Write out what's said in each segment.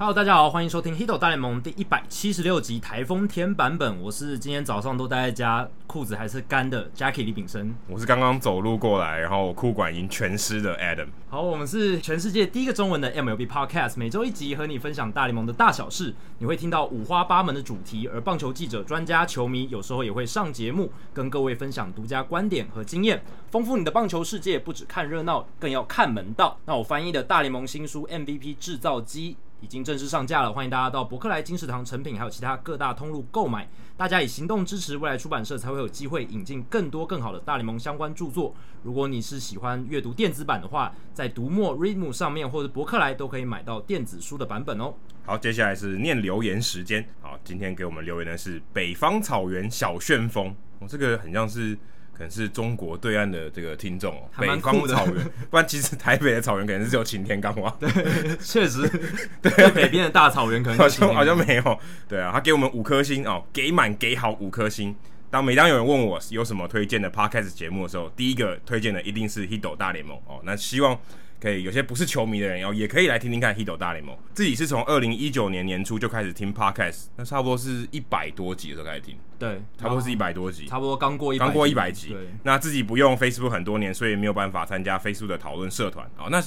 Hello，大家好，欢迎收听《Hito 大联盟》第一百七十六集台风天版本。我是今天早上都待在家，裤子还是干的 Jackie 李炳生。我是刚刚走路过来，然后裤管已经全湿的 Adam。好，我们是全世界第一个中文的 MLB Podcast，每周一集和你分享大联盟的大小事。你会听到五花八门的主题，而棒球记者、专家、球迷有时候也会上节目，跟各位分享独家观点和经验，丰富你的棒球世界。不只看热闹，更要看门道。那我翻译的大联盟新书 MVP 制造机。已经正式上架了，欢迎大家到博客来、金石堂、成品还有其他各大通路购买。大家以行动支持未来出版社，才会有机会引进更多更好的大联盟相关著作。如果你是喜欢阅读电子版的话，在读墨 Readmo 上面或者博客来都可以买到电子书的版本哦。好，接下来是念留言时间。好，今天给我们留言的是北方草原小旋风，我、哦、这个很像是。可能是中国对岸的这个听众哦，北方草原，不然其实台北的草原可能是只有晴天刚花。对，确实，对北边的大草原可能好像好像没有。对啊，他给我们五颗星哦，给满给好五颗星。当每当有人问我有什么推荐的 podcast 节目的时候，第一个推荐的一定是《h i d o 大联盟》哦。那希望。可以，有些不是球迷的人，哦，也可以来听听看《h i d o 大联盟》。自己是从二零一九年年初就开始听 Podcast，那差不多是一百多集的时候开始听。对，差不多是一百多集，差不多刚过一刚过一百集。对，那自己不用 Facebook 很多年，所以没有办法参加 Facebook 的讨论社团。哦，那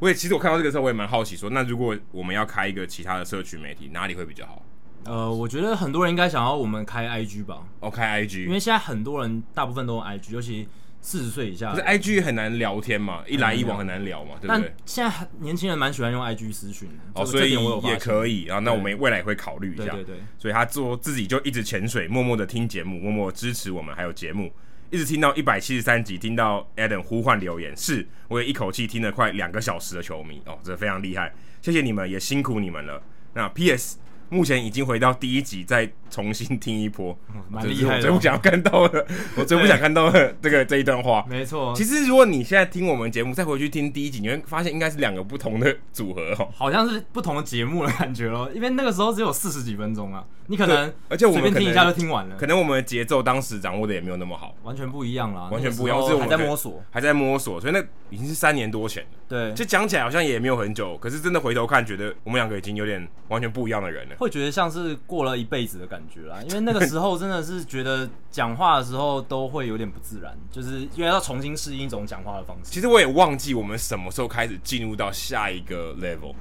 我也其实我看到这个时候，我也蛮好奇说，说那如果我们要开一个其他的社群媒体，哪里会比较好？呃，我觉得很多人应该想要我们开 IG 吧。哦，开 IG，因为现在很多人大部分都用 IG，尤其。四十岁以下，可是 I G 很难聊天嘛，一来一往很难聊嘛，对不对？现在年轻人蛮喜欢用 I G 私讯的，哦，所以也可以啊。那我们未来也会考虑一下，对对对。所以他做自己就一直潜水，默默的听节目，默默支持我们，还有节目，一直听到一百七十三集，听到 Adam 呼唤留言，是我也一口气听了快两个小时的球迷哦，这非常厉害，谢谢你们，也辛苦你们了。那 P S。目前已经回到第一集，再重新听一波，蛮厉害的。我最不想看到的，我最不想看到的这个这一段话。没错，其实如果你现在听我们节目，再回去听第一集，你会发现应该是两个不同的组合哦，好像是不同的节目的感觉咯。因为那个时候只有四十几分钟啊，你可能而且我们随便听一下就听完了。可能我们的节奏当时掌握的也没有那么好，完全不一样啦，完全不一样，是还在摸索，还在摸索，所以那已经是三年多前了。对，就讲起来好像也没有很久，可是真的回头看，觉得我们两个已经有点完全不一样的人了，会觉得像是。过了一辈子的感觉啦，因为那个时候真的是觉得讲话的时候都会有点不自然，就是因为要重新适应一种讲话的方式。其实我也忘记我们什么时候开始进入到下一个 level，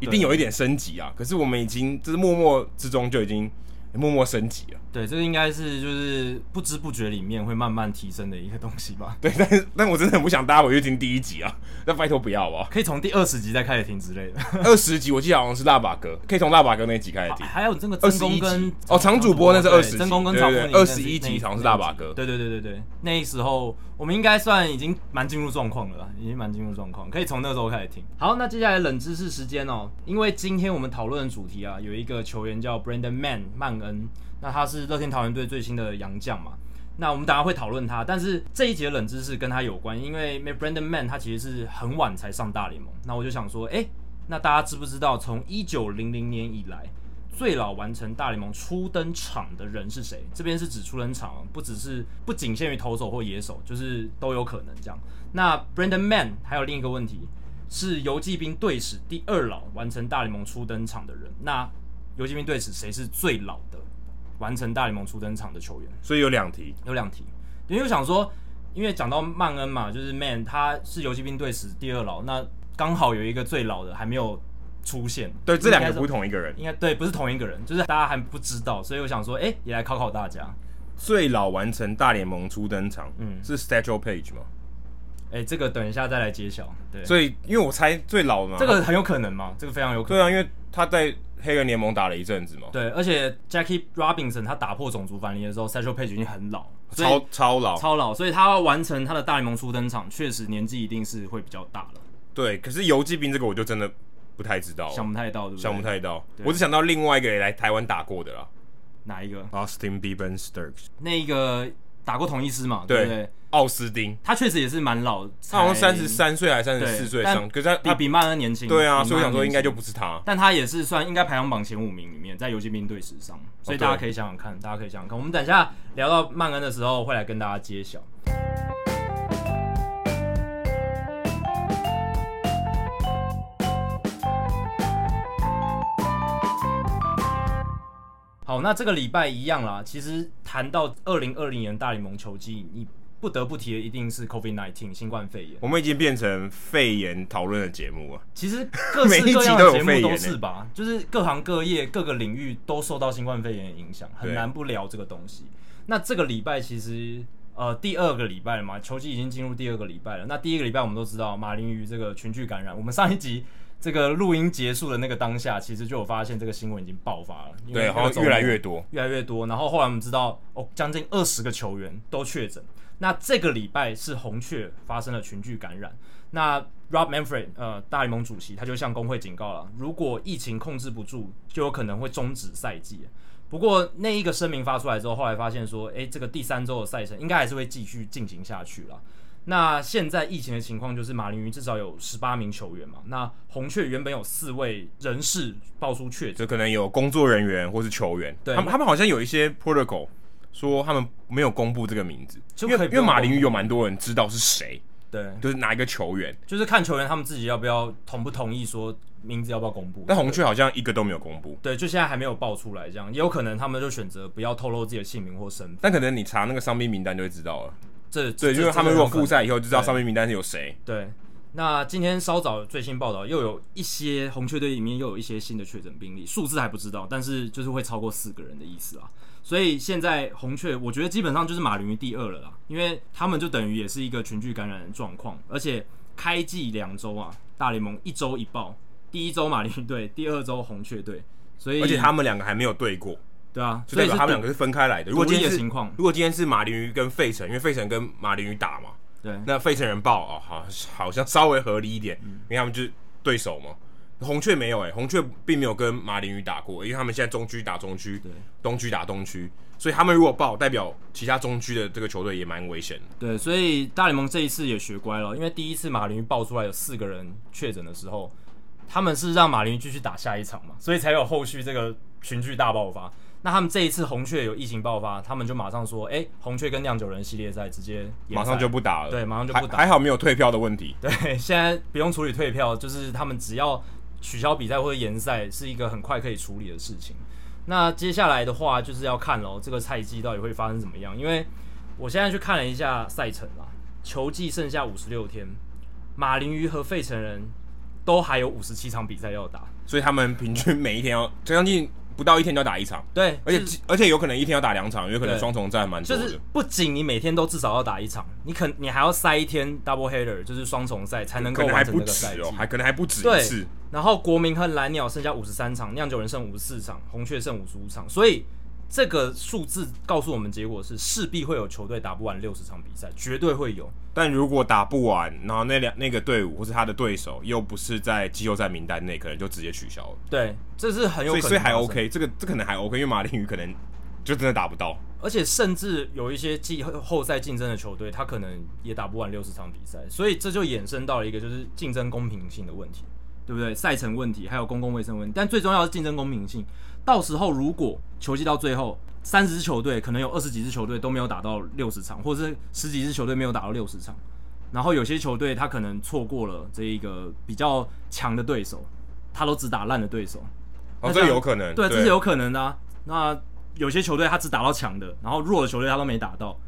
一定有一点升级啊。可是我们已经就是默默之中就已经。默默升级了，对，这个应该是就是不知不觉里面会慢慢提升的一个东西吧。对，但是但我真的很不想大家回去听第一集啊，那拜托不要吧，可以从第二十集再开始听之类的。二十集我记得好像是大把哥，可以从大把哥那集开始听。还有这个真宫跟哦常主播那是二十集，真宫跟曹对二十一集好像是大把哥。对对对对对，那时候我们应该算已经蛮进入状况了，已经蛮进入状况，可以从那时候开始听。好，那接下来冷知识时间哦，因为今天我们讨论的主题啊，有一个球员叫 Brandon Mann 曼恩。那他是乐天桃猿队最新的洋将嘛？那我们等下会讨论他，但是这一节冷知识跟他有关，因为 Brandon Mann 他其实是很晚才上大联盟。那我就想说，诶、欸，那大家知不知道从一九零零年以来最老完成大联盟初登场的人是谁？这边是指初登场，不只是不仅限于投手或野手，就是都有可能这样。那 Brandon Mann 还有另一个问题是游骑兵队史第二老完成大联盟初登场的人。那游骑兵队史谁是最老的？完成大联盟初登场的球员，所以有两题，有两题。因为我想说，因为讲到曼恩嘛，就是 Man，他是游骑兵队史第二老，那刚好有一个最老的还没有出现。对，这两个不是同一个人，应该对，不是同一个人，就是大家还不知道，所以我想说，哎、欸，也来考考大家。最老完成大联盟初登场，嗯，是 Satchel Paige 吗？哎、欸，这个等一下再来揭晓。对，所以因为我猜最老嘛，这个很有可能嘛，这个非常有可能。对啊，因为他在。黑人联盟打了一阵子嘛？对，而且 Jackie Robinson 他打破种族藩篱的时候，Satchel Paige 已经很老，超超老，超老，所以他要完成他的大联盟初登场，确实年纪一定是会比较大了。对，可是游骑兵这个我就真的不太知道，想不太到，对不对？想不太到，我只想到另外一个也来台湾打过的啦。哪一个？Austin biebensterks 那一个。打过同一师嘛？对不对？奥斯丁，他确实也是蛮老，他好像三十三岁还是三十四岁上，可是他比比曼恩年轻。对啊，所以我想说应该就不是他，但他也是算应该排行榜前五名里面，在游击兵队史上，所以大家可以想想看，大家可以想想看。我们等一下聊到曼恩的时候，会来跟大家揭晓。好，那这个礼拜一样啦。其实谈到二零二零年大联盟球季，你不得不提的一定是 COVID-19 新冠肺炎。我们已经变成肺炎讨论的节目了。其实各式各样的 节目都是吧，就是各行各业各个领域都受到新冠肺炎的影响，很难不聊这个东西。那这个礼拜其实呃第二个礼拜了嘛，球季已经进入第二个礼拜了。那第一个礼拜我们都知道马林鱼这个群聚感染，我们上一集。这个录音结束的那个当下，其实就有发现这个新闻已经爆发了，对，好像越来越多，越来越多。然后后来我们知道，哦，将近二十个球员都确诊。那这个礼拜是红雀发生了群聚感染。那 Rob Manfred，呃，大联盟主席，他就向工会警告了，如果疫情控制不住，就有可能会终止赛季。不过那一个声明发出来之后，后来发现说，诶，这个第三周的赛程应该还是会继续进行下去了。那现在疫情的情况就是马林鱼至少有十八名球员嘛，那红雀原本有四位人士爆出确诊，就可能有工作人员或是球员，对，他们他们好像有一些 protocol 说他们没有公布这个名字，因为因为马林鱼有蛮多人知道是谁，对，就是哪一个球员，就是看球员他们自己要不要同不同意说名字要不要公布，但红雀好像一个都没有公布，对，就现在还没有爆出来，这样也有可能他们就选择不要透露自己的姓名或身份，但可能你查那个伤兵名单就会知道了。这对，就是他们如果复赛以后就知道上面名单是有谁。对，那今天稍早最新报道，又有一些红雀队里面又有一些新的确诊病例，数字还不知道，但是就是会超过四个人的意思啊。所以现在红雀，我觉得基本上就是马林鱼第二了啦，因为他们就等于也是一个群聚感染的状况，而且开季两周啊，大联盟一周一报，第一周马林鱼队，第二周红雀队，所以而且他们两个还没有对过。对啊，所以他们两个是分开来的。如果今天是情况，如果今天是马林鱼跟费城，因为费城跟马林鱼打嘛，对，那费城人爆哦，好，好像稍微合理一点，嗯、因为他们就是对手嘛。红雀没有哎、欸，红雀并没有跟马林鱼打过，因为他们现在中区打中区，对，东区打东区，所以他们如果爆，代表其他中区的这个球队也蛮危险的。对，所以大联盟这一次也学乖了，因为第一次马林鱼爆出来有四个人确诊的时候，他们是让马林鱼继续打下一场嘛，所以才有后续这个群聚大爆发。那他们这一次红雀有疫情爆发，他们就马上说，哎、欸，红雀跟酿酒人系列赛直接马上就不打了，对，马上就不打，还好没有退票的问题，对，现在不用处理退票，就是他们只要取消比赛或者延赛，是一个很快可以处理的事情。那接下来的话就是要看喽，这个赛季到底会发生怎么样？因为我现在去看了一下赛程啦，球季剩下五十六天，马林鱼和费城人都还有五十七场比赛要打，所以他们平均每一天要将近。不到一天就要打一场，对，而且而且有可能一天要打两场，有可能双重战蛮多的。就是不仅你每天都至少要打一场，你可你还要塞一天 double header，就是双重赛才能够完成这个赛季，哦还可能还不止一次。然后国民和蓝鸟剩下五十三场，酿酒人剩五十四场，红雀剩五十五场，所以。这个数字告诉我们，结果是势必会有球队打不完六十场比赛，绝对会有。但如果打不完，然后那两那个队伍或是他的对手又不是在季后赛名单内，可能就直接取消了。对，这是很有可能。所以还 OK，这个这可能还 OK，因为马林鱼可能就真的打不到。而且甚至有一些季后赛竞争的球队，他可能也打不完六十场比赛，所以这就衍生到了一个就是竞争公平性的问题，对不对？赛程问题，还有公共卫生问题，但最重要的是竞争公平性。到时候如果球季到最后三十支球队，可能有二十几支球队都没有打到六十场，或者是十几支球队没有打到六十场，然后有些球队他可能错过了这一个比较强的对手，他都只打烂的对手，哦，这有可能，对，这是有可能的啊。那有些球队他只打到强的，然后弱的球队他都没打到。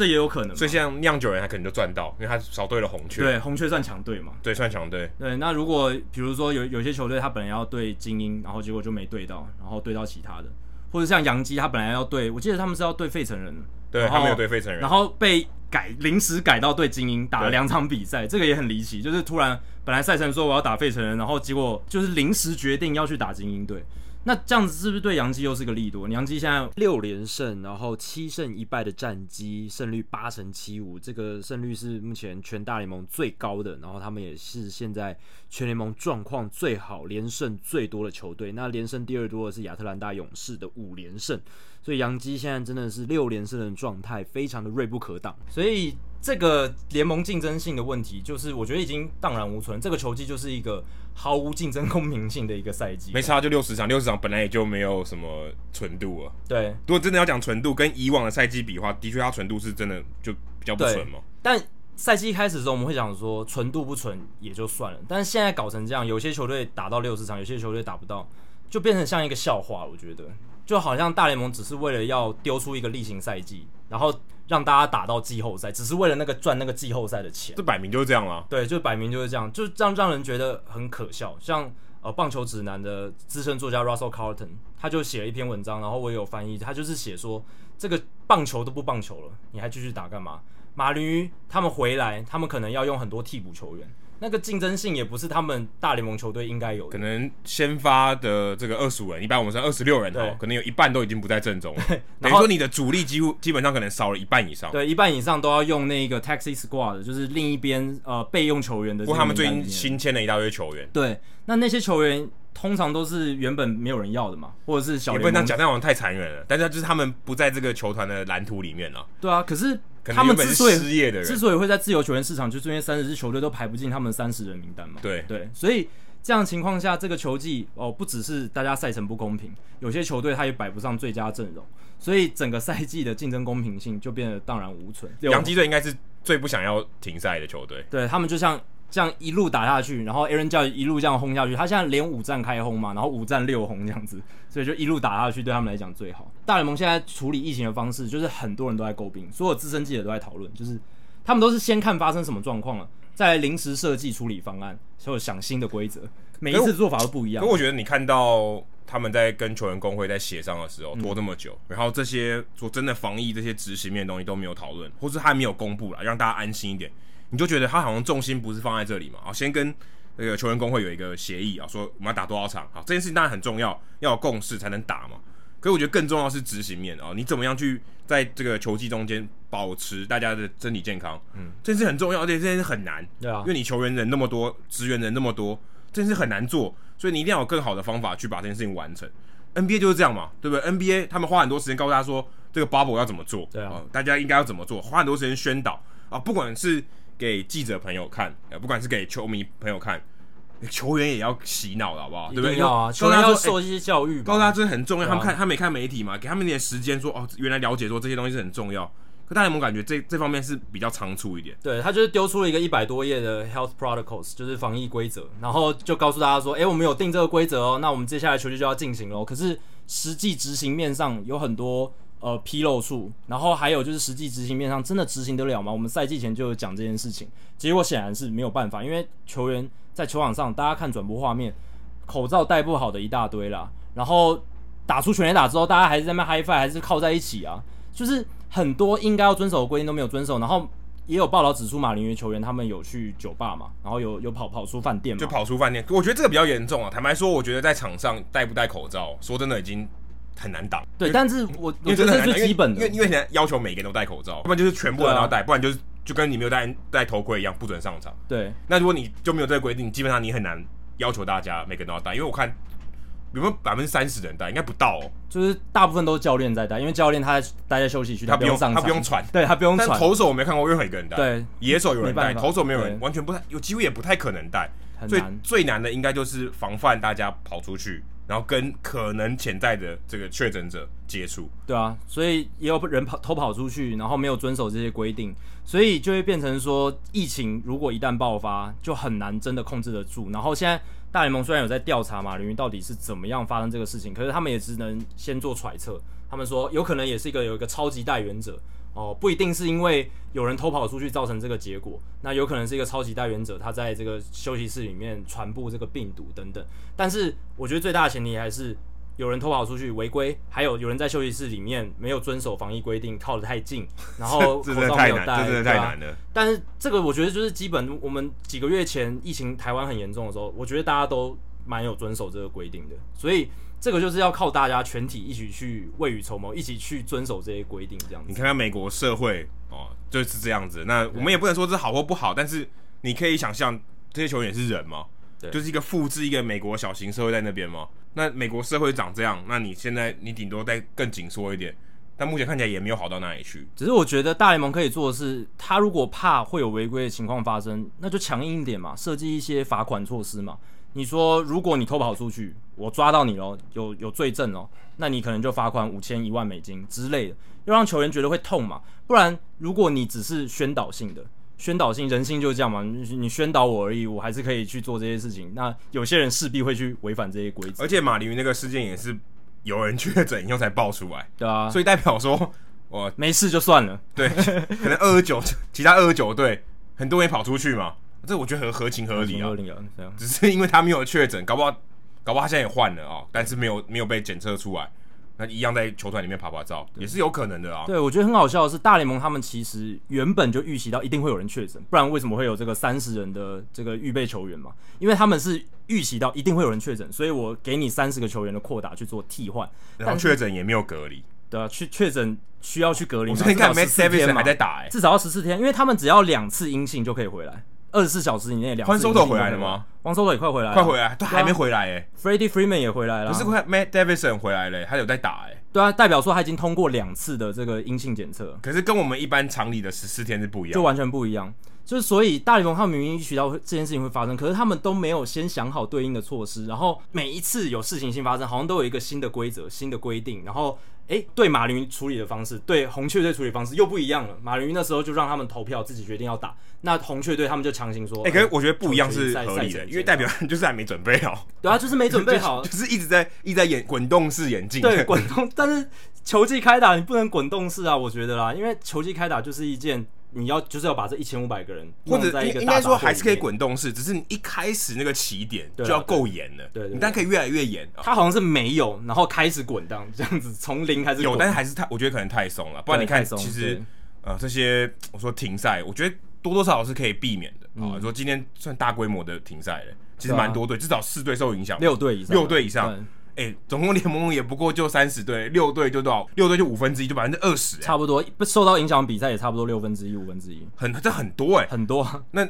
这也有可能，所以像酿酒人他可能就赚到，因为他少对了红雀。对，红雀算强队嘛？对，算强队。对，那如果比如说有有些球队他本来要对精英，然后结果就没对到，然后对到其他的，或者像洋基他本来要对，我记得他们是要对费城人，对，他没有对费城人，然后被改临时改到对精英，打了两场比赛，这个也很离奇，就是突然本来赛程说我要打费城人，然后结果就是临时决定要去打精英队。那这样子是不是对洋基又是个利多？洋基现在六连胜，然后七胜一败的战绩，胜率八成七五，这个胜率是目前全大联盟最高的。然后他们也是现在全联盟状况最好、连胜最多的球队。那连胜第二多的是亚特兰大勇士的五连胜，所以洋基现在真的是六连胜的状态，非常的锐不可挡。所以。这个联盟竞争性的问题，就是我觉得已经荡然无存。这个球季就是一个毫无竞争公平性的一个赛季。没差，就六十场，六十场本来也就没有什么纯度了。对，如果真的要讲纯度，跟以往的赛季比的话，的确它纯度是真的就比较不纯嘛。但赛季一开始的时候，我们会讲说纯度不纯也就算了，但是现在搞成这样，有些球队打到六十场，有些球队打不到，就变成像一个笑话。我觉得。就好像大联盟只是为了要丢出一个例行赛季，然后让大家打到季后赛，只是为了那个赚那个季后赛的钱。这摆明就是这样了。对，就摆明就是这样，就这样让人觉得很可笑。像呃棒球指南的资深作家 Russell Carleton，他就写了一篇文章，然后我也有翻译，他就是写说这个棒球都不棒球了，你还继续打干嘛？马林鱼他们回来，他们可能要用很多替补球员。那个竞争性也不是他们大联盟球队应该有的。可能先发的这个二十五人，一般我们是二十六人哦，可能有一半都已经不在阵中了。等于说你的主力几乎基本上可能少了一半以上。对，一半以上都要用那个 Taxi Squad，就是另一边呃备用球员的。不过他们最近新签了一大堆球员。对，那那些球员通常都是原本没有人要的嘛，或者是小。也不能讲，这样好像太残忍了。但是就是他们不在这个球团的蓝图里面了。对啊，可是。他们之所以失业的人，之所以会在自由球员市场，就是因为三十支球队都排不进他们三十人名单嘛。对对，所以这样情况下，这个球季哦，不只是大家赛程不公平，有些球队他也摆不上最佳阵容，所以整个赛季的竞争公平性就变得荡然无存。洋基队应该是最不想要停赛的球队，对他们就像。这样一路打下去，然后 Aaron Judge 一路这样轰下去，他现在连五战开轰嘛，然后五战六轰这样子，所以就一路打下去，对他们来讲最好。大联盟现在处理疫情的方式，就是很多人都在诟病，所有资深记者都在讨论，就是他们都是先看发生什么状况了，再临时设计处理方案，或者想新的规则，每一次做法都不一样。可我觉得你看到他们在跟球员工会在协商的时候拖这么久，然后这些说真的防疫这些执行面的东西都没有讨论，或是还没有公布了，让大家安心一点。你就觉得他好像重心不是放在这里嘛？啊，先跟那个球员工会有一个协议啊，说我们要打多少场，好，这件事情当然很重要，要有共识才能打嘛。可是我觉得更重要是执行面啊，你怎么样去在这个球季中间保持大家的身体健康？嗯，这件事很重要，而且这件事很难，对啊，因为你球员人那么多，职员人那么多，这件事很难做，所以你一定要有更好的方法去把这件事情完成。NBA 就是这样嘛，对不对？NBA 他们花很多时间告诉大家说这个 bubble 要怎么做，对啊，大家应该要怎么做，花很多时间宣导啊，不管是。给记者朋友看，呃不管是给球迷朋友看，球员也要洗脑了好不好？对不对？要啊，球员要受一些教育，告诉他这很重要。他们看，他没看媒体嘛，给他们一点时间，说哦，原来了解说这些东西是很重要。可大家有没有感觉这这方面是比较仓促一点？对，他就是丢出了一个一百多页的 health protocols，就是防疫规则，然后就告诉大家说，哎，我们有定这个规则哦，那我们接下来球季就要进行喽。可是实际执行面上有很多。呃，纰漏处，然后还有就是实际执行面上真的执行得了吗？我们赛季前就有讲这件事情，结果显然是没有办法，因为球员在球场上，大家看转播画面，口罩戴不好的一大堆啦，然后打出全垒打之后，大家还是在那 high five，还是靠在一起啊，就是很多应该要遵守的规定都没有遵守，然后也有报道指出马林鱼球员他们有去酒吧嘛，然后有有跑跑出饭店嘛，就跑出饭店，我觉得这个比较严重啊。坦白说，我觉得在场上戴不戴口罩，说真的已经。很难挡，对，但是我因为这是最基本的，因为因为现在要求每个人都戴口罩，要不然就是全部人都要戴，不然就是就跟你没有戴戴头盔一样，不准上场。对，那如果你就没有这个规定，基本上你很难要求大家每个人都要戴，因为我看有没有百分之三十的人戴，应该不到哦。就是大部分都是教练在戴，因为教练他待在休息区，他不用上场，他不用传，对他不用传。但投手我没看过任何一个人戴，对，野手有人戴，投手没有人，完全不太有机会，也不太可能戴。最最难的应该就是防范大家跑出去。然后跟可能潜在的这个确诊者接触，对啊，所以也有人跑偷跑出去，然后没有遵守这些规定，所以就会变成说，疫情如果一旦爆发，就很难真的控制得住。然后现在大联盟虽然有在调查马林鱼到底是怎么样发生这个事情，可是他们也只能先做揣测。他们说有可能也是一个有一个超级带原者。哦，不一定是因为有人偷跑出去造成这个结果，那有可能是一个超级带原者，他在这个休息室里面传播这个病毒等等。但是我觉得最大的前提还是有人偷跑出去违规，还有有人在休息室里面没有遵守防疫规定，靠得太近，然后口罩没有戴，真的太难了。但是这个我觉得就是基本，我们几个月前疫情台湾很严重的时候，我觉得大家都蛮有遵守这个规定的，所以。这个就是要靠大家全体一起去未雨绸缪，一起去遵守这些规定，这样子。你看看美国社会哦，就是这样子。那我们也不能说这好或不好，但是你可以想象，这些球员也是人嘛，对，就是一个复制一个美国小型社会在那边嘛。那美国社会长这样，那你现在你顶多再更紧缩一点，但目前看起来也没有好到哪里去。只是我觉得大联盟可以做的是，他如果怕会有违规的情况发生，那就强硬一点嘛，设计一些罚款措施嘛。你说，如果你偷跑出去，我抓到你喽，有有罪证哦，那你可能就罚款五千一万美金之类的，要让球员觉得会痛嘛。不然，如果你只是宣导性的，宣导性人性就是这样嘛，你宣导我而已，我还是可以去做这些事情。那有些人势必会去违反这些规则。而且马林鱼那个事件也是有人确诊以后才爆出来，对啊，所以代表说我没事就算了。对，可能二十九，其他二十九队很多人跑出去嘛，这我觉得合合情合理啊，合理啊，这样。只是因为他没有确诊，搞不好搞不好他现在也换了啊、哦，但是没有没有被检测出来。那一样在球团里面拍拍照，也是有可能的啊。对，我觉得很好笑的是，大联盟他们其实原本就预习到一定会有人确诊，不然为什么会有这个三十人的这个预备球员嘛？因为他们是预习到一定会有人确诊，所以我给你三十个球员的扩打去做替换，然后确诊也没有隔离。对啊，去确诊需要去隔离。我最近看 Matt Davidson 还在打、欸，至少要十四天，因为他们只要两次阴性就可以回来。二十四小时以内两次。Juan Soto 回来了吗王收头也快回来了，快回来，都还没回来哎、欸。Freddie Freeman 也回来了，可是快 Matt Davidson 回来了、欸，他有在打哎、欸。对啊，代表说他已经通过两次的这个阴性检测。可是跟我们一般常理的十四天是不一样，就完全不一样。就是所以大联盟他们明明预期到这件事情会发生，可是他们都没有先想好对应的措施，然后每一次有事情性发生，好像都有一个新的规则、新的规定，然后。哎，对马林鱼处理的方式，对红雀队处理方式又不一样了。马林鱼那时候就让他们投票，自己决定要打。那红雀队他们就强行说，哎，可是我觉得不一样是合理的，因为代表就是还没准备好。对啊，就是没准备好，就，就是一直在一直在演滚动式演进。对，滚动，但是球季开打你不能滚动式啊，我觉得啦，因为球季开打就是一件。你要就是要把这一千五百个人，或者应该说还是可以滚动式，只是你一开始那个起点就要够严了，对，你但可以越来越严。他好像是没有，然后开始滚荡这样子，从零开始有，但是还是太，我觉得可能太松了。不然你看，其实呃这些我说停赛，我觉得多多少少是可以避免的啊。说今天算大规模的停赛了，其实蛮多队，至少四队受影响，六队以上，六队以上。哎、欸，总共联盟也不过就三十队，六队就多少？六队就五分之一，就百分之二十，差不多。受到影响比赛也差不多六分之一、五分之一，很这很多哎、欸，很多。那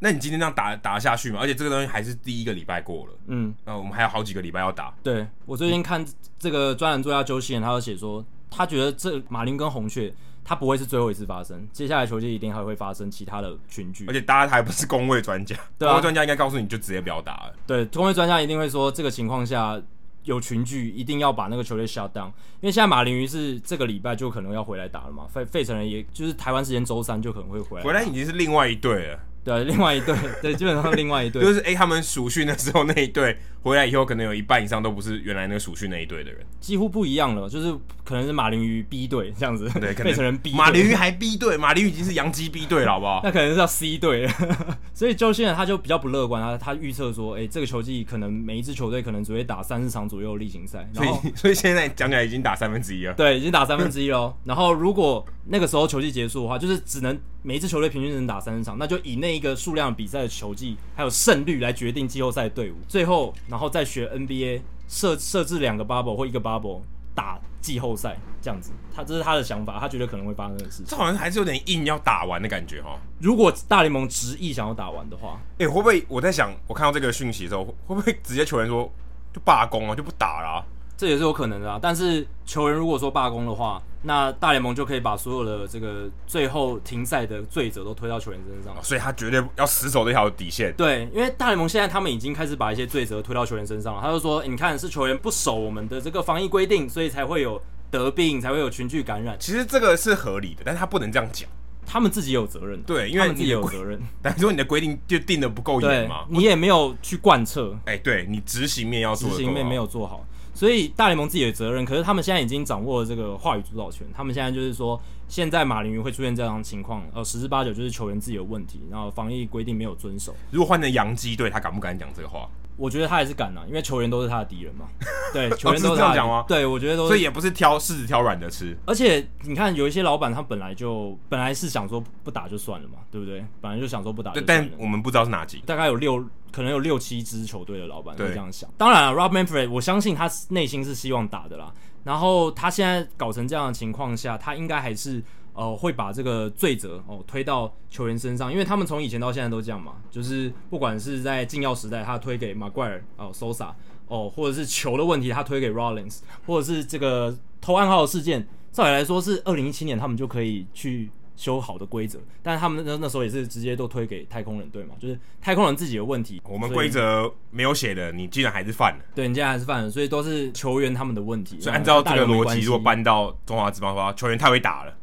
那你今天这样打打下去嘛？而且这个东西还是第一个礼拜过了，嗯，那我们还有好几个礼拜要打。对，我最近看这个专栏作家周希言，他有写说，他觉得这马林跟红雀，他不会是最后一次发生，接下来球季一定还会发生其他的群聚。而且大家还不是工位专家，公卫专家应该告诉你就直接不要打了。对，工位专家一定会说，这个情况下。有群聚，一定要把那个球队 shut down，因为现在马林鱼是这个礼拜就可能要回来打了嘛，费费城人也就是台湾时间周三就可能会回来，回来已经是另外一队了。对，另外一队，对，基本上另外一队，就是哎、欸，他们暑训的时候那一队回来以后，可能有一半以上都不是原来那个属训那一队的人，几乎不一样了，就是可能是马林鱼 B 队这样子，对，费城人 B，马林鱼还 B 队，马林鱼已经是洋基 B 队了，好不好？那可能是要 C 队，所以就现在他就比较不乐观，他他预测说，哎、欸，这个球季可能每一支球队可能只会打三十场左右的例行赛，所以 所以现在讲起来已经打三分之一了，对，已经打三分之一了，然后如果那个时候球季结束的话，就是只能。每一支球队平均只能打三十场，那就以那一个数量比赛的球季还有胜率来决定季后赛队伍。最后，然后再学 NBA 设设置两个 bubble 或一个 bubble 打季后赛，这样子。他这是他的想法，他觉得可能会发生的事情。这好像还是有点硬要打完的感觉哈。如果大联盟执意想要打完的话，哎、欸，会不会？我在想，我看到这个讯息的时候，会不会直接球员说就罢工啊，就不打了啊？这也是有可能的啊，但是球员如果说罢工的话，那大联盟就可以把所有的这个最后停赛的罪责都推到球员身上，所以他绝对要死守这条底线。对，因为大联盟现在他们已经开始把一些罪责推到球员身上了。他就说：“你看，是球员不守我们的这个防疫规定，所以才会有得病，才会有群聚感染。”其实这个是合理的，但是他不能这样讲，他们自己有责任。对，因为你自己有责任。但是说你的规定就定的不够严嘛，你也没有去贯彻。哎，对你执行面要做，执行面没有做好。所以大联盟自己的责任，可是他们现在已经掌握了这个话语主导权。他们现在就是说，现在马林鱼会出现这样的情况，呃，十之八九就是球员自己的问题，然后防疫规定没有遵守。如果换成洋基队，他敢不敢讲这个话？我觉得他还是敢啊，因为球员都是他的敌人嘛。对，球员都是哦、是这样讲吗？对，我觉得都是。所以也不是挑柿子挑软的吃。而且你看，有一些老板他本来就本来是想说不打就算了嘛，对不对？本来就想说不打就算了。但我们不知道是哪几，大概有六，可能有六七支球队的老板会这样想。当然了，Rob Manfred，我相信他内心是希望打的啦。然后他现在搞成这样的情况下，他应该还是。呃，会把这个罪责哦推到球员身上，因为他们从以前到现在都这样嘛，就是不管是在禁药时代，他推给 Maguire 哦，Sosa 哦，或者是球的问题，他推给 Rollins，或者是这个偷暗号的事件，照理来说是二零一七年他们就可以去修好的规则，但是他们那那时候也是直接都推给太空人队嘛，就是太空人自己的问题，我们规则没有写的，你竟然还是犯了，对，你竟然还是犯了，所以都是球员他们的问题。所以按照这个逻辑，如果搬到中华职棒的话，球员太会打了。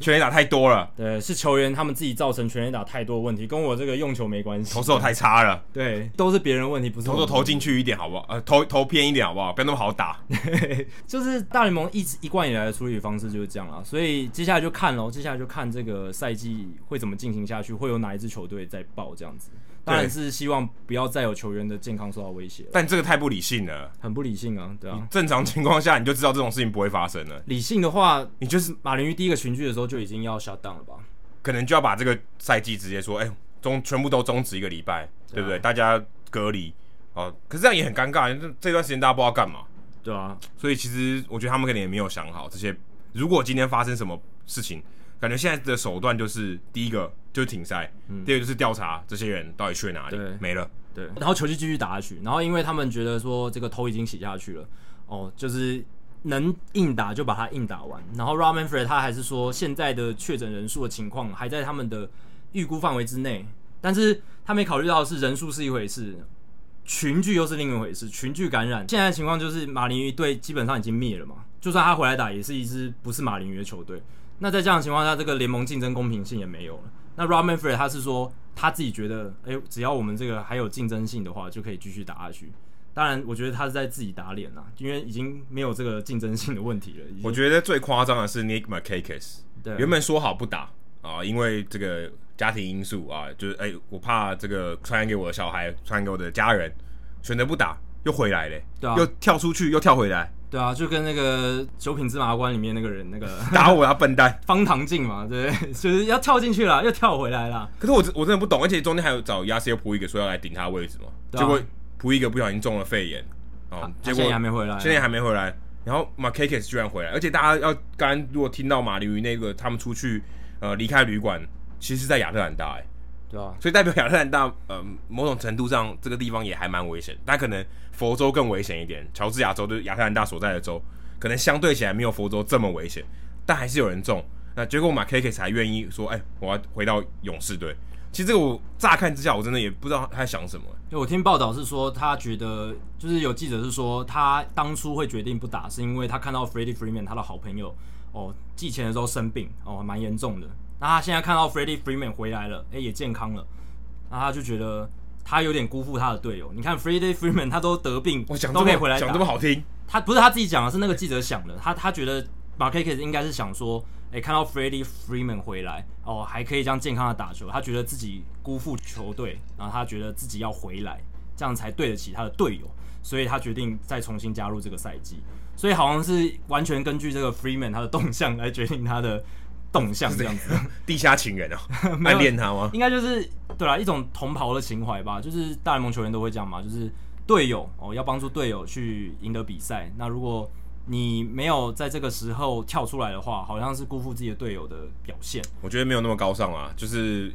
全垒打太多了。对，是球员他们自己造成全垒打太多问题，跟我这个用球没关系。投手太差了，对，都是别人问题，不是投手投进去一点好不好？呃，投投偏一点好不好？不要那么好打。就是大联盟一直一贯以来的处理方式就是这样啊，所以接下来就看喽，接下来就看这个赛季会怎么进行下去，会有哪一支球队在爆这样子。当然是希望不要再有球员的健康受到威胁，但这个太不理性了，很不理性啊，对啊。正常情况下你就知道这种事情不会发生了。理性的话，你就是马林鱼第一个群聚的时候就已经要 shut down 了吧？可能就要把这个赛季直接说，哎、欸，终全部都终止一个礼拜，对不对？大家隔离哦。可是这样也很尴尬，这这段时间大家不知道干嘛，对啊。所以其实我觉得他们可能也没有想好这些。如果今天发生什么事情，感觉现在的手段就是第一个。就是停赛，嗯、第二个就是调查这些人到底去了哪里，对没了。对，然后球就继续打下去，然后因为他们觉得说这个头已经洗下去了，哦，就是能硬打就把它硬打完。然后 Rob Manfred 他还是说现在的确诊人数的情况还在他们的预估范围之内，但是他没考虑到的是人数是一回事，群聚又是另一回事。群聚感染，现在的情况就是马林鱼队基本上已经灭了嘛，就算他回来打，也是一支不是马林鱼的球队。那在这样的情况下，这个联盟竞争公平性也没有了。那 Rob Manfred 他是说他自己觉得，哎、欸，只要我们这个还有竞争性的话，就可以继续打下去。当然，我觉得他是在自己打脸啦，因为已经没有这个竞争性的问题了。我觉得最夸张的是 Nick Markakis，对，原本说好不打啊，因为这个家庭因素啊，就是哎、欸，我怕这个传染给我的小孩，传染给我的家人，选择不打，又回来了，对啊，又跳出去，又跳回来。对啊，就跟那个《九品芝麻官》里面那个人那个 打我啊，笨蛋，方唐镜嘛，对，就是要跳进去了，又跳回来了。可是我我真的不懂，而且中间还有找亚瑟普一个说要来顶他的位置嘛，啊、结果普一个不小心中了肺炎，哦，啊、结果现在还没回来，现在还没回来。然后马凯克斯居然回来，而且大家要刚刚如果听到马林鱼那个他们出去呃离开旅馆，其实是在亚特兰大哎。对啊，所以代表亚特兰大，呃，某种程度上这个地方也还蛮危险，但可能佛州更危险一点。乔治亚州就是亚特兰大所在的州，可能相对起来没有佛州这么危险，但还是有人中。那结果马 K K 才愿意说，哎、欸，我要回到勇士队。其实这个我乍看之下，我真的也不知道他在想什么。就我听报道是说，他觉得就是有记者是说，他当初会决定不打，是因为他看到 Freddie Freeman 他的好朋友哦，寄钱的时候生病哦，蛮严重的。那他现在看到 Freddie Freeman 回来了，哎、欸，也健康了，那他就觉得他有点辜负他的队友。你看 Freddie Freeman 他都得病，我讲都可以回来讲这么好听。他不是他自己讲的，是那个记者想的。他他觉得 Markakis 应该是想说，哎、欸，看到 Freddie Freeman 回来，哦，还可以这样健康的打球，他觉得自己辜负球队，然后他觉得自己要回来，这样才对得起他的队友，所以他决定再重新加入这个赛季。所以好像是完全根据这个 Freeman 他的动向来决定他的。动向这样子，地下情人哦、喔，暗恋他吗？应该就是对啦，一种同袍的情怀吧。就是大联盟球员都会这样嘛，就是队友哦，要帮助队友去赢得比赛。那如果你没有在这个时候跳出来的话，好像是辜负自己的队友的表现。我觉得没有那么高尚啊，就是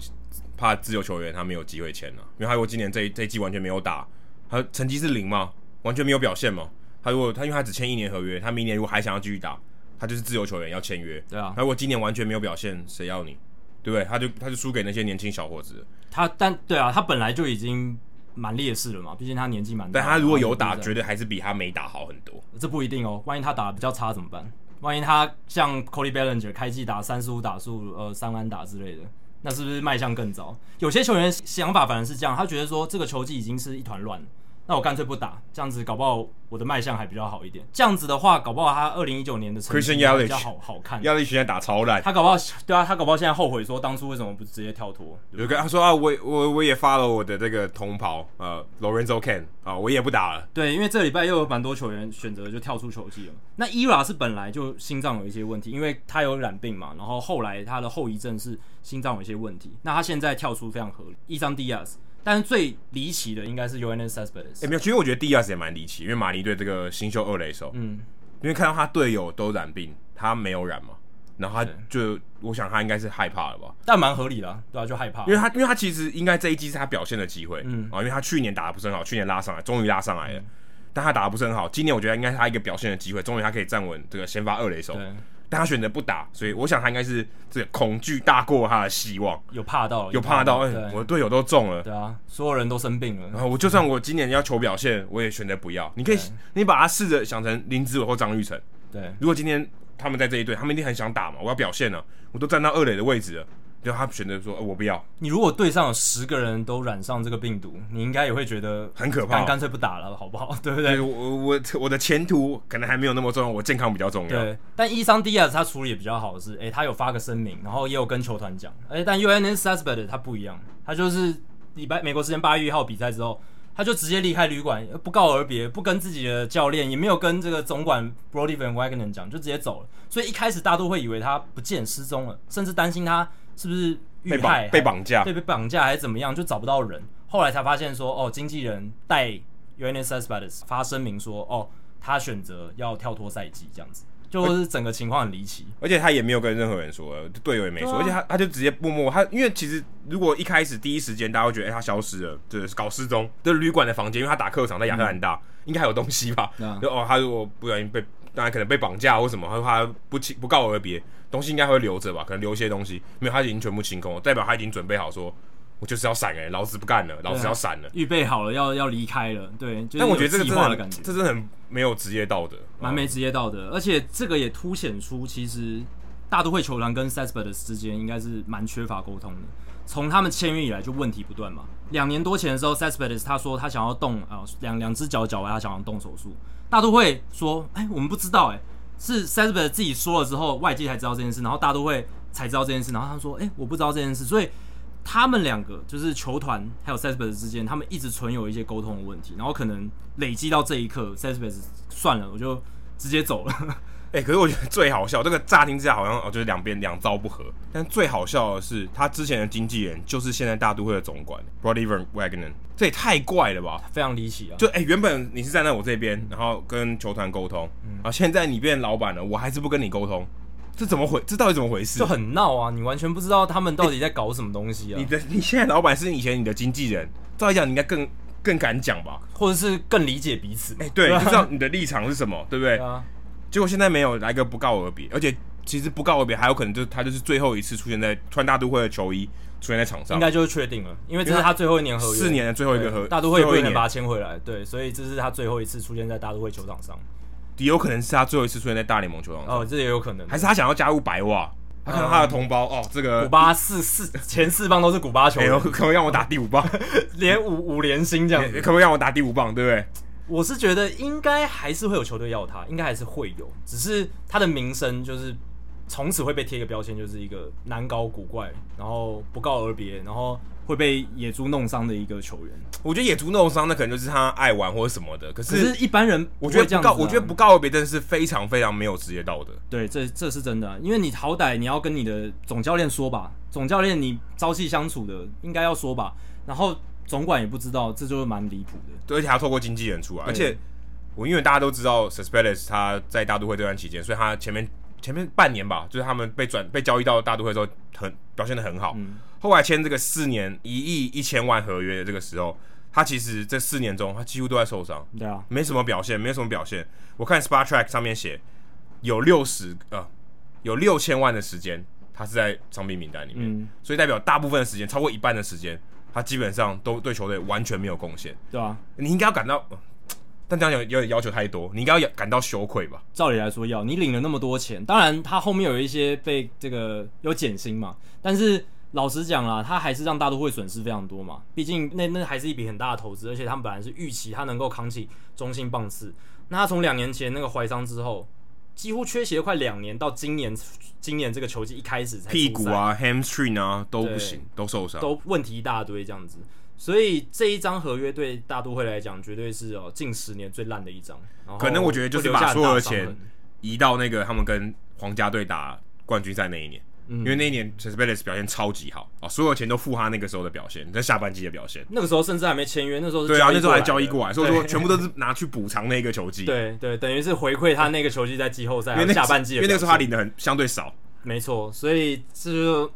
怕自由球员他没有机会签了，因为他如果今年这一这一季完全没有打，他成绩是零嘛，完全没有表现嘛。他如果他因为他只签一年合约，他明年如果还想要继续打。他就是自由球员，要签约。对啊，他如果今年完全没有表现，谁要你？对不对？他就他就输给那些年轻小伙子。他但对啊，他本来就已经蛮劣势了嘛，毕竟他年纪蛮大。但他如果有打，绝对还是比他没打好很多。这不一定哦，万一他打得比较差怎么办？万一他像 Cody Bellinger 开季打三十五打数，呃，三安打之类的，那是不是迈向更糟？有些球员想法反而是这样，他觉得说这个球季已经是一团乱。那我干脆不打，这样子搞不好我的卖相还比较好一点。这样子的话，搞不好他二零一九年的成绩比较好好看。亚历现在打超烂，他搞不好对啊，他搞不好现在后悔说当初为什么不直接跳脱。有个他说啊，我我我也发了我的这个同袍呃，Lorenzo Cain 啊，我也不打了。对，因为这礼拜又有蛮多球员选择就跳出球季了。那 ERA 是本来就心脏有一些问题，因为他有染病嘛，然后后来他的后遗症是心脏有一些问题。那他现在跳出非常合理。Isan Diaz。但是最离奇的应该是 Yoenis Cespedes。哎，没有，其实我觉得 Diaz 也蛮离奇，因为马尼队这个新秀二垒手，嗯，因为看到他队友都染病，他没有染嘛，然后他就，我想他应该是害怕了吧？但蛮合理的，啊，对啊，就害怕，因为他，因为他其实应该这一季是他表现的机会，嗯。啊，因为他去年打的不是很好，去年拉上来，终于拉上来了，嗯，但他打的不是很好，今年我觉得应该是他一个表现的机会，终于他可以站稳这个先发二垒手。但他选择不打，所以我想他应该是这恐惧大过他的希望，有怕到，有怕到，哎，我的队友都中了，对啊，所有人都生病了，然后我就算我今年要求表现，我也选择不要。你可以，你把他试着想成林子伟或张玉成，对，如果今天他们在这一队，他们一定很想打嘛，我要表现了，我都站到二垒的位置了。就他选择说、呃，我不要。你如果队上有十个人都染上这个病毒，你应该也会觉得很可怕，干脆不打了，好不好？对不对？我我我的前途可能还没有那么重要，我健康比较重要。对，但伊桑迪亚他处理也比较好的是，哎、欸，他有发个声明，然后也有跟球团讲，哎、欸，但 Yoenis Cespedes 他不一样，他就是礼拜美国时间八月一号比赛之后，他就直接离开旅馆，不告而别，不跟自己的教练，也没有跟这个总管 Brodie Van Wagenen 讲，就直接走了。所以一开始大家都会以为他不见失踪了，甚至担心他是不是。遇害被绑架，对，被绑架还是怎么样，就找不到人。后来才发现说，哦，经纪人代 Yoenis Cespedes 发声明说，哦，他选择要跳脱赛季，这样子，就是整个情况很离奇。而且他也没有跟任何人说，队友也没说，啊、而且他他就直接默默他，因为其实如果一开始第一时间大家会觉得，哎、欸，他消失了，就是搞失踪。的旅馆的房间，因为他打客场在亚特兰大，嗯、应该还有东西吧？啊、就哦，他如果不小心被，当然可能被绑架或什么，他说他不不告而别。东西应该会留着吧，可能留一些东西，没有，他已经全部清空了，代表他已经准备好说，我就是要闪哎，老子不干了，老子要闪了，预备好了要要离开了，对。但我觉得这个真的，这真的很没有职业道德，蛮没职业道德，而且这个也凸显出其实大都会球团跟 Cespedes 之间应该是蛮缺乏沟通的，从他们签约以来就问题不断嘛。两年多前的时候，Cespedes 他说他想要动啊两两只脚脚踝，他想要动手术，大都会说哎、欸、我们不知道哎、欸。是 Cespedes 自己说了之后，外界才知道这件事，然后大都会才知道这件事，然后他说：“哎、我不知道这件事。”所以他们两个就是球团还有 Cespedes 之间，他们一直存有一些沟通的问题，然后可能累积到这一刻，Cespedes 算了，我就直接走了。哎、欸，可是我觉得最好笑，这个乍听之下好像哦，就是两边两招不合。但最好笑的是，他之前的经纪人就是现在大都会的总管 Brodie Van Wagenen，这也太怪了吧，非常离奇啊！就哎、欸，原本你是站在我这边，然后跟球团沟通，然后现在你变老板了，我还是不跟你沟通，这怎么回？这到底怎么回事？就很闹啊！你完全不知道他们到底在搞什么东西啊！欸、你的你现在老板是以前你的经纪人，照理讲你应该更更敢讲吧，或者是更理解彼此？哎、欸，对，你知道你的立场是什么，对不对？啊结果现在没有来个不告而别，而且其实不告而别还有可能就是他就是最后一次出现在穿大都会的球衣出现在场上，应该就是确定了，因为这是他最后一年合约，四年的最后一个合约，大都会不能把他签回来，对，所以这是他最后一次出现在大都会球场上，也有可能是他最后一次出现在大联盟球场上，哦，这也有可能，还是他想要加入白袜，他看到他的同胞、嗯、哦，这个古巴四四前四棒都是古巴球员，可不可以让我打第五棒，连五五连星这样子，可不可以让我打第五棒，对不对？我是觉得应该还是会有球队要他，应该还是会有，只是他的名声就是从此会被贴一个标签，就是一个难搞古怪，然后不告而别，然后会被野猪弄伤的一个球员。我觉得野猪弄伤那可能就是他爱玩或者什么的，可是，可是一般人我觉得不告，我觉得不告而别真的是非常非常没有职业道德。对，这这是真的啊，因为你好歹你要跟你的总教练说吧，总教练你朝夕相处的应该要说吧，然后。总管也不知道，这就是蛮离谱的。对，而且还透过经纪人出来，而且我因为大家都知道 s u s p e d e s 他在大都会这段期间，所以他前面前面半年吧，就是他们被转被交易到大都会之后，很表现的很好。嗯、后来签这个四年一亿一千万合约的这个时候，他其实这四年中他几乎都在受伤，对啊，没什么表现，没什么表现。我看 Spotrac 上面写有六十呃有六千万的时间，他是在伤病名单里面，嗯、所以代表大部分的时间，超过一半的时间。他基本上都对球队完全没有贡献，对啊，你应该要感到，但这样有有点要求太多，你应该要感到羞愧吧？照理来说要，你领了那么多钱，当然他后面有一些被这个有减薪嘛，但是老实讲啦，他还是让大都会损失非常多嘛，毕竟那那还是一笔很大的投资，而且他们本来是预期他能够扛起中信棒次，那他从两年前那个怀伤之后。几乎缺席了快两年，到今年，今年这个球季一开始才屁股啊，hamstring 啊都不行，都受伤，都问题一大堆这样子。所以这一张合约对大都会来讲，绝对是哦近十年最烂的一张。可能我觉得就是把所有的钱移到那个他们跟皇家队打冠军赛那一年。因为那一年 c e s p e l e s 表现超级好啊，所有钱都付他那个时候的表现，在下半季的表现。那个时候甚至还没签约，那时候是对啊，那时候还交易过来，所以说全部都是拿去补偿那个球季。对对，等于是回馈他那个球季在季后赛下半季，因为那个时候他领的很相对少。没错，所以这就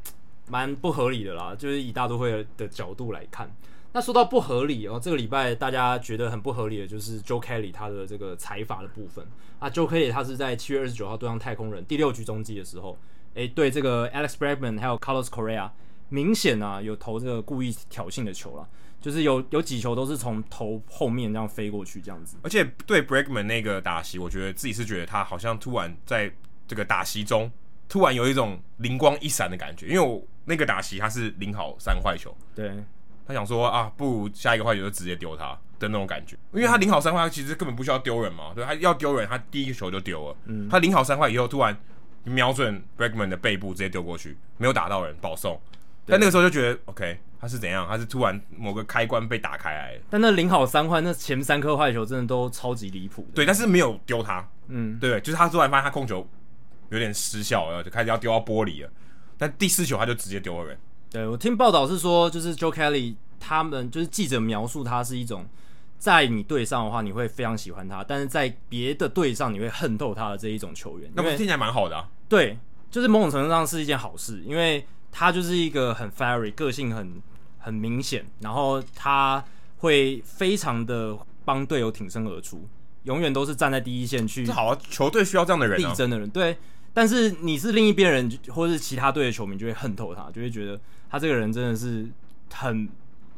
蛮不合理的啦，就是以大都会的角度来看。那说到不合理哦，这个礼拜大家觉得很不合理的就是 Joe Kelly 他的这个财阀的部分啊，Joe Kelly 他是在七月二十九号对上太空人第六局中继的时候。诶、欸，对这个 Alex Bregman 还有 Carlos Correa，明显啊有投这个故意挑衅的球了，就是有有几球都是从头后面这样飞过去这样子。而且对 Bregman 那个打席，我觉得自己是觉得他好像突然在这这个打席中，突然有一种灵光一闪的感觉，因为我那个打席他是零好三坏球，对，他想说啊，不如下一个坏球就直接丢他的那种感觉，因为他零好三坏，其实根本不需要丢人嘛，对，他要丢人，他第一个球就丢了，嗯，他零好三坏以后，突然瞄准 Bregman 的背部直接丢过去，没有打到人，保送，但那个时候就觉得 OK。他是怎样？他是突然某个开关被打开来，但那零好三坏，那前三颗坏球真的都超级离谱。对，但是没有丢他，嗯，对，就是他突然发现他控球有点失效然后，就开始要丢到玻璃了。但第四球他就直接丢了人。对，我听报道是说，就是 Joe Kelly 他们就是记者描述他是一种在你队上的话你会非常喜欢他，但是在别的队上你会恨透他的这一种球员。那不是听起来蛮好的啊？对，就是某种程度上是一件好事，因为他就是一个很 fiery 个性很。很明显，然后他会非常的帮队友挺身而出，永远都是站在第一线去。好啊，球队需要这样的人，力争的人。对，但是你是另一边人，或是其他队的球迷，就会恨透他，就会觉得他这个人真的是很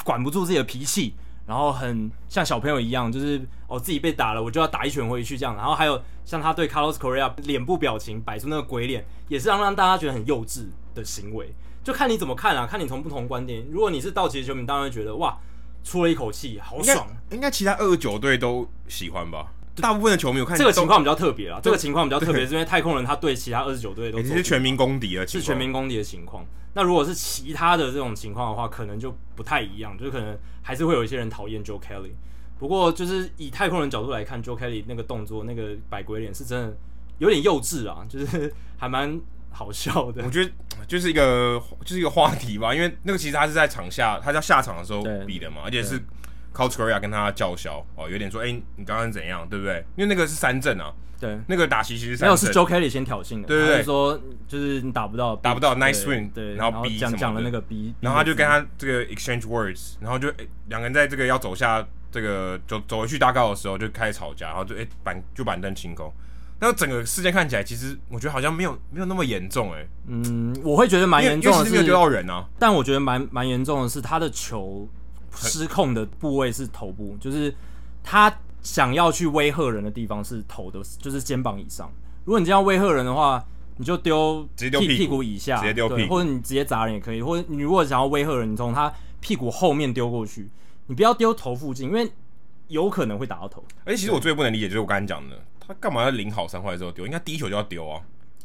管不住自己的脾气，然后很像小朋友一样，就是哦自己被打了，我就要打一拳回去这样。然后还有像他对 Carlos Correa 脸部表情摆出那个鬼脸，也是让让大家觉得很幼稚的行为。就看你怎么看啊，看你从不同观点。如果你是道奇的球迷，当然会觉得哇，出了一口气，好爽。应该其他二十九队都喜欢吧？大部分的球迷有看这个情况比较特别啊。这个情况比较特别，是因为太空人他对其他二十九队都是全民公敌了，是全民公敌的情况。那如果是其他的这种情况的话，可能就不太一样，就是可能还是会有一些人讨厌 Joe Kelly。不过就是以太空人角度来看，Joe Kelly 那个动作，那个摆鬼脸是真的有点幼稚啊，就是还蛮。好笑的，我觉得就是一个就是一个话题吧，因为那个其实他是在场下，他在下场的时候比的嘛，而且是 Carlos Correa 跟他叫嚣哦，有点说，哎、欸，你刚刚怎样，对不对？因为那个是三振啊，对，那个打席其实是没有是 Joe Kelly 先挑衅的，对对对，说就是你打不到，打不到 nice swing，对，然后 B 讲讲了那个 B，然后他就跟他这个 exchange words，然后就两、欸、个人在这个要走下这个走走回去大道的时候就开始吵架，然后就哎、欸、板就板凳清空。那整个事件看起来，其实我觉得好像没有没有那么严重哎、欸。嗯，我会觉得蛮严重的是，没有丢到人啊。但我觉得蛮蛮严重的是，他的球失控的部位是头部，就是他想要去威吓人的地方是头的，就是肩膀以上。如果你这样威吓人的话，你就丢直接丢屁，屁股以下，直接丢屁股，或者你直接砸人也可以。或者你如果想要威吓人，你从他屁股后面丢过去，你不要丢头附近，因为有可能会打到头。而且其实我最不能理解就是我刚才讲的。他干嘛要零好三坏之后丢？应该第一球就要丢啊！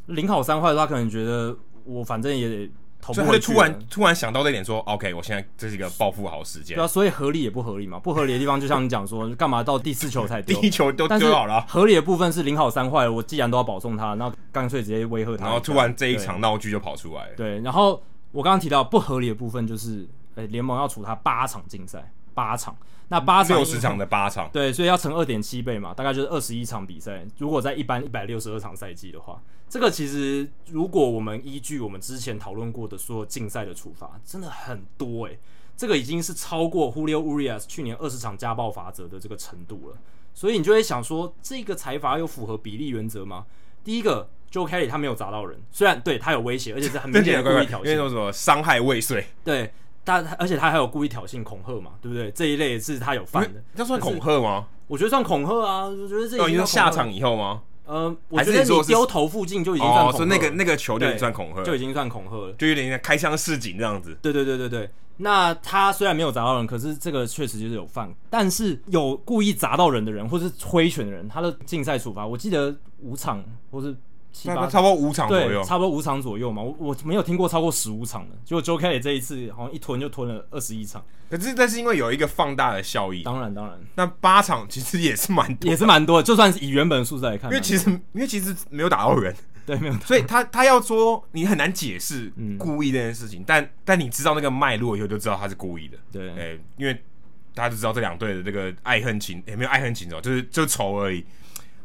零好三坏，他可能觉得我反正也得投，所以他就突然突然想到这点，说：“OK，我现在这是一个暴富好时间。”对啊，所以合理也不合理嘛？不合理的地方就像你讲说，干嘛到第四球才丢？第一球都丢好了。合理的部分是零好三坏，我既然都要保送他，那干脆直接威吓他。然后突然这一场闹剧就跑出来了。对，然后我刚刚提到不合理的部分就是，呃，联盟要处他八场竞赛，八场。那八场六十场的八场，对，所以要乘二点七倍嘛，大概就是二十一场比赛。如果在一般一百六十二场赛季的话，这个其实如果我们依据我们之前讨论过的所有竞赛的处罚，真的很多诶、欸。这个已经是超过 Julio Urias 去年二十场家暴法则的这个程度了。所以你就会想说，这个裁罚有符合比例原则吗？第一个，Joe Kelly 他没有砸到人，虽然对他有威胁，而且是很明显的故意挑衅，因为说什么伤害未遂，对。但而且他还有故意挑衅、恐吓嘛，对不对？这一类是他有犯的，这算恐吓吗？我觉得算恐吓啊！我觉得这已经下场以后吗？呃，我觉得你丢头附近就已经算恐吓，哦，那个那个球就已经算恐吓，就已经算恐吓了，就有点像开枪示警这样子。对对对对对。那他虽然没有砸到人，可是这个确实就是有犯。但是有故意砸到人的人，或是挥拳的人，他的竞赛处罚，我记得五场或是。差不多五场左右，差不多五场左右嘛。我我没有听过超过十五场的，结果 Joe Kelly 这一次好像一吞就吞了二十一场。可是但是因为有一个放大的效益，当然当然。那八场其实也是蛮多，也是蛮多的。就算是以原本数字来看，因为其实因为其实没有打到人，对，没有。所以他他要说你很难解释故意这件事情，嗯、但但你知道那个脉络以后，就知道他是故意的。对，哎、欸，因为大家就知道这两队的这个爱恨情，也、欸、没有爱恨情仇，就是就仇而已。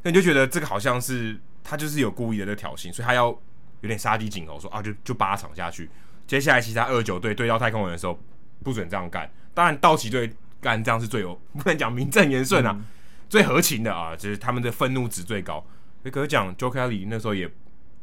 那你就觉得这个好像是。他就是有故意的在挑衅，所以他要有点杀鸡儆猴，说啊，就就八场下去，接下来其他二九队对到太空人的时候不准这样干。当然道奇队干这样是最有 不能讲名正言顺啊，嗯、最合情的啊，就是他们的愤怒值最高。可是讲 Joe Kelly 那时候也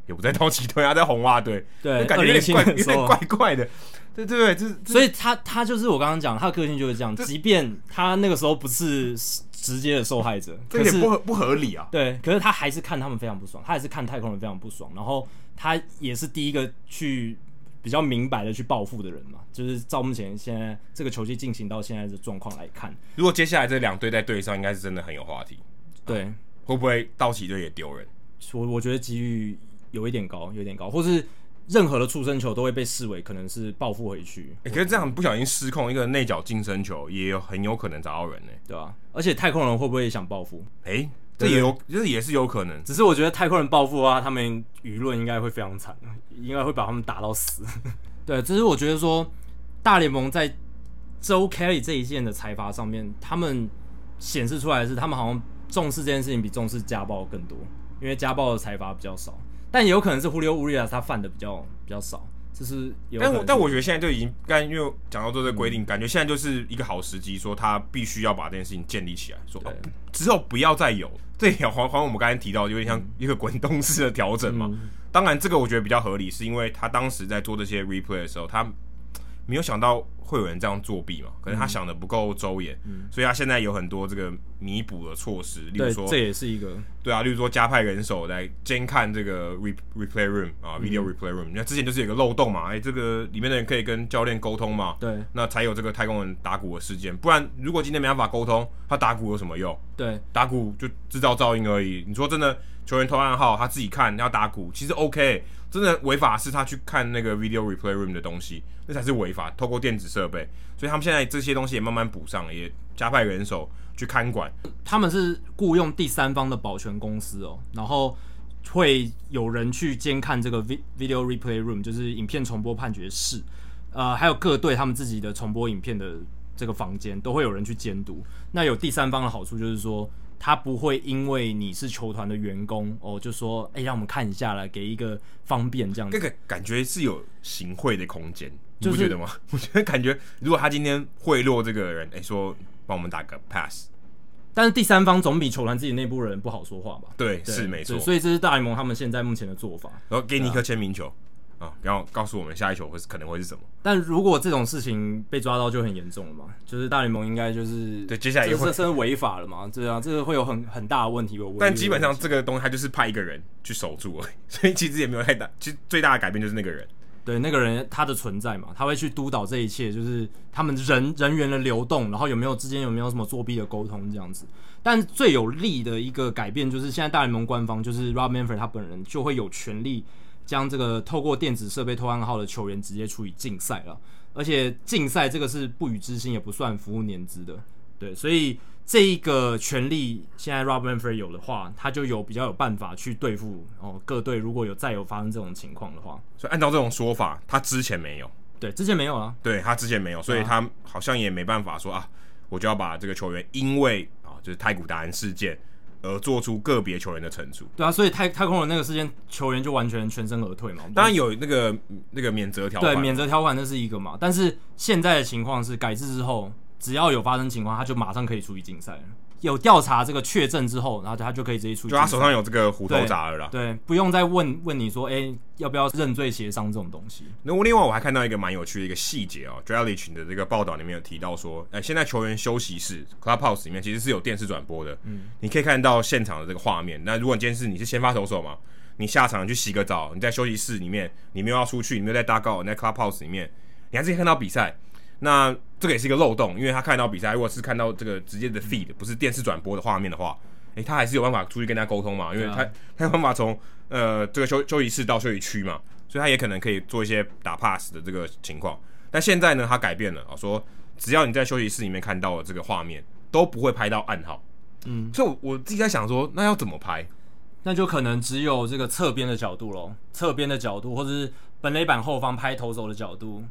也不在道奇队，他在红袜队，对，感觉有点怪，有点怪怪的。对对对，就是，所以他他就是我刚刚讲，他的个性就是这样。即便他那个时候不是直接的受害者，这有点不合不合理啊。对，可是他还是看他们非常不爽，他还是看太空人非常不爽，然后他也是第一个去比较明白的去报复的人嘛。就是照目前现在这个球季进行到现在的状况来看，如果接下来这两队在对上，应该是真的很有话题。对，啊、会不会道奇队也丢人？我我觉得机遇有一点高，有点高，或是。任何的触身球都会被视为可能是报复回去。哎、欸，可是这样不小心失控，一个内角近身球也有很有可能砸到人呢，对吧、啊？而且太空人会不会也想报复？哎、欸，这也有，这也是有可能。只是我觉得太空人报复啊，他们舆论应该会非常惨，应该会把他们打到死。对，只是我觉得说大联盟在 Joe Kelly 这一件的裁罚上面，他们显示出来的是他们好像重视这件事情比重视家暴更多，因为家暴的裁罚比较少。但也有可能是 Julio Urias 他犯的比较比较少，就是有。但我但我觉得现在就已经刚因为讲到这个规定，嗯、感觉现在就是一个好时机，说他必须要把这件事情建立起来，说、哦、之后不要再有。这也还还我们刚才提到，有点像一个滚动式的调整嘛。嗯、当然，这个我觉得比较合理，是因为他当时在做这些 replay 的时候，他没有想到。会有人这样作弊嘛？可能他想的不够周延，嗯、所以他现在有很多这个弥补的措施，例如说，这也是一个对啊，例如说加派人手来监看这个 re replay room 啊，video replay room。那、嗯、之前就是有个漏洞嘛，哎，这个里面的人可以跟教练沟通嘛，对，那才有这个太空人打鼓的事件。不然，如果今天没办法沟通，他打鼓有什么用？对，打鼓就制造噪音而已。你说真的，球员投暗号，他自己看要打鼓，其实 OK。真的违法是他去看那个 video replay room 的东西，那才是违法。透过电子设备，所以他们现在这些东西也慢慢补上，也加派人手去看管。他们是雇佣第三方的保全公司哦，然后会有人去监看这个 video replay room，就是影片重播判决室。呃，还有各队他们自己的重播影片的这个房间，都会有人去监督。那有第三方的好处就是说。他不会因为你是球团的员工哦，就说哎、欸，让我们看一下来，给一个方便这样子。这个感觉是有行贿的空间，你不觉得吗？我觉得感觉，如果他今天贿赂这个人，哎、欸，说帮我们打个 pass，但是第三方总比球团自己内部人不好说话吧？对，对是没错。所以这是大联盟他们现在目前的做法，然后给你一颗签名球。然后告诉我们下一球会是可能会是什么？但如果这种事情被抓到就很严重了嘛，就是大联盟应该就是对接下来也会这是违法了嘛？对啊，这个会有很很大的问题。但基本上这个东西他就是派一个人去守住了，所以其实也没有太大。其实最大的改变就是那个人，对那个人他的存在嘛，他会去督导这一切，就是他们人人员的流动，然后有没有之间有没有什么作弊的沟通这样子。但最有利的一个改变就是现在大联盟官方就是 Rob Manfred 他本人就会有权利。将这个透过电子设备偷暗号的球员直接处以禁赛了，而且禁赛这个是不予置信，也不算服务年资的，对，所以这一个权利现在 Rob Manfred 有的话，他就有比较有办法去对付哦各队，如果有再有发生这种情况的话，所以按照这种说法，他之前没有，对，之前没有啊，对他之前没有，所以他好像也没办法说啊，我就要把这个球员因为啊就是太古达人事件。而做出个别球员的惩处，对啊，所以太太空人那个事件，球员就完全全身而退嘛。当然有那个那个免责条款，对，免责条款那是一个嘛。但是现在的情况是改制之后，只要有发生情况，他就马上可以处理竞赛了。有调查这个确证之后，然后他就可以直接出去。就他手上有这个虎头铡了啦。对，不用再问问你说，哎、欸，要不要认罪协商这种东西？那我另外我还看到一个蛮有趣的一个细节哦 Drellich 的这个报道里面有提到说，哎、欸，现在球员休息室 Clubhouse 里面其实是有电视转播的，嗯，你可以看到现场的这个画面。那如果你今天是你是先发投手嘛，你下场去洗个澡，你在休息室里面，你没有要出去，你没有在大告，你在 Clubhouse 里面，你还是可以看到比赛。那这个也是一个漏洞，因为他看到比赛，如果是看到这个直接的 feed，不是电视转播的画面的话，诶、欸，他还是有办法出去跟他沟通嘛，因为他、啊、他有办法从呃这个休休息室到休息区嘛，所以他也可能可以做一些打 pass 的这个情况。但现在呢，他改变了啊，说只要你在休息室里面看到了这个画面，都不会拍到暗号。嗯，所以我我自己在想说，那要怎么拍？那就可能只有这个侧边的角度喽，侧边的角度，或者是本垒板后方拍投手的角度。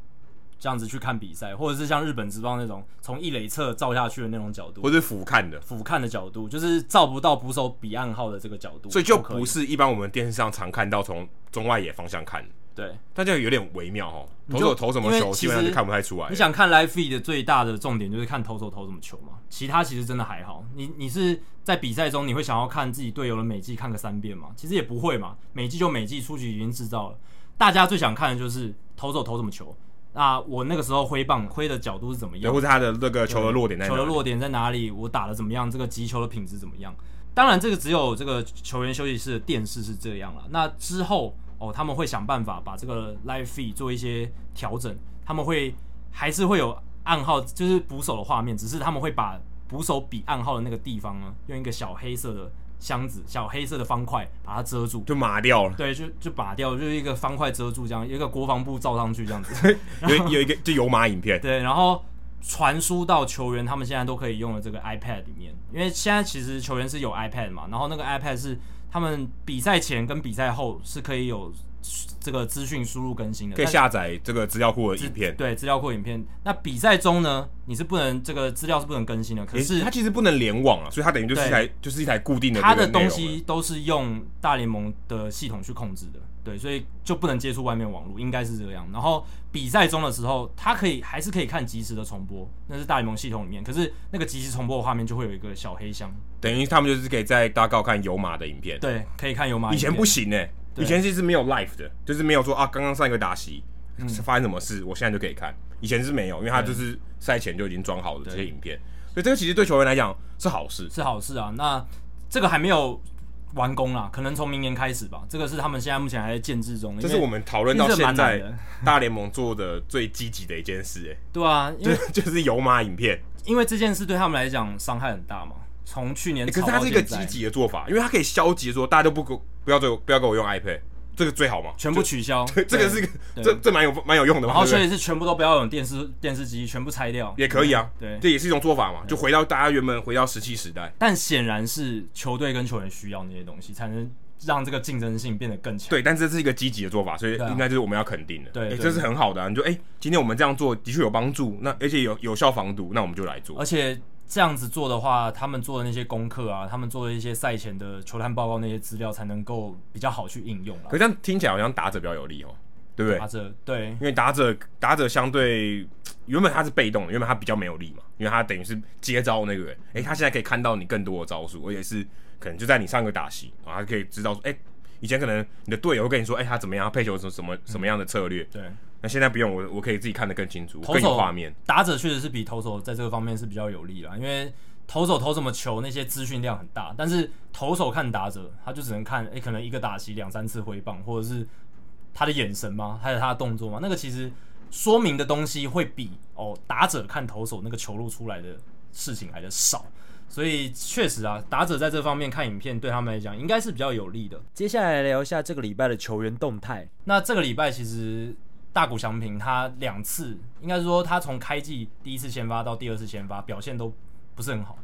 这样子去看比赛，或者是像日本职棒那种从一垒侧照下去的那种角度，或者俯瞰的俯瞰的角度，就是照不到捕手彼岸号的这个角度，所以就不是一般我们电视上常看到从中外野方向看，对，但这个有点微妙哦。投手投什么球，基本上就看不太出来。你想看 live feed 的最大的重点就是看投手投什么球嘛？其他其实真的还好。你你是在比赛中你会想要看自己队友的每季看个三遍吗？其实也不会嘛。每季就每季，出局已经制造了。大家最想看的就是投手投什么球。那我那个时候挥棒挥的角度是怎么样？或者他的那个球的落点在哪里？球的落点在哪里？我打的怎么样？这个击球的品质怎么样？当然，这个只有这个球员休息室的电视是这样了。那之后哦，他们会想办法把这个 live feed 做一些调整。他们会还是会有暗号，就是捕手的画面，只是他们会把捕手比暗号的那个地方呢，用一个小黑色的箱子、小黑色的方块把它遮住，就麻掉了。对，就就拔掉，就是一个方块遮住，这样一个国防部罩上去这样子。有有一个就有码影片。对，然后传输到球员他们现在都可以用的这个 iPad 里面，因为现在其实球员是有 iPad 嘛，然后那个 iPad 是他们比赛前跟比赛后是可以有。这个资讯输入更新的，可以下载这个资料库的影片。对，资料库影片。那比赛中呢，你是不能这个资料是不能更新的。可是、欸、它其实不能联网啊，所以它等于就是一台就是一台固定的。它的东西都是用大联盟的系统去控制的，对，所以就不能接触外面网络，应该是这样。然后比赛中的时候，它可以还是可以看即时的重播，那是大联盟系统里面。可是那个即时重播的画面就会有一个小黑箱，等于他们就是可以在大告看有马的影片。对，可以看有马。以前不行呢、欸。以前其实没有 live 的，就是没有说啊，刚刚上一个打席是发生什么事，我现在就可以看。以前是没有，因为他就是赛前就已经装好了这些影片，所以这个其实对球员来讲是好事，是好事啊。那这个还没有完工啦，可能从明年开始吧。这个是他们现在目前还在建制中。这是我们讨论到现在 大联盟做的最积极的一件事，哎，对啊，就 就是有马影片，因为这件事对他们来讲伤害很大嘛。从去年，可是它是一个积极的做法，因为它可以消极的说，大家都不给不要做，不要给我用 iPad。这个最好嘛，全部取消。对，这个是个这这蛮有蛮有用的嘛。然后所以是全部都不要用电视电视机，全部拆掉也可以啊。对，这也是一种做法嘛，就回到大家原本回到石器时代。但显然是球队跟球员需要那些东西，才能让这个竞争性变得更强。对，但这是一个积极的做法，所以应该就是我们要肯定的。对，这是很好的啊。你就，哎，今天我们这样做的确有帮助，那而且有有效防毒，那我们就来做。而且。这样子做的话，他们做的那些功课啊，他们做的一些赛前的球探报告那些资料，才能够比较好去应用。可是这样听起来好像打者比较有利哦，对不对？打者对，因为打者打者相对原本他是被动的，原本他比较没有力嘛，因为他等于是接招那个人。哎，他现在可以看到你更多的招数，而且是可能就在你上个打席啊，他可以知道说，哎，以前可能你的队友会跟你说，哎，他怎么样，他配球什么什么什么样的策略？对。那现在不用我，我可以自己看得更清楚，更有画面。打者确实是比投手在这个方面是比较有利啦，因为。投手投什么球，那些资讯量很大，但是投手看打者，他就只能看，诶、欸，可能一个打击两三次挥棒，或者是他的眼神吗？还有他的动作吗？那个其实说明的东西会比哦打者看投手那个球路出来的事情来的少，所以确实啊，打者在这方面看影片对他们来讲应该是比较有利的。接下来聊一下这个礼拜的球员动态。那这个礼拜其实大谷翔平他两次，应该是说他从开季第一次先发到第二次先发表现都。不是很好，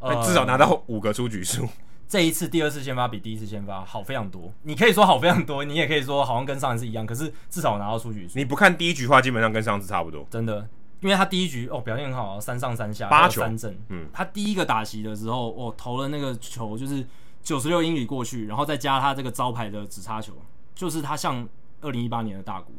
呃，至少拿到五个出局数。这一次第二次先发比第一次先发好非常多。你可以说好非常多，你也可以说好像跟上一次一样。可是至少拿到出局数。你不看第一局的话，基本上跟上次差不多。真的，因为他第一局哦表现很好，三上三下八球三振。嗯，他第一个打席的时候，哦投了那个球就是九十六英里过去，然后再加他这个招牌的直叉球，就是他像二零一八年的大谷，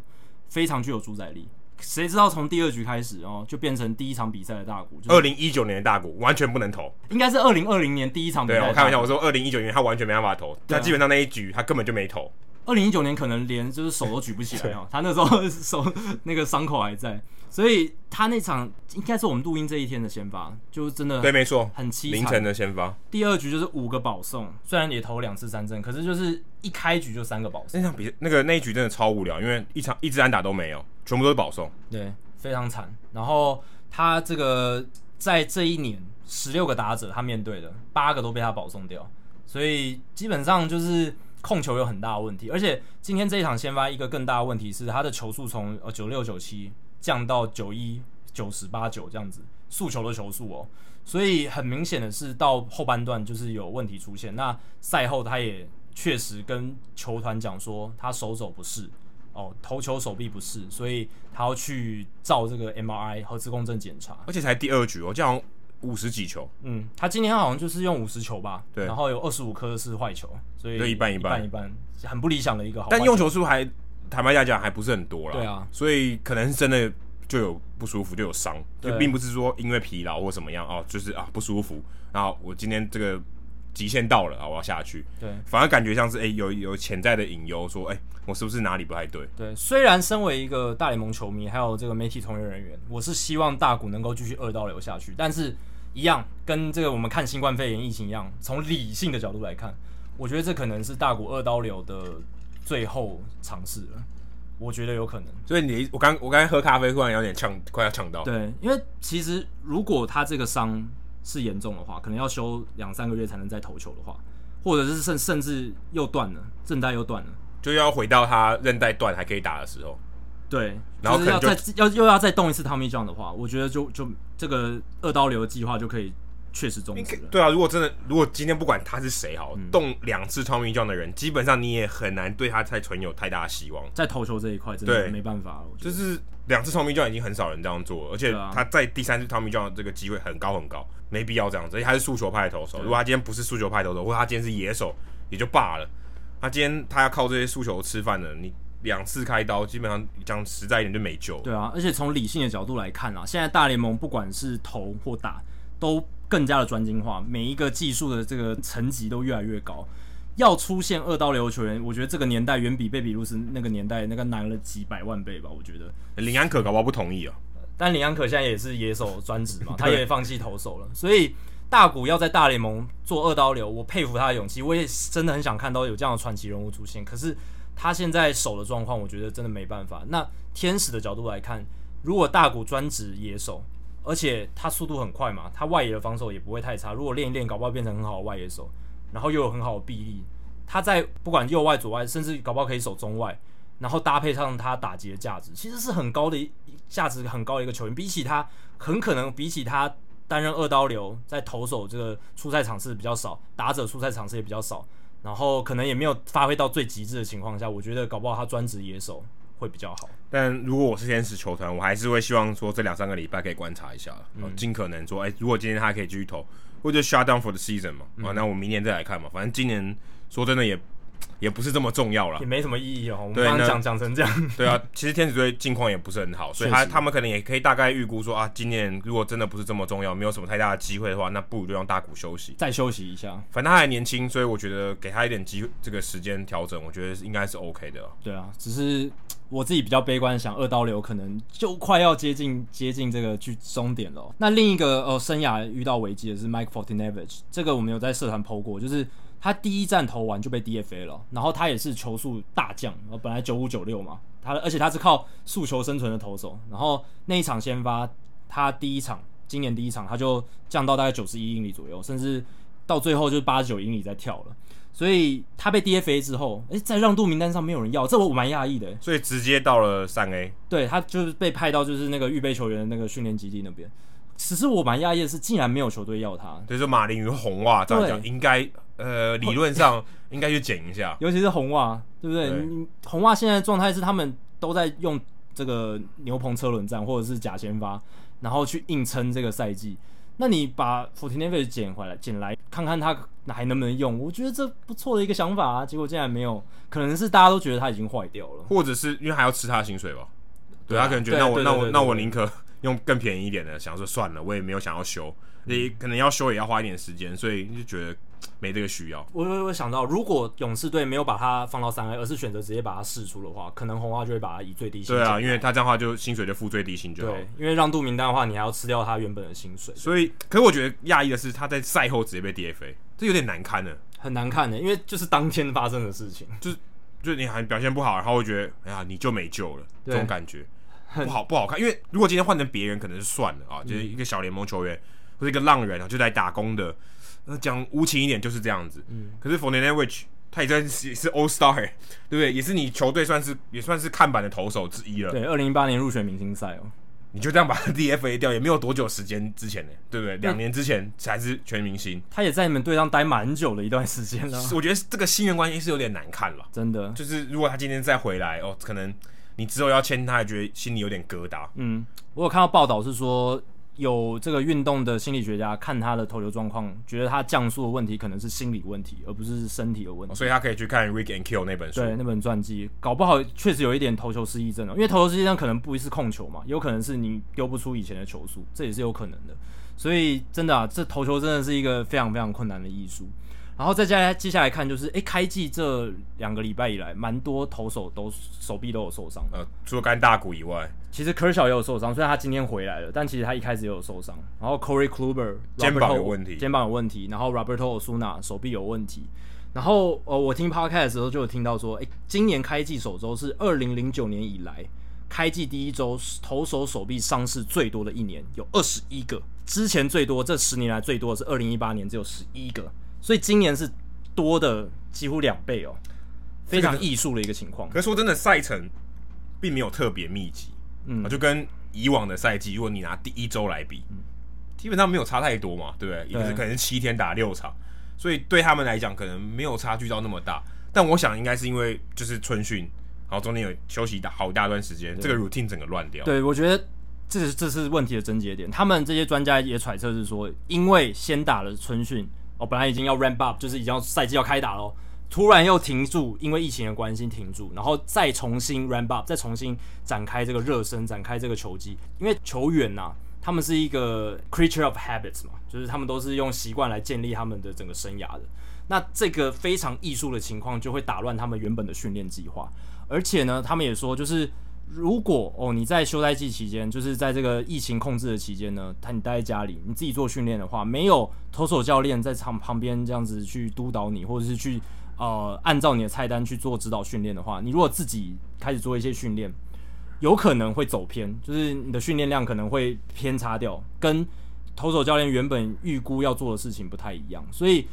非常具有主宰力。谁知道从第二局开始哦，就变成第一场比赛的大股。二零一九年的大股完全不能投，应该是二零二零年第一场比赛。对，我开玩笑，我说二零一九年他完全没办法投，他、啊、基本上那一局他根本就没投。二零一九年可能连就是手都举不起来哦，他那时候手那个伤口还在，所以他那场应该是我们录音这一天的先发，就真的对，没错，很凄惨。凌晨的先发，第二局就是五个保送，虽然也投两次三振，可是就是一开局就三个保送。那场比那个那一局真的超无聊，因为一场一支安打都没有，全部都是保送，对，非常惨。然后他这个在这一年十六个打者他面对的八个都被他保送掉，所以基本上就是。控球有很大的问题，而且今天这一场先发一个更大的问题是，他的球速从呃九六九七降到九一九十八九这样子，速球的球速哦，所以很明显的是到后半段就是有问题出现。那赛后他也确实跟球团讲说，他手肘不适哦，投球手臂不适，所以他要去照这个 MRI 核磁共振检查，而且才第二局哦，这样。五十几球，嗯，他今天好像就是用五十球吧，对，然后有二十五颗是坏球，所以一半一半一半，很不理想的一个好。但用球数还坦白来讲还不是很多了。对啊，所以可能是真的就有不舒服，就有伤，就并不是说因为疲劳或什么样哦，就是啊不舒服，然后我今天这个极限到了啊，我要下去。对，反而感觉像是哎、欸、有有潜在的隐忧，说哎、欸、我是不是哪里不太对？对，虽然身为一个大联盟球迷，还有这个媒体从业人员，我是希望大谷能够继续二刀流下去，但是一样跟这个我们看新冠肺炎疫情一样，从理性的角度来看，我觉得这可能是大谷二刀流的最后尝试了。我觉得有可能，所以你我刚我刚才喝咖啡，突然有点呛，快要呛到。对，因为其实如果他这个伤是严重的话，可能要休两三个月才能再投球的话，或者是甚甚至又断了，韧带又断了，就要回到他韧带断还可以打的时候。对，然后要再要又要再动一次 Tommy John 的话，我觉得就就这个二刀流计划就可以。确实终止了。对啊，如果真的，如果今天不管他是谁好，嗯、动两次 Tommy John 的人，基本上你也很难对他再存有太大的希望。在投球这一块，真的没办法了。就是两次 Tommy John 已经很少人这样做，而且他在第三次 Tommy John 的这个机会很高很高，没必要这样子。而且他是速球派的投手，如果他今天不是速球派投手，或者他今天是野手，也就罢了。他今天他要靠这些速球吃饭的，你两次开刀，基本上讲实在一点就没救。对啊，而且从理性的角度来看啊，现在大联盟不管是投或打都。更加的专精化，每一个技术的这个层级都越来越高。要出现二刀流球员，我觉得这个年代远比贝比鲁斯那个年代那个难了几百万倍吧。我觉得林安可搞不好不同意啊，但林安可现在也是野手专职嘛，他 也放弃投手了。所以大谷要在大联盟做二刀流，我佩服他的勇气。我也真的很想看到有这样的传奇人物出现。可是他现在手的状况，我觉得真的没办法。那天使的角度来看，如果大谷专职野手。而且他速度很快嘛，他外野的防守也不会太差。如果练一练，搞不好变成很好的外野手，然后又有很好的臂力。他在不管右外、左外，甚至搞不好可以守中外，然后搭配上他打击的价值，其实是很高的价值很高的一个球员。比起他，很可能比起他担任二刀流，在投手这个出赛场次比较少，打者出赛场次也比较少，然后可能也没有发挥到最极致的情况下，我觉得搞不好他专职野手。会比较好，但如果我是天使球团，我还是会希望说这两三个礼拜可以观察一下，嗯，尽可能说，哎、欸，如果今天他可以继续投，我就 shut down for the season 嘛，啊、嗯，那我明年再来看嘛，反正今年说真的也。也不是这么重要了，也没什么意义哦。我们刚刚讲讲成这样，对啊，其实天使队近况也不是很好，所以他他们可能也可以大概预估说啊，今年如果真的不是这么重要，没有什么太大的机会的话，那不如就让大谷休息，再休息一下。反正他还年轻，所以我觉得给他一点机会，这个时间调整，我觉得应该是 OK 的。对啊，只是我自己比较悲观，想二刀流可能就快要接近接近这个去终点了。那另一个呃，生涯遇到危机的是 Mike Foltynewicz，这个我们有在社团 PO 过，就是。他第一站投完就被 DFA 了，然后他也是球速大降，然后本来九五九六嘛，他而且他是靠速球生存的投手，然后那一场先发，他第一场今年第一场他就降到大概九十一英里左右，甚至到最后就是八十九英里在跳了，所以他被 DFA 之后，诶，在让渡名单上没有人要，这我蛮讶异的，所以直接到了三 A，对，他就是被派到就是那个预备球员的那个训练基地那边，只是我蛮讶异的是，竟然没有球队要他，所以说马林鱼红袜这样讲应该。呃，理论上 应该去捡一下，尤其是红袜，对不对？对红袜现在的状态是他们都在用这个牛棚车轮战或者是假先发，然后去硬撑这个赛季。那你把 Foltynewicz 捡回来，捡来看看他还能不能用？我觉得这不错的一个想法啊。结果竟然没有，可能是大家都觉得他已经坏掉了，或者是因为还要吃他的薪水吧？对，对他可能觉得那我那我那我宁可用更便宜一点的，想说算了，我也没有想要修，你可能要修也要花一点时间，所以就觉得。没这个需要。我我我想到，如果勇士队没有把他放到三 A，而是选择直接把他试出的话，可能红花就会把他以最低薪。对啊，因为他这样的话就薪水就付最低薪就好。对，因为让渡名单的话，你还要吃掉他原本的薪水。所以，可是我觉得讶异的是，他在赛后直接被 DFA，这有点难堪呢。很难看的，因为就是当天发生的事情，就是就你还表现不好，然后会觉得哎呀你就没救了，这种感觉不好不好看。因为如果今天换成别人，可能是算了啊，就是一个小联盟球员、嗯、或者一个浪人啊，就在打工的。那讲无情一点就是这样子，嗯，可是 Foltynewicz 他也算是也是 All Star，对不对？也是你球队算是也算是看板的投手之一了。对，二零一八年入选明星赛哦，你就这样把 DFA 掉，也没有多久时间之前呢，对不对？两年之前才是全明星，他也在你们队上待蛮久的一段时间了。我觉得这个信任关系是有点难看了，真的。就是如果他今天再回来哦，可能你之后要签他，还觉得心里有点疙瘩。嗯，我有看到报道是说。有这个运动的心理学家看他的投球状况，觉得他降速的问题可能是心理问题，而不是身体的问题。所以他可以去看《Rick and Kill》那本书，对，那本传记，搞不好确实有一点投球失忆症哦。因为投球失忆症可能不一定是控球嘛，有可能是你丢不出以前的球速，这也是有可能的。所以真的啊，这投球真的是一个非常非常困难的艺术。然后再接下来接下来看，就是诶，开季这两个礼拜以来，蛮多投手都手臂都有受伤。呃，除了干大骨以外，其实 Kershaw 也有受伤，虽然他今天回来了，但其实他一开始也有受伤。然后 Corey Kluber 肩膀有问题，肩膀有问题。然后 Roberto Osuna 手臂有问题。然后呃，我听 Podcast 的时候就有听到说，诶，今年开季首周是二零零九年以来开季第一周投手手臂伤势最多的一年，有二十一个。之前最多这十年来最多的是二零一八年，只有十一个。所以今年是多的几乎两倍哦，非常艺术的一个情况。可是说真的，赛程并没有特别密集，嗯，就跟以往的赛季，如果你拿第一周来比，嗯，基本上没有差太多嘛，对不对？也就是可能是七天打六场，所以对他们来讲可能没有差距到那么大。但我想应该是因为就是春训，然后中间有休息打好大段时间，这个 routine 整个乱掉。对，我觉得这是这是问题的症结点。他们这些专家也揣测是说，因为先打了春训。哦，本来已经要 ramp up，就是已经要赛季要开打喽，突然又停住，因为疫情的关系停住，然后再重新 ramp up，再重新展开这个热身，展开这个球季。因为球员呐、他们是一个 creature of habits 嘛，就是他们都是用习惯来建立他们的整个生涯的。那这个非常艺术的情况，就会打乱他们原本的训练计划。而且呢，他们也说，就是。如果哦，你在休赛季期间，就是在这个疫情控制的期间呢，他你待在家里，你自己做训练的话，没有投手教练在场旁边这样子去督导你，或者是去呃按照你的菜单去做指导训练的话，你如果自己开始做一些训练，有可能会走偏，就是你的训练量可能会偏差掉，跟投手教练原本预估要做的事情不太一样，所以。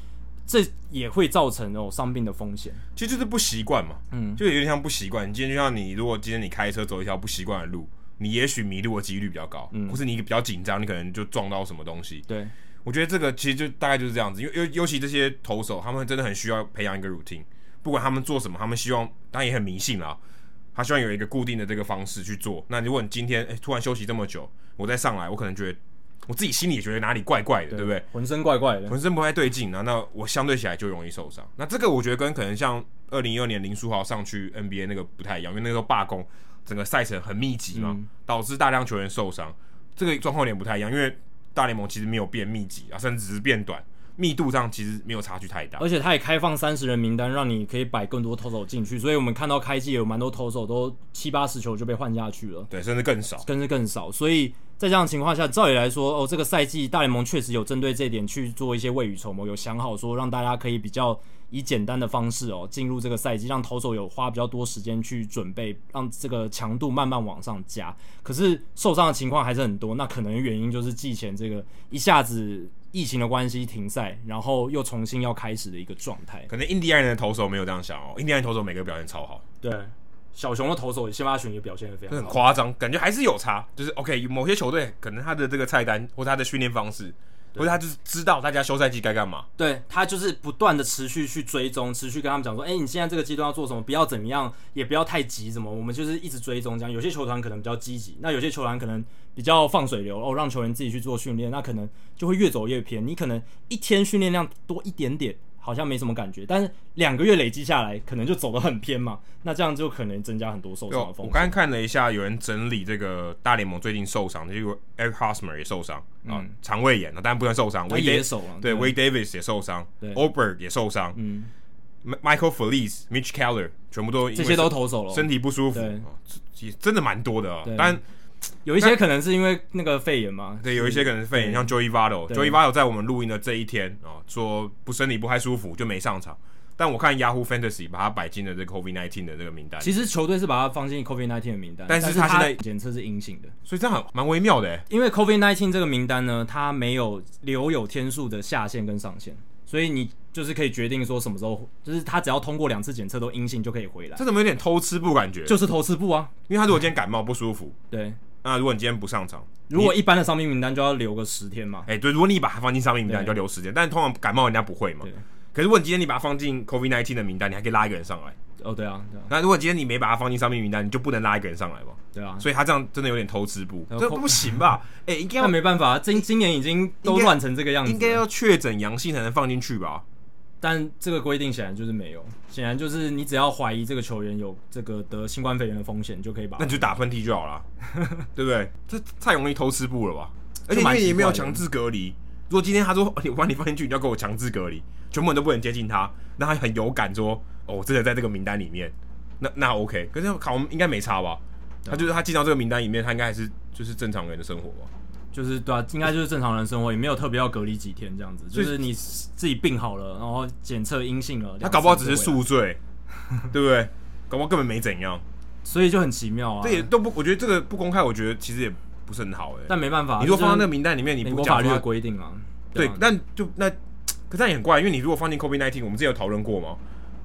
这也会造成哦伤病的风险，其实就是不习惯嘛，嗯，就有点像不习惯。你今天就像你，如果今天你开车走一条不习惯的路，你也许迷路的几率比较高，嗯，或是你比较紧张，你可能就撞到什么东西。对，我觉得这个其实就大概就是这样子，尤尤尤其这些投手，他们真的很需要培养一个 routine，不管他们做什么，他们希望，当然也很迷信啦，他希望有一个固定的这个方式去做。那如果你今天诶突然休息这么久，我再上来，我可能觉得。我自己心里也觉得哪里怪怪的，对，对不对？浑身怪怪的，浑身不太对劲，然后那我相对起来就容易受伤。那这个我觉得跟可能像二零一二年林书豪上去 NBA 那个不太一样，因为那个时候罢工，整个赛程很密集嘛，嗯、导致大量球员受伤。这个状况有点不太一样，因为大联盟其实没有变密集啊，甚至只是变短。密度上其实没有差距太大，而且他也开放三十人名单，让你可以摆更多投手进去，所以我们看到开季有蛮多投手都七八十球就被换下去了，对，甚至更少，甚至更少。所以在这样的情况下，照理来说，哦，这个赛季大联盟确实有针对这一点去做一些未雨绸缪，有想好说让大家可以比较以简单的方式哦进入这个赛季，让投手有花比较多时间去准备，让这个强度慢慢往上加。可是受伤的情况还是很多，那可能原因就是季前这个一下子。疫情的关系停赛，然后又重新要开始的一个状态。可能印第安人的投手没有这样想哦，印第安人投手每个表现超好。对，小熊的投手先发群也表现得非常好，很夸张，感觉还是有差。就是 OK，某些球队可能他的这个菜单或他的训练方式。或者他就是知道大家休赛季该干嘛，对，他就是不断的持续去追踪，持续跟他们讲说，哎、欸，你现在这个阶段要做什么，不要怎么样，也不要太急，什么，我们就是一直追踪这样。有些球团可能比较积极，那有些球团可能比较放水流哦，让球员自己去做训练，那可能就会越走越偏。你可能一天训练量多一点点。好像没什么感觉，但是两个月累积下来，可能就走得很偏嘛。那这样就可能增加很多受伤的风险。我刚刚看了一下，有人整理这个大联盟最近受伤的，就 Eric Hosmer 也受伤啊，嗯、肠胃炎，那当然不能受伤。他也手啊，对，Wade Davis 也受伤，Oberg 也受伤，嗯，Michael Feliz、Mitch Keller 全部都这些都投手了，身体不舒服，其实真的蛮多的啊。但 有一些可能是因为那个肺炎嘛，对，有一些可能是肺炎，像 Joey Votto，Joey Votto 在我们录音的这一天啊，说不身体不太舒服就没上场。但我看 Yahoo Fantasy 把他摆进了这个 COVID nineteen 的这个名单。其实球队是把他放进 COVID nineteen 的名单，但是他现在检测是阴性的，所以这样很蛮微妙的。因为 COVID nineteen 这个名单呢，它没有留有天数的下限跟上限，所以你就是可以决定说什么时候，就是他只要通过两次检测都阴性就可以回来。这怎么有点偷吃布感觉？就是偷吃布啊，因为他如果今天感冒不舒服，对。那如果你今天不上场，如果一般的伤病名单就要留个十天嘛？哎、欸，对，如果你把它放进伤病名单，你就要留十天。但是通常感冒人家不会嘛？可是如果你今天你把它放进 COVID nineteen 的名单，你还可以拉一个人上来。哦，对啊，对啊。那如果今天你没把它放进伤病名单，你就不能拉一个人上来吧？对啊，所以他这样真的有点偷吃不，这不行吧？哎、欸，应该那没办法，今今年已经都乱成这个样子，应该要确诊阳性才能放进去吧？但这个规定显然就是没有，显然就是你只要怀疑这个球员有这个得新冠肺炎的风险，就可以把，那你就打喷嚏就好了，对不对？这太容易偷吃步了吧？而且因为你也没有强制隔离，如果今天他说我把你放进去，你就要给我强制隔离，全部人都不能接近他，那他很有感说哦，我真的在这个名单里面，那那 OK。可是考应该没差吧？他就是他进到这个名单里面，他应该还是就是正常人的生活吧？就是对啊，应该就是正常人生活，也没有特别要隔离几天这样子。就是你自己病好了，然后检测阴性了，他搞不好只是宿醉，对不对？搞不好根本没怎样，所以就很奇妙啊。这也都不，我觉得这个不公开，我觉得其实也不是很好哎。但没办法，你如果放在那个名单里面，你不讲法律的规定啊。对，但就那，可这样也很怪，因为你如果放进 COVID-19，我们之前有讨论过嘛，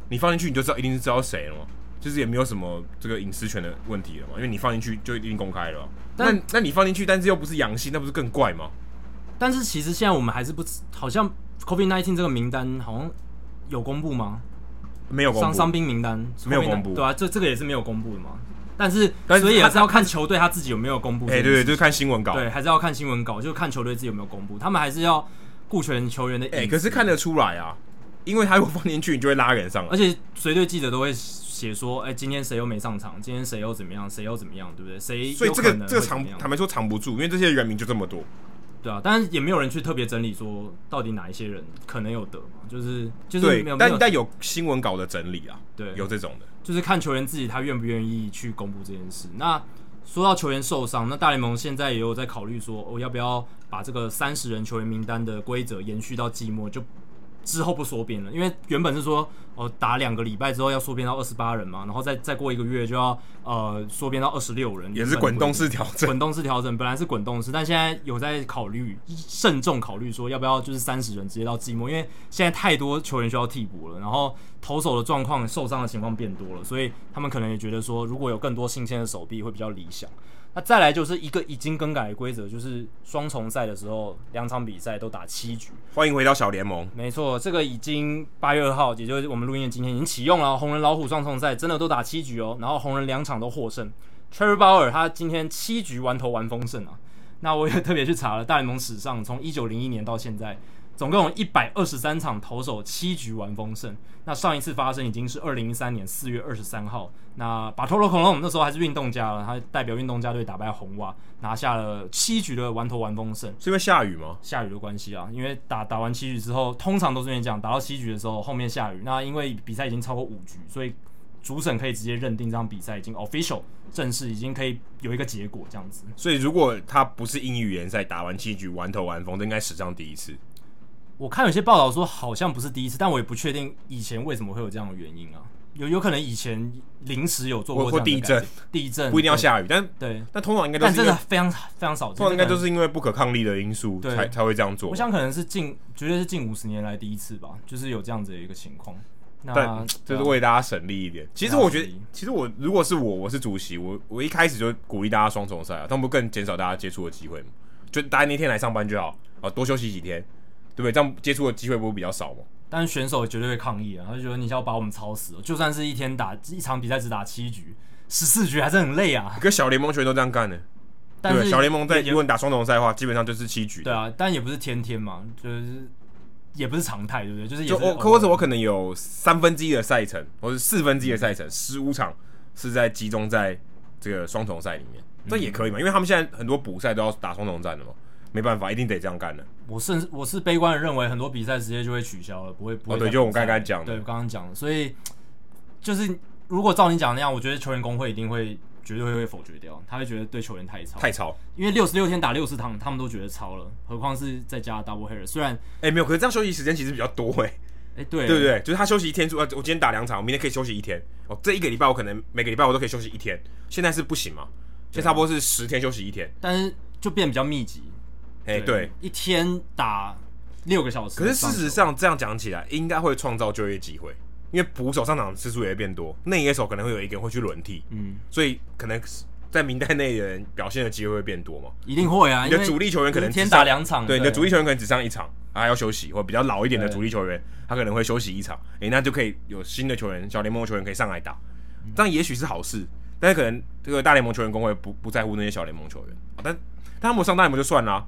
你放进去你就知道一定是知道谁了嘛，就是也没有什么这个隐私权的问题了嘛，因为你放进去就一定公开了。那那你放进去，但是又不是阳性，那不是更怪吗？但是其实现在我们还是不，好像 COVID-19 这个名单好像有公布吗？没有公布。伤伤兵名单没有公布，对啊，这这个也是没有公布的嘛。但是所以也是要看球队他自己有没有公布。哎，对对，就是看新闻稿。对，还是要看新闻稿，就看球队自己有没有公布。他们还是要顾全球员的。哎，可是看得出来啊，因为他如果放进去，你就会拉人上来，而且随队记者都会。解说，哎、欸，今天谁又没上场？今天谁又怎么样？谁又怎么样？对不对？谁？所以这个这个藏，坦白说藏不住，因为这些人名就这么多。对啊，但是也没有人去特别整理说到底哪一些人可能有得嘛？就是就是没有，对，但但有新闻稿的整理啊，对，有这种的，就是看球员自己他愿不愿意去公布这件事。那说到球员受伤，那大联盟现在也有在考虑说，我、哦、要不要把这个三十人球员名单的规则延续到季末就。之后不缩编了，因为原本是说哦，打两个礼拜之后要缩编到二十八人嘛，然后再再过一个月就要呃缩编到二十六人，也是滚动式调整。滚动式调整本来是滚动式，但现在有在考虑慎重考虑说要不要就是三十人直接到季末，因为现在太多球员需要替补了，然后投手的状况受伤的情况变多了，所以他们可能也觉得说如果有更多新鲜的手臂会比较理想。那再来就是一个已经更改的规则，就是双重赛的时候，两场比赛都打七局。欢迎回到小联盟。没错，这个已经八月二号，也就是我们录音的今天已经启用了。红人老虎双重赛真的都打七局哦，然后红人两场都获胜。Trevor Bauer 他今天七局完投完丰胜啊。那我也特别去查了大联盟史上，从一九零一年到现在。总共有一百二十三场投手七局完封胜，那上一次发生已经是二零一三年四月二十三号，那巴托罗恐龙那时候还是运动家了，他代表运动家队打败红袜，拿下了七局的完投完封胜。是因为下雨吗？下雨的关系啊，因为打打完七局之后，通常都是因为这样，打到七局的时候后面下雨，那因为比赛已经超过五局，所以主审可以直接认定这场比赛已经 official 正式已经可以有一个结果这样子。所以如果他不是英语联赛打完七局完投完封，这应该史上第一次。我看有些报道说好像不是第一次，但我也不确定以前为什么会有这样的原因啊。有有可能以前临时有做过或地震，地震不一定要下雨，但对，但通常应该都是但真的非常非常少见，通常应该就是因为不可抗力的因素才才会这样做。我想可能是近绝对是近五十年来第一次吧，就是有这样子的一个情况。但就是为大家省力一点。其实我觉得，其实我如果是我，我是主席，我我一开始就鼓励大家双重赛啊，他们不更减少大家接触的机会吗？就大家那天来上班就好，啊，多休息几天。对不对？这样接触的机会不会比较少吗？但是选手绝对会抗议啊！他就觉得你想要把我们操死了，就算是一天打一场比赛只打七局、十四局，还是很累啊。跟小联盟球员都这样干的，但是小联盟在如果你打双重赛的话，基本上就是七局。对啊，但也不是天天嘛，就是也不是常态，对不对？就是就或者我可能有三分之一的赛程，或者四分之一的赛程，十五场是在集中在这个双重赛里面，这也可以嘛？因为他们现在很多补赛都要打双重战的嘛。没办法，一定得这样干的。我甚至我是悲观的认为，很多比赛直接就会取消了，不会不会。哦，对，就我刚刚讲的。对，刚刚讲的。所以就是如果照你讲那样，我觉得球员工会一定会绝对会被否决掉，他会觉得对球员太超，太超。因为六十六天打六十场，他们都觉得超了，何况是再加 double header。虽然哎没有，可是这样休息时间其实比较多哎。哎，对，对不对？就是他休息一天，我我今天打两场，我明天可以休息一天。哦，这一个礼拜我可能每个礼拜我都可以休息一天。现在是不行嘛？现在差不多是十天休息一天，但是就变得比较密集。哎，对，一天打六个小时。可是事实上，这样讲起来，应该会创造就业机会，因为捕手上场次数也会变多，内野手可能会有一个人会去轮替，嗯，所以可能在名单内的人表现的机会会变多嘛？一定会啊！你的主力球员可能一天打两场，对，你的主力球员可能只上一场，啊，要休息，或比较老一点的主力球员，他可能会休息一场，哎，那就可以有新的球员，小联盟球员可以上来打，这样也许是好事。但是可能这个大联盟球员工会不不在乎那些小联盟球员，但但他们上大联盟就算了，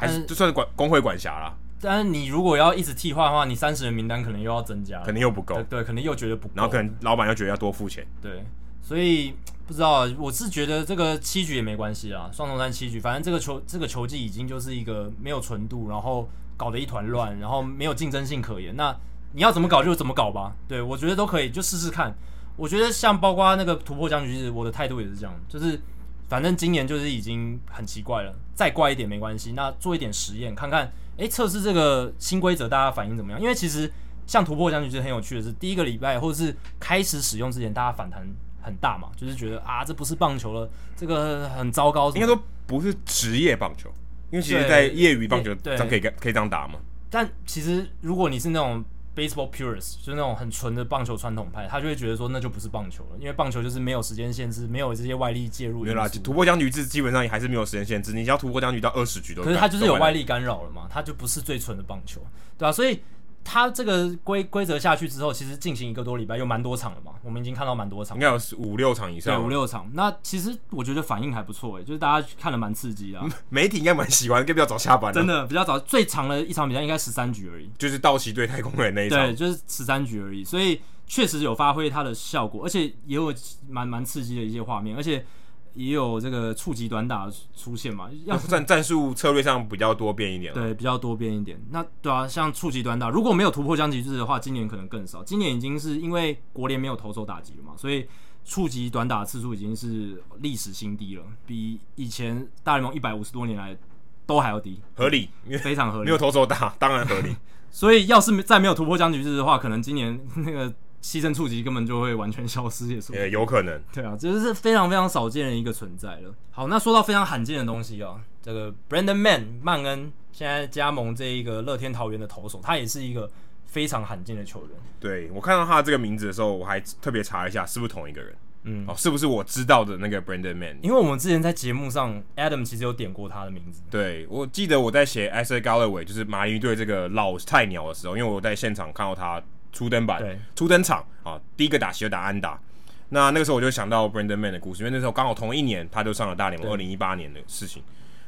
还是就算是管工会管辖啦。但是你如果要一直替换的话，你三十人名单可能又要增加，肯定又不够。对，对，可能又觉得不够。然后可能老板又觉得要多付钱。对，所以不知道，我是觉得这个七局也没关系啊，双重山七局，反正这个球这个球技已经就是一个没有纯度，然后搞得一团乱，然后没有竞争性可言。那你要怎么搞就怎么搞吧。对，我觉得都可以，就试试看。我觉得像包括那个突破僵局日，我的态度也是这样，就是反正今年就是已经很奇怪了，再怪一点没关系，那做一点实验看看。诶，测试这个新规则，大家反应怎么样？因为其实像突破将军，就很有趣的是，第一个礼拜或者是开始使用之前，大家反弹很大嘛，就是觉得啊，这不是棒球了，这个很糟糕。应该说不是职业棒球，因为其实在业余棒球这样可以可以这样打嘛。但其实如果你是那种。Baseball purist 就是那种很纯的棒球传统派，他就会觉得说那就不是棒球了，因为棒球就是没有时间限制，没有这些外力介入。对啦，突破僵局制基本上也还是没有时间限制，你只要突破僵局到二十局都。可是他就是有外力干扰了嘛，他就不是最纯的棒球，对吧、啊？所以。他这个规规则下去之后，其实进行一个多礼拜，有蛮多场了嘛。我们已经看到蛮多场，应该有五六场以上。对，五六场。那其实我觉得反应还不错诶，就是大家看了蛮刺激的。媒体应该蛮喜欢，比较早下班。真的比较早，最长的一场比赛应该十三局而已。就是道奇对太空人那一场。对，就是十三局而已。所以确实有发挥它的效果，而且也有蛮蛮刺激的一些画面，而且。也有这个触及短打出现嘛？要战战术策略上比较多变一点。对，比较多变一点。那对啊，像触及短打，如果没有突破僵局制的话，今年可能更少。今年已经是因为国联没有投手打击了嘛，所以触及短打次数已经是历史新低了，比以前大联盟一百五十多年来都还要低。合理，因为非常合理。没有投手打，当然合理。所以要是再没有突破僵局制的话，可能今年那个。牺牲触及根本就会完全消失，也是有可能。对啊，这就是非常非常少见的一个存在了。好，那说到非常罕见的东西啊，这个 Brandon Mann 曼恩现在加盟这一个乐天桃园的投手，他也是一个非常罕见的球员。对，我看到他这个名字的时候，我还特别查一下是不是同一个人。嗯，哦，是不是我知道的那个 Brandon Mann？因为我们之前在节目上，Adam 其实有点过他的名字。对，我记得我在写 Isaac Galloway 就是马林鱼队这个老菜鸟的时候，因为我在现场看到他。初登板，对，初登场啊，第一个打席就打安打。那那个时候我就想到 Brandon Mann 的故事，因为那时候刚好同一年他就上了大联盟，二零一八年的事情。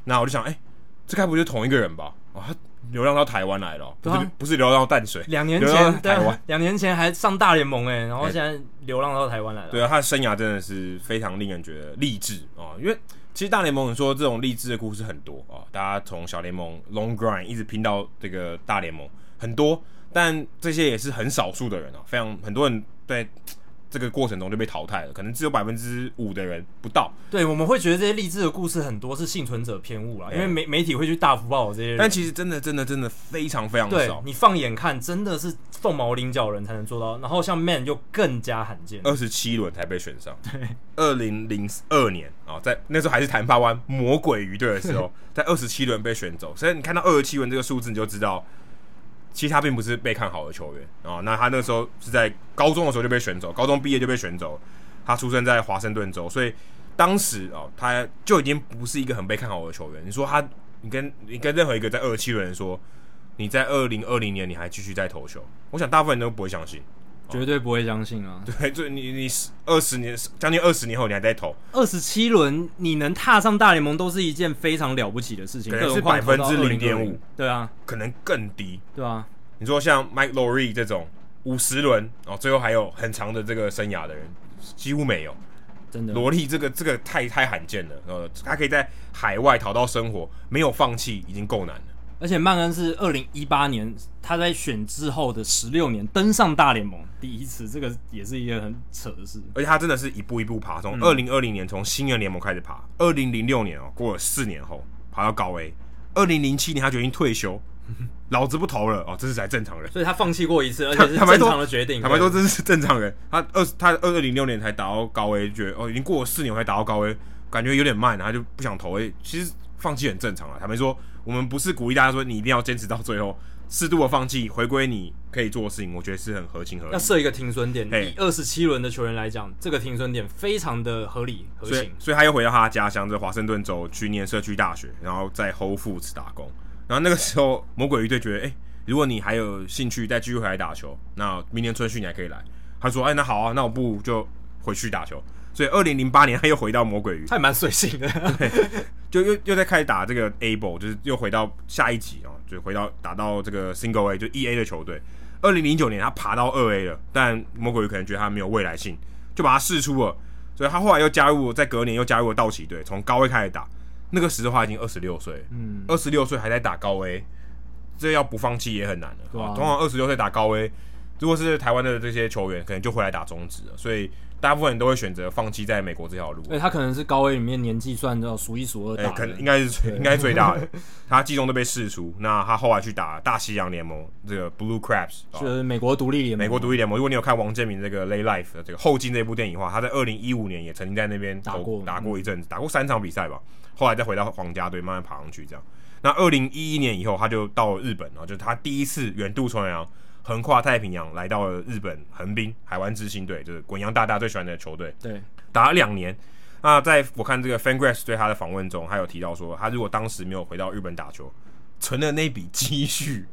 那我就想，哎、欸，这该不就是同一个人吧？啊，他流浪到台湾来了，不是、啊、不是流浪到淡水，两年前台湾，两年前还上大联盟哎，然后现在流浪到台湾来了。对啊，他的生涯真的是非常令人觉得励志啊，因为其实大联盟你说这种励志的故事很多啊，大家从小联盟 long grind 一直拼到这个大联盟很多。但这些也是很少数的人啊，非常很多人对这个过程中就被淘汰了，可能只有百分之五的人不到。对，我们会觉得这些励志的故事很多是幸存者偏误啦，因为媒媒体会去大幅报道这些人。但其实真的真的真的非常非常少。你放眼看，真的是凤毛麟角人才能做到。然后像 Man 就更加罕见，二十七轮才被选上。对，二零零二年啊，在那时候还是谈判湾魔鬼鱼队的时候，在二十七轮被选走。所以你看到二十七轮这个数字，你就知道。其实他并不是被看好的球员啊、哦，那他那时候是在高中的时候就被选走，高中毕业就被选走。他出生在华盛顿州，所以当时、哦，他就已经不是一个很被看好的球员。你说他，你跟你跟任何一个在二七的人说，你在二零二零年你还继续在投球，我想大部分人都不会相信。绝对不会相信啊！对，就你你二十年将近二十年后你还在投二十七轮，你能踏上大联盟都是一件非常了不起的事情，可能是百分之零点五，对啊，可能更低，对啊。你说像 Mike Lowry 这种五十轮哦，最后还有很长的这个生涯的人，几乎没有，真的。萝莉这个这个太太罕见了，呃，他可以在海外讨到生活，没有放弃已经够难了。而且曼恩是二零一八年他在选之后的十六年登上大联盟第一次，这个也是一个很扯的事。而且他真的是一步一步爬，从二零二零年从新人联盟开始爬，二零零六年哦，过了四年后爬到高 A，二零零七年他决定退休，老子不投了哦，这是才正常人。所以他放弃过一次，而且是正常的决定。坦白说，这是正常人。他二他二二零六年才打到高 A，觉得哦已经过了四年才打到高 A，感觉有点慢，他就不想投 A。其实放弃很正常了，坦白说。我们不是鼓励大家说你一定要坚持到最后，适度的放弃，回归你可以做的事情，我觉得是很合情合理。要设一个停损点，以二十七轮的球员来讲，这个停损点非常的合理合情。所以，所以他又回到他的家乡，在华盛顿州去念社区大学，然后在 Whole Foods 打工。然后那个时候，魔鬼鱼队觉得，哎、欸，如果你还有兴趣再继续回来打球，那明年春训你还可以来。他说，哎、欸，那好啊，那我不就回去打球。所以二零零八年他又回到魔鬼鱼，他也蛮随性的，对，就又又在开始打这个 A Ball，就是又回到下一级哦，就回到打到这个 Single A 就 E A 的球队。二零零九年他爬到二 A 了，但魔鬼鱼可能觉得他没有未来性，就把他试出了，所以他后来又加入，在隔年又加入了道奇队，从高 A 开始打。那个时候他已经二十六岁，嗯，二十六岁还在打高 A，这要不放弃也很难了。对啊，通常二十六岁打高 A，如果是台湾的这些球员，可能就回来打中职了。所以大部分人都会选择放弃在美国这条路。哎，他可能是高 A 里面年纪算到数一数二大的，哎，可能应该是最应该最大的。他季中都被释出，那他后来去打大西洋联盟，这个 Blue Crabs，就是美国独立联盟。美国独立联盟，如果你有看王建民这个《Lay Life》的这个后进这部电影的话，他在二零一五年也曾经在那边打过打过一阵子，打过三场比赛吧。后来再回到皇家队，慢慢爬上去，这样。那二零一一年以后，他就到了日本，然后就是他第一次远渡重洋，横跨太平洋，来到了日本横滨海湾之星队，就是滚阳大大最喜欢的球队。对，打了两年。那在我看这个 FanGraphs 对他的访问中，他有提到说，他如果当时没有回到日本打球，存的那笔积蓄，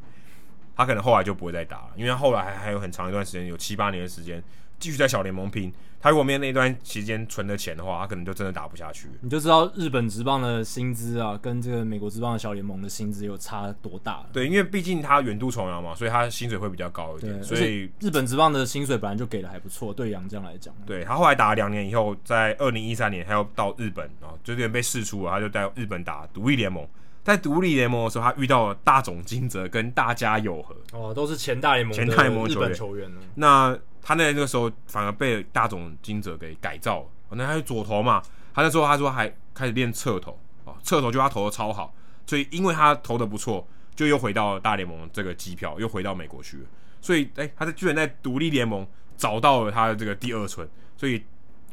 他可能后来就不会再打了，因为他后来还还有很长一段时间，有七八年的时间。继续在小联盟拼，他如果没有那段期间存的钱的话，他可能就真的打不下去。你就知道日本职棒的薪资啊，跟这个美国职棒的小联盟的薪资有差多大。对，因为毕竟他远渡重洋嘛，所以他薪水会比较高一点。所以日本职棒的薪水本来就给的还不错，对洋将来讲。对，他后来打了两年以后，在二零一三年他要到日本啊，就有点被释出了，他就在日本打独立联盟。在独立联盟的时候，他遇到了大总金泽跟大家友和哦，都是前大联盟前大联盟的日本球员。那他那那个时候反而被大总金泽给改造了，那他是左投嘛，他那时候他说还开始练侧投。啊，侧投就他投的超好，所以因为他投的不错，就又回到大联盟这个机票，又回到美国去了。所以哎、欸，他在居然在独立联盟找到了他的这个第二春，所以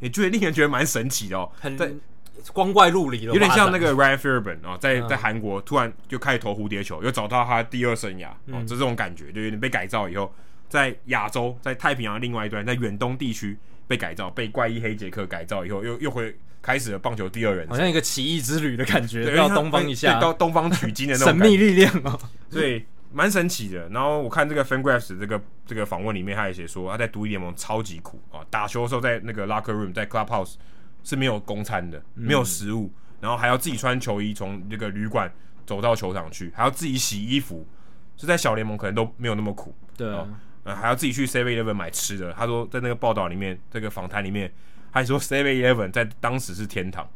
也觉得令人觉得蛮神奇的哦，在。光怪陆离了，有点像那个 Ryan Fairbairn 啊，在在韩国突然就开始投蝴蝶球，又找到他第二生涯，哦，这这种感觉，就有点被改造以后，在亚洲，在太平洋的另外一端，在远东地区被改造，被怪医黑杰克改造以后，又又回开始了棒球第二人，好像一个奇异之旅的感觉，到东方一下，到东方取经的那种 神秘力量哦，所以蛮神奇的。然后我看这个 FanGraphs 这个这个访问里面，他也写说他在独立联盟超级苦啊，打球的时候在那个 Locker Room，在 Clubhouse。是没有公餐的，没有食物，嗯、然后还要自己穿球衣从这个旅馆走到球场去，还要自己洗衣服，是在小联盟可能都没有那么苦。对啊，呃，还要自己去 Seven Eleven 买吃的。他说在那个报道里面，这个访谈里面，还说 Seven Eleven 在当时是天堂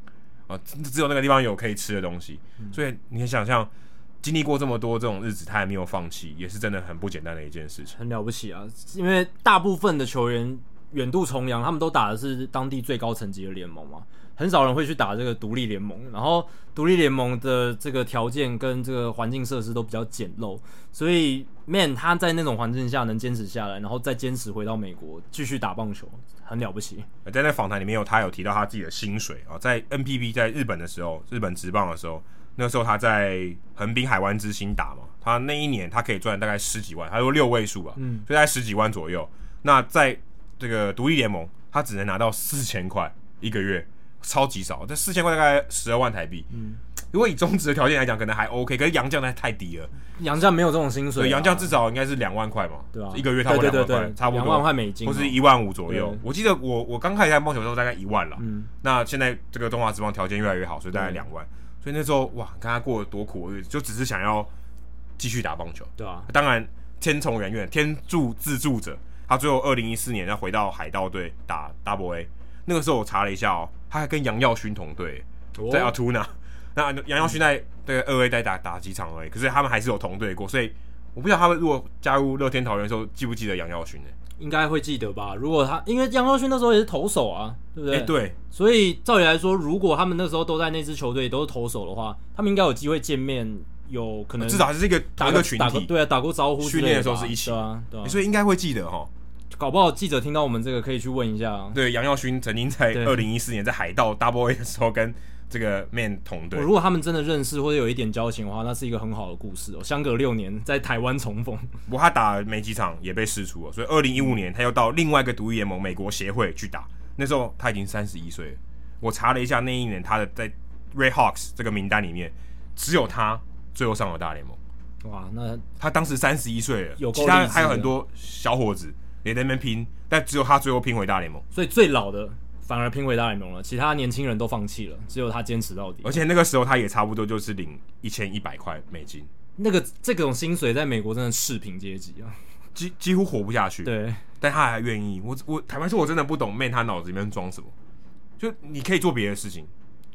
啊，只有那个地方有可以吃的东西。嗯、所以你可以想象，经历过这么多这种日子，他还没有放弃，也是真的很不简单的一件事情。很了不起啊，因为大部分的球员。远渡重洋，他们都打的是当地最高层级的联盟嘛，很少人会去打这个独立联盟。然后独立联盟的这个条件跟这个环境设施都比较简陋，所以 Man 他在那种环境下能坚持下来，然后再坚持回到美国继续打棒球，很了不起。在那访谈里面有他有提到他自己的薪水啊，在 NPB 在日本的时候，日本职棒的时候，那个时候他在横滨海湾之星打嘛，他那一年他可以赚大概十几万，他说六位数吧，嗯，就在十几万左右。那在这个独立联盟，他只能拿到四千块一个月，超级少。这四千块大概十二万台币。嗯，如果以中职的条件来讲，可能还 OK。可是杨将那太低了，杨将没有这种薪水。杨将至少应该是两万块嘛，对啊，一个月差不多两万块，差不多两万块美金，或是一万五左右。我记得我我刚开始在棒球的时候大概一万了。嗯，那现在这个中华职棒条件越来越好，所以大概两万。所以那时候哇，看他过得多苦的日子，就只是想要继续打棒球。对啊，当然天从人愿，天助自助者。他最后二零一四年要回到海盗队打 Double A，那个时候我查了一下哦，他还跟杨耀勋同队，在 Altoona。那杨耀勋在对二 A 在打打几场而已，可是他们还是有同队过，所以我不知道他们如果加入乐天桃园的时候记不记得杨耀勋呢？应该会记得吧？如果他因为杨耀勋那时候也是投手啊，对不对？欸、对，所以照理来说，如果他们那时候都在那支球队都是投手的话，他们应该有机会见面，有可能至少还是一个打一个群体，对啊，打过招呼，训练的时候是一起，对啊，对啊，所以应该会记得哈。搞不好记者听到我们这个可以去问一下、啊。对，杨耀勋曾经在二零一四年在海盗 Double A 的时候跟这个 Man 同队。如果他们真的认识或者有一点交情的话，那是一个很好的故事哦。相隔六年在台湾重逢，不过他打没几场也被释出了，所以二零一五年他又到另外一个独立联盟美国协会去打。那时候他已经三十一岁了。我查了一下那一年他的在 Red Hawks 这个名单里面，只有他最后上了大联盟。哇，那他当时三十一岁了，有其他还有很多小伙子。也在那边拼，但只有他最后拼回大联盟。所以最老的反而拼回大联盟了，其他年轻人都放弃了，只有他坚持到底。而且那个时候他也差不多就是领一千一百块美金，那个这种薪水在美国真的赤贫阶级啊，几几乎活不下去。对，但他还愿意。我我坦白说，我真的不懂 Man 他脑子里面装什么，就你可以做别的事情。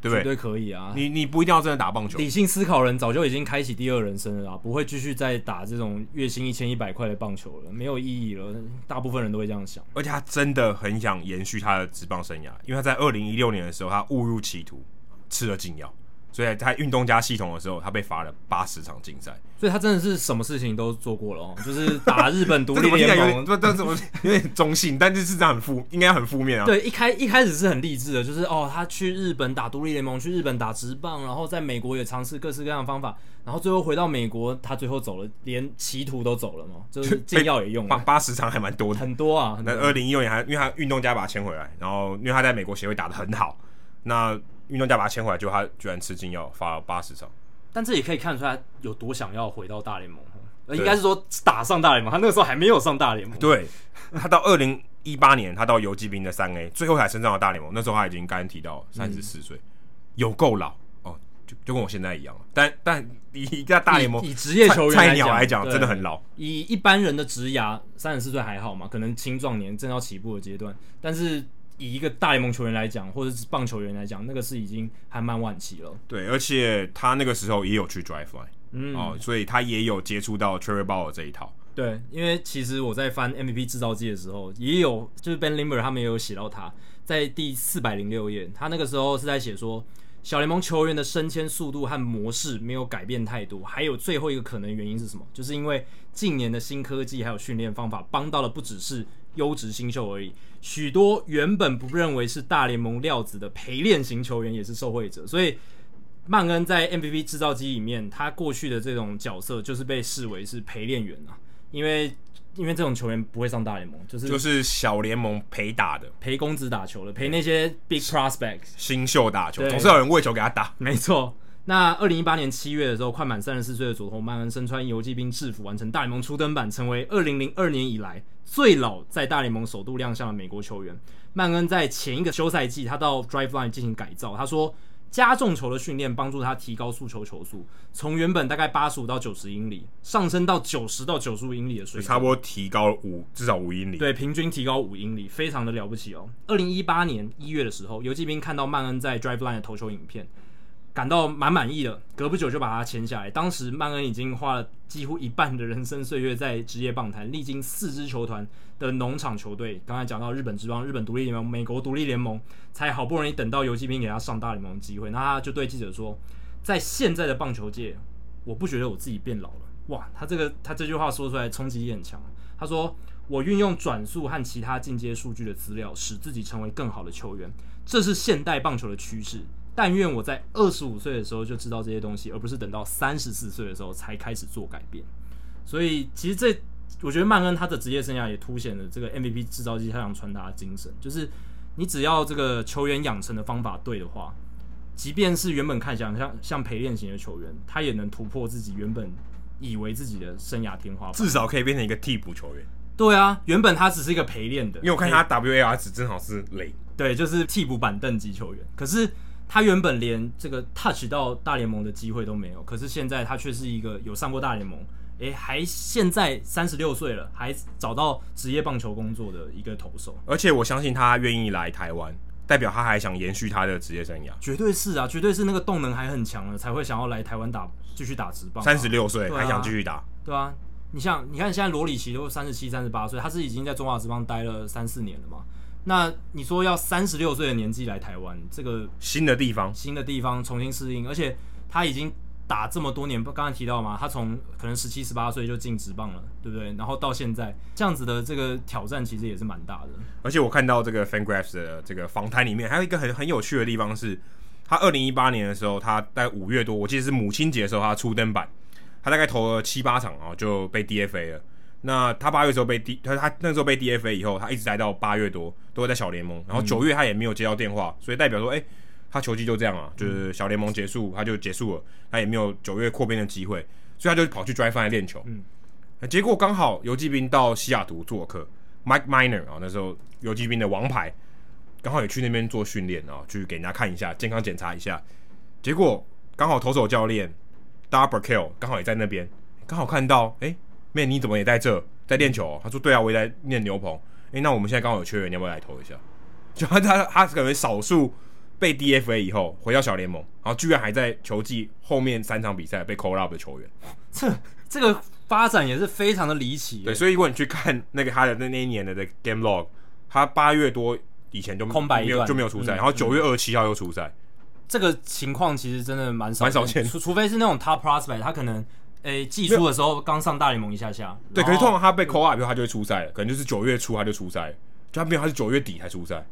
对不对？绝对可以啊！你你不一定要真的打棒球。理性思考人早就已经开启第二人生了啦，不会继续再打这种月薪一千一百块的棒球了，没有意义了。大部分人都会这样想。而且他真的很想延续他的职棒生涯，因为他在二零一六年的时候，他误入歧途，吃了禁药。所以他运动家系统的时候，他被罚了八十场禁赛。所以他真的是什么事情都做过了哦，就是打日本独立 联盟。不，这怎么有点中性？但是是这样很负，应该很负面啊。对，一开一开始是很励志的，就是哦，他去日本打独立联盟，去日本打直棒，然后在美国也尝试各式各样的方法，然后最后回到美国，他最后走了，连歧途都走了嘛，就是 禁药也用了。八八十场还蛮多的，很多啊。那二零一六年还因为他运动家把他签回来，然后因为他在美国协会打得很好，那。运动家把他签回来，就他居然吃禁药，罚了八十场。但这也可以看出来有多想要回到大联盟，应该是说打上大联盟。他那个时候还没有上大联盟。对，他到二零一八年，他到游击兵的三 A，最后才升上了大联盟。那时候他已经刚刚提到三十四岁，有够老哦，就就跟我现在一样。但但以在大联盟以职业球员菜鸟来讲，真的很老。以一般人的职涯，三十四岁还好嘛，可能青壮年正要起步的阶段，但是。以一个大联盟球员来讲，或者是棒球员来讲，那个是已经还蛮晚期了。对，而且他那个时候也有去 Driveline，嗯，哦，所以他也有接触到 Trevor Bauer 这一套。对，因为其实我在翻 MVP 制造机的时候，也有就是 Ben Limber 他们也有写到他在第四百零六页，他那个时候是在写说，小联盟球员的升迁速度和模式没有改变太多，还有最后一个可能原因是什么？就是因为近年的新科技还有训练方法帮到了不只是优质新秀而已。许多原本不认为是大联盟料子的陪练型球员也是受惠者，所以曼恩在 MVP 制造机里面，他过去的这种角色就是被视为是陪练员啊，因为因为这种球员不会上大联盟，就是就是小联盟陪打的，陪公子打球的，陪那些 big prospects 新秀打球，总是有人喂球给他打，没错。那二零一八年七月的时候，快满三十四岁的佐藤曼恩身穿游击兵制服，完成大联盟初登板，成为二零零二年以来最老在大联盟首度亮相的美国球员。曼恩在前一个休赛季，他到 Driveline 进行改造。他说，加重球的训练帮助他提高速球球速，从原本大概八十五到九十英里，上升到九十到九十五英里的水平，差不多提高五至少五英里。对，平均提高五英里，非常的了不起哦。二零一八年一月的时候，游击兵看到曼恩在 Driveline 的投球影片。感到蛮满意的，隔不久就把他签下来。当时曼恩已经花了几乎一半的人生岁月在职业棒坛，历经四支球团的农场球队。刚才讲到日本职棒、日本独立联盟、美国独立联盟，才好不容易等到游骑兵给他上大联盟的机会。那他就对记者说：“在现在的棒球界，我不觉得我自己变老了。”哇，他这个他这句话说出来冲击力很强。他说：“我运用转速和其他进阶数据的资料，使自己成为更好的球员，这是现代棒球的趋势。”但愿我在二十五岁的时候就知道这些东西，而不是等到三十四岁的时候才开始做改变。所以，其实这我觉得曼恩他的职业生涯也凸显了这个 MVP 制造机他想传达的精神，就是你只要这个球员养成的方法对的话，即便是原本看起来像像陪练型的球员，他也能突破自己原本以为自己的生涯天花板，至少可以变成一个替补球员。对啊，原本他只是一个陪练的，因为我看他 WAR 值正好是零，对，就是替补板凳级球员，可是。他原本连这个 touch 到大联盟的机会都没有，可是现在他却是一个有上过大联盟，诶，还现在三十六岁了，还找到职业棒球工作的一个投手。而且我相信他愿意来台湾，代表他还想延续他的职业生涯。绝对是啊，绝对是那个动能还很强了，才会想要来台湾打，继续打职棒。三十六岁、啊、还想继续打？对啊，你像你看现在罗里奇都三十七、三十八岁，他是已经在中华职棒待了三四年了嘛。那你说要三十六岁的年纪来台湾，这个新的地方，新的地方重新适应，而且他已经打这么多年，刚才提到嘛，他从可能十七、十八岁就进职棒了，对不对？然后到现在这样子的这个挑战，其实也是蛮大的。而且我看到这个 FanGraphs 的这个访谈里面，还有一个很很有趣的地方是，他二零一八年的时候，他在五月多，我记得是母亲节的时候，他初登板，他大概投了七八场啊，就被 DFA 了。那他八月时候被 D，他他那时候被 DFA 以后，他一直待到八月多，都会在小联盟。然后九月他也没有接到电话，所以代表说，哎、欸，他球技就这样啊，就是小联盟结束，他就结束了，他也没有九月扩编的机会，所以他就跑去 Driveline 练球。嗯，结果刚好游骑兵到西雅图做客，Mike Miner 啊，那时候游骑兵的王牌刚好也去那边做训练啊，去给人家看一下健康检查一下。结果刚好投手教练 Darber Kill 刚好也在那边，刚好看到，哎、欸，妹你怎么也在这在练球？他说对啊，我也在练牛棚。哎、欸，那我们现在刚好有缺人，你要不要来投一下？就他他他可能少数被 DFA 以后回到小联盟，然后居然还在球季后面三场比赛被 call up 的球员，这这个发展也是非常的离奇。对，所以如果你去看那个他的那那一年的的 game log，他八月多以前就空白一段就没有出赛，嗯、然后九月二十七号又出赛、嗯。这个情况其实真的蛮少蛮少见，除除非是那种 top prospect，他可能诶季初的时候刚上大联盟一下下。对，可是通常他被 call up 以后，他就会出赛了，可能就是九月初他就出赛，就他没有，他是九月底才出赛。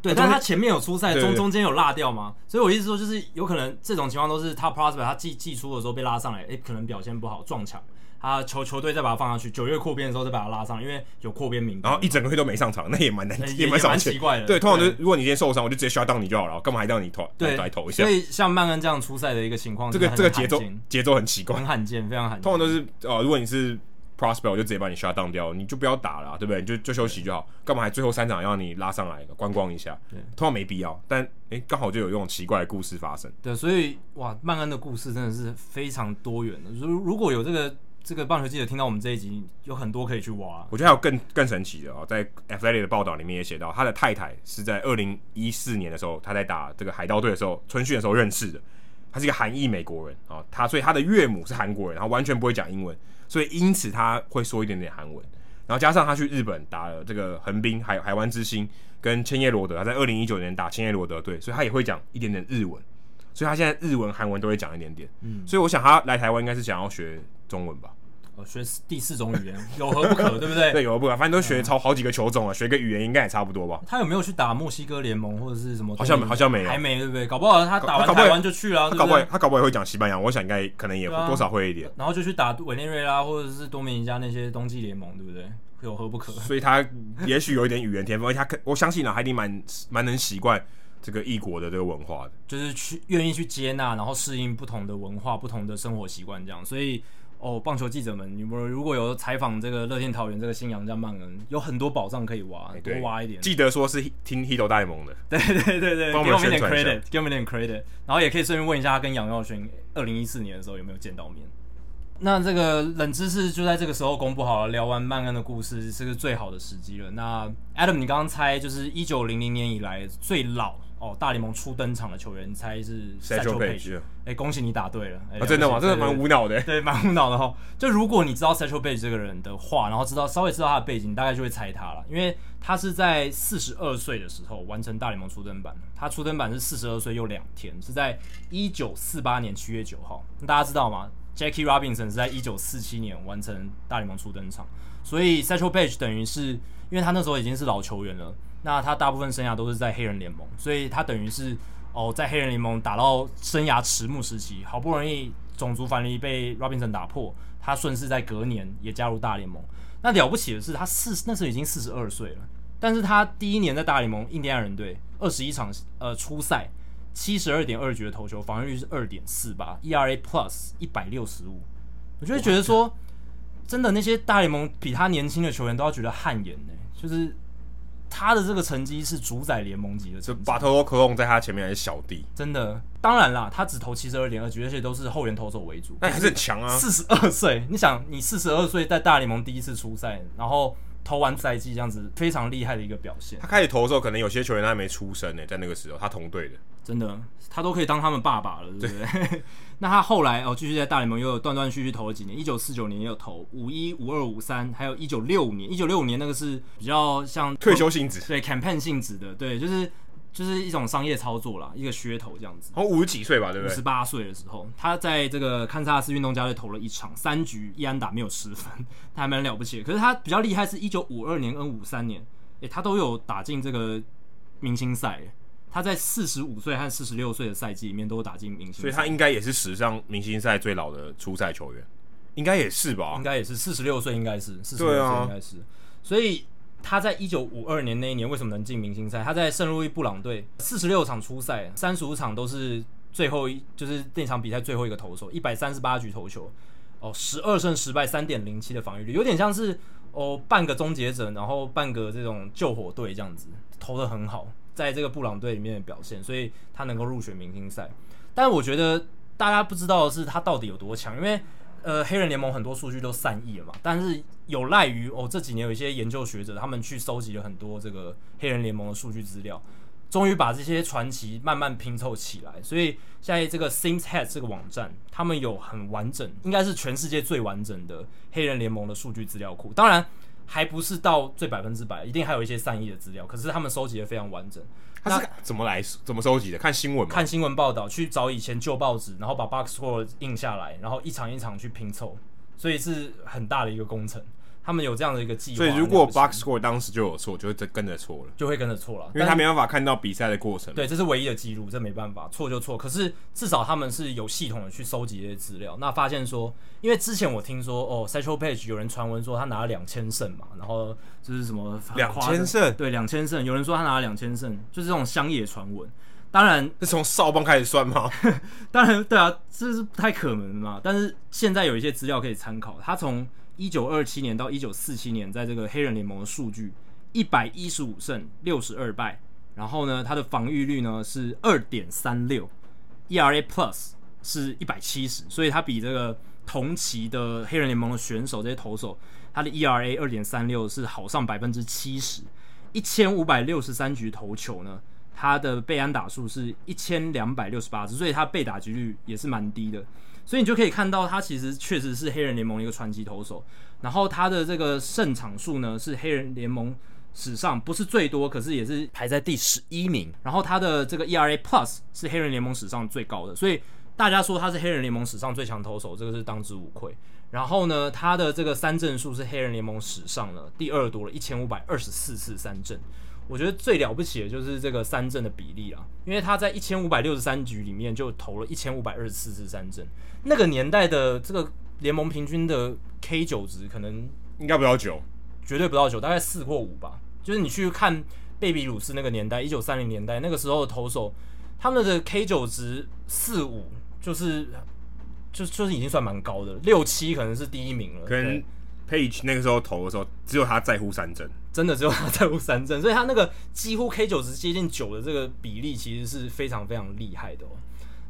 对，但是他前面有出赛，中中间有落掉吗？所以我意思说，就是有可能这种情况都是他 prospect 他寄寄出的时候被拉上来，诶，可能表现不好撞墙，他球球队再把他放上去，九月扩编的时候再把他拉上，因为有扩编名，然后一整个月都没上场，那也蛮难，也蛮蛮奇怪的。对，通常就是如果你今天受伤，我就直接 shut down 你就好了，干嘛还让你投对来投一下？所以像曼恩这样出赛的一个情况，这个这个节奏节奏很奇怪，很罕见，非常罕见。通常都是呃，如果你是。Prospect 我就直接把你 shut down 掉，你就不要打了，对不对？你就就休息就好，干嘛还最后三场要你拉上来观光一下？对，通常没必要。但诶，刚好就有这种奇怪的故事发生。对，所以哇，曼恩的故事真的是非常多元的。如如果有这个这个棒球记者听到我们这一集，有很多可以去挖。我觉得还有更更神奇的哦，在 Athletic 的报道里面也写到，他的太太是在二零一四年的时候，他在打这个海盗队的时候春训的时候认识的。他是一个韩裔美国人啊，他所以他的岳母是韩国人，然后完全不会讲英文。所以因此他会说一点点韩文，然后加上他去日本打了这个横滨海海湾之星跟千叶罗德，他在二零一九年打千叶罗德队，所以他也会讲一点点日文，所以他现在日文韩文都会讲一点点。嗯，所以我想他来台湾应该是想要学中文吧。学第四种语言 有何不可，对不对？对，有何不可？反正都学超好几个球种了，学个语言应该也差不多吧。他有没有去打墨西哥联盟或者是什么？好像好像没有，还没，对不对？搞不好他打完台湾就去了。他搞不好他搞不好也会讲西班牙，我想应该可能也多少会一点。然后就去打委内瑞拉或者是多米尼加那些冬季联盟，对不对？有何不可？所以他也许有一点语言天赋，而且他可 我相信呢，他一定蛮蛮能习惯这个异国的这个文化的，就是去愿意去接纳，然后适应不同的文化、不同的生活习惯这样，所以。哦，棒球记者们，你们如果有采访这个乐天桃园这个新洋将曼恩，有很多宝藏可以挖，多挖一点。记得说是听 Hito 大联盟的，对对对对，给我们一点 credit，给我们一点 credit，然后也可以顺便问一下他跟杨耀勋二零一四年的时候有没有见到面。那这个冷知识就在这个时候公布好了，聊完曼恩的故事，是个最好的时机了。那 Adam，你刚刚猜就是一九零零年以来最老。哦，大联盟初登场的球员，猜是 Satchel Paige。哎，恭喜你答对了！啊、真的吗？真的蛮无脑的。对，蛮无脑的哈。就如果你知道 Satchel Paige 这个人的话，然后知道稍微知道他的背景，你大概就会猜他了。因为他是在四十二岁的时候完成大联盟初登板。他初登板是四十二岁又两天，是在一九四八年七月九号。大家知道吗？Jackie Robinson 是在一九四七年完成大联盟初登场，所以 Satchel Paige 等于是因为他那时候已经是老球员了。那他大部分生涯都是在黑人联盟，所以他等于是哦，在黑人联盟打到生涯迟暮时期，好不容易种族藩篱被 Robinson 打破，他顺势在隔年也加入大联盟。那了不起的是，他四那时候已经四十二岁了，但是他第一年在大联盟印第安人队二十一场呃初赛，七十二点二局的投球，防御率是二点四八，ERA Plus 一百六十五，我就会觉得说，真的那些大联盟比他年轻的球员都要觉得汗颜呢，就是。他的这个成绩是主宰联盟级的，就巴特罗科隆在他前面还是小弟，真的。当然啦，他只投七十二点二局，而且都是后援投手为主，那还是很强啊。四十二岁，你想，你四十二岁在大联盟第一次出赛，然后投完赛季这样子，非常厉害的一个表现。他开始投的时候，可能有些球员他还没出生呢，在那个时候，他同队的，真的，他都可以当他们爸爸了，对不对？对 那他后来哦，继续在大联盟又有断断续续投了几年，一九四九年也有投五一、五二、五三，还有一九六五年，一九六五年那个是比较像退休性质，对 campaign 性质的，对，就是就是一种商业操作啦，一个噱头这样子。哦，五十几岁吧，对不对？五十八岁的时候，他在这个堪萨斯运动家队投了一场三局一安打没有失分，他还蛮了不起的。可是他比较厉害是一九五二年跟五三年，诶，他都有打进这个明星赛。他在四十五岁和四十六岁的赛季里面都打进明星赛，所以他应该也是史上明星赛最老的初赛球员，应该也是吧？应该也是四十六岁，应该是四十六岁，应该是。所以他在一九五二年那一年为什么能进明星赛？他在圣路易布朗队四十六场初赛，三十五场都是最后一，就是那场比赛最后一个投手，一百三十八局投球，哦，十二胜十败，三点零七的防御率，有点像是哦半个终结者，然后半个这种救火队这样子，投的很好。在这个布朗队里面的表现，所以他能够入选明星赛。但我觉得大家不知道的是他到底有多强，因为呃黑人联盟很多数据都散佚了嘛，但是有赖于哦这几年有一些研究学者他们去收集了很多这个黑人联盟的数据资料。终于把这些传奇慢慢拼凑起来，所以现在这个 Sims Head 这个网站，他们有很完整，应该是全世界最完整的黑人联盟的数据资料库。当然，还不是到最百分之百，一定还有一些善意的资料。可是他们收集的非常完整。他是怎么来怎么收集的？看新闻吗？看新闻报道，去找以前旧报纸，然后把 Box Score 印下来，然后一场一场去拼凑，所以是很大的一个工程。他们有这样的一个计划，所以如果 box score 当时就有错，就会跟着错了，就会跟着错了，因为他没办法看到比赛的过程。对，这是唯一的记录，这没办法，错就错。可是至少他们是有系统的去收集这些资料，那发现说，因为之前我听说哦，Satchel Paige 有人传闻说他拿了两千胜嘛，然后就是什么两千胜，对，两千胜，有人说他拿了两千胜，就是这种乡野传闻。当然是从少棒开始算吗？当然，对啊，这是不太可能的嘛。但是现在有一些资料可以参考，他从一九二七年到一九四七年，在这个黑人联盟的数据，一百一十五胜六十二败，然后呢，他的防御率呢是二点三六，ERA Plus 是一百七十，所以他比这个同期的黑人联盟的选手这些投手，他的 ERA 二点三六是好上百分之七十，一千五百六十三局投球呢，他的被安打数是一千两百六十八支，所以他被打击率也是蛮低的。所以你就可以看到，他其实确实是黑人联盟一个传奇投手。然后他的这个胜场数呢，是黑人联盟史上不是最多，可是也是排在第十一名。然后他的这个 ERA Plus 是黑人联盟史上最高的，所以大家说他是黑人联盟史上最强投手，这个是当之无愧。然后呢，他的这个三振数是黑人联盟史上呢第二多了，一千五百二十四次三振。我觉得最了不起的就是这个三振的比例啊，因为他在一千五百六十三局里面就投了一千五百二十四次三振，那个年代的这个联盟平均的 K 九值可能应该不到九，绝对不到九，大概四或五吧。就是你去看贝比鲁斯那个年代，一九三零年代那个时候的投手，他们的 K 九值四五，就是就就是已经算蛮高的，六七可能是第一名了。跟 Page 那个时候投的时候，只有他在乎三振。真的只有他在乎三振，所以他那个几乎 K 九十接近九的这个比例，其实是非常非常厉害的哦。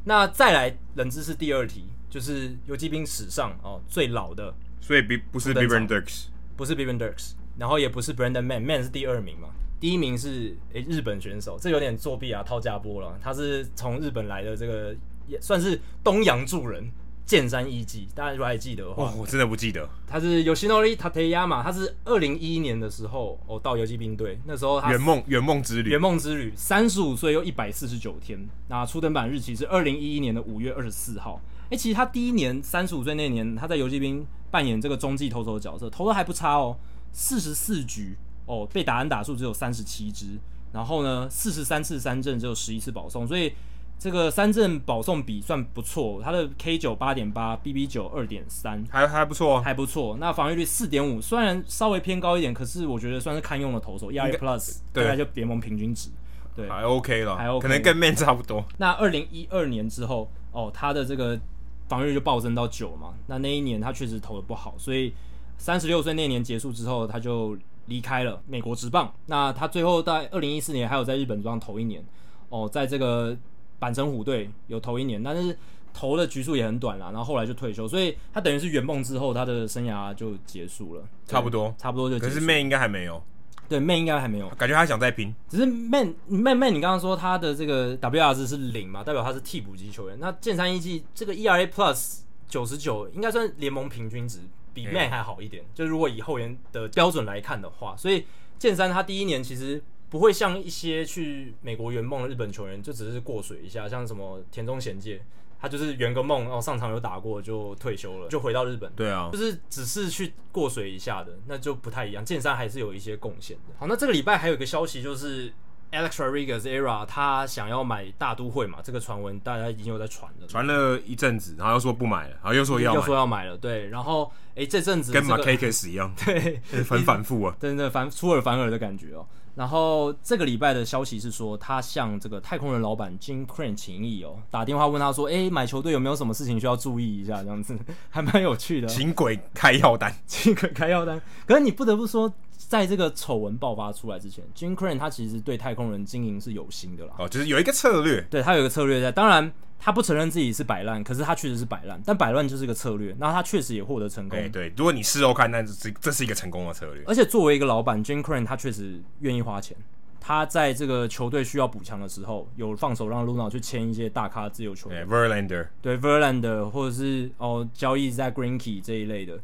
那再来冷知识第二题，就是游击兵史上哦最老的，所以比不是 Dirks，不是 Dirks，然后也不是 Brandon Man，Man 是第二名嘛，第一名是诶、欸、日本选手，这有点作弊啊，套家波了，他是从日本来的，这个也算是东洋助人。剑山一季，大家如果还记得的话，哦，我真的不记得。他是 Yoshinori Tateyama，他是二零一一年的时候哦到游击兵队，那时候他圆梦圆梦之旅，圆梦之旅，三十五岁又一百四十九天。那初登板日期是二零一一年的五月二十四号。哎、欸，其实他第一年三十五岁那年，他在游击兵扮演这个中继投手的角色，投的还不差哦，四十四局哦，被打安打数只有三十七支，然后呢，四十三次三振只有十一次保送，所以。这个三振保送比算不错，他的 K 九八点八，BB 九二点三，还还不错，还不错。那防御率四点五，虽然稍微偏高一点，可是我觉得算是堪用的投手。ERA Plus 大概就联盟平均值，对，还 OK 了，还 OK，可能跟 Man 差不多。那二零一二年之后，哦，他的这个防御率就暴增到九嘛。那那一年他确实投的不好，所以三十六岁那年结束之后，他就离开了美国职棒。那他最后在二零一四年还有在日本职棒投一年，哦，在这个。阪神虎队有投一年，但是投的局数也很短啦，然后后来就退休，所以他等于是圆梦之后，他的生涯就结束了，差不多，差不多就结束。可是 Man 应该还没有，对，Man 应该还没有，感觉他想再拼。只是 Man Man Man，你刚刚说他的这个 WR 值是零嘛，代表他是替补级球员。那剑三一季这个 ERA Plus 九十九，应该算联盟平均值，比 Man 还好一点。欸、就如果以后援的标准来看的话，所以剑三他第一年其实。不会像一些去美国圆梦的日本球员，就只是过水一下，像什么田中贤介，他就是圆个梦，然后上场有打过就退休了，就回到日本。对啊，就是只是去过水一下的，那就不太一样。剑山还是有一些贡献的。好，那这个礼拜还有一个消息就是 Alex Rodriguez Era 他想要买大都会嘛，这个传闻大家已经有在传了，传了一阵子，然后又说不买了，然后又说要买，又说要买了，对，然后哎这阵子、这个、跟 Markakis 一样，对，很反复啊，真的反出尔反尔的感觉哦。然后这个礼拜的消息是说，他向这个太空人老板 Jim Crane 请益哦，打电话问他说：“哎，买球队有没有什么事情需要注意一下？”这样子还蛮有趣的。请鬼开药单，请鬼开药单。可是你不得不说，在这个丑闻爆发出来之前，Jim Crane 他其实对太空人经营是有心的啦。哦，就是有一个策略，对他有一个策略在。当然，他不承认自己是摆烂，可是他确实是摆烂。但摆烂就是一个策略，那他确实也获得成功。对对，如果你事后看，那这是这是一个成功的策略。而且作为一个老板，Jim Crane 他确实愿意花钱。他在这个球队需要补强的时候，有放手让 Luna 去签一些大咖自由球员，Verlander，对 Verlander，或者是哦交易在 Greenkey 这一类的，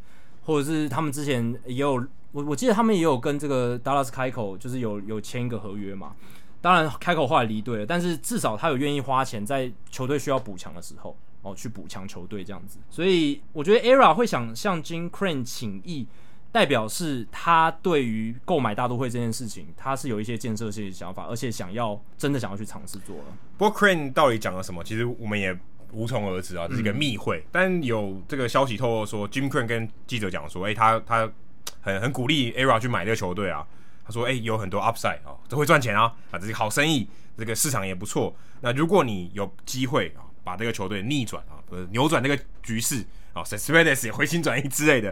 或者是他们之前也有我我记得他们也有跟这个 Dallas 开口，就是有有签一个合约嘛。当然开口话离队了，但是至少他有愿意花钱在球队需要补强的时候哦去补强球队这样子。所以我觉得 Era 会想向 Jim Crane 请益。代表是他对于购买大都会这件事情，他是有一些建设性的想法，而且想要真的想要去尝试做了。不过 Crane 到底讲了什么？其实我们也无从而知啊，这是一个密会。但有这个消息透露说，Jim Crane 跟记者讲说，哎、他他很很鼓励 Era 去买这个球队啊。他说，哎、欸，有很多 upside 哦，这会赚钱啊，啊，这是好生意，这个市场也不错。那如果你有机会啊，把这个球队逆转啊，扭转这个局势啊，Cespedes 也回心转意之类的。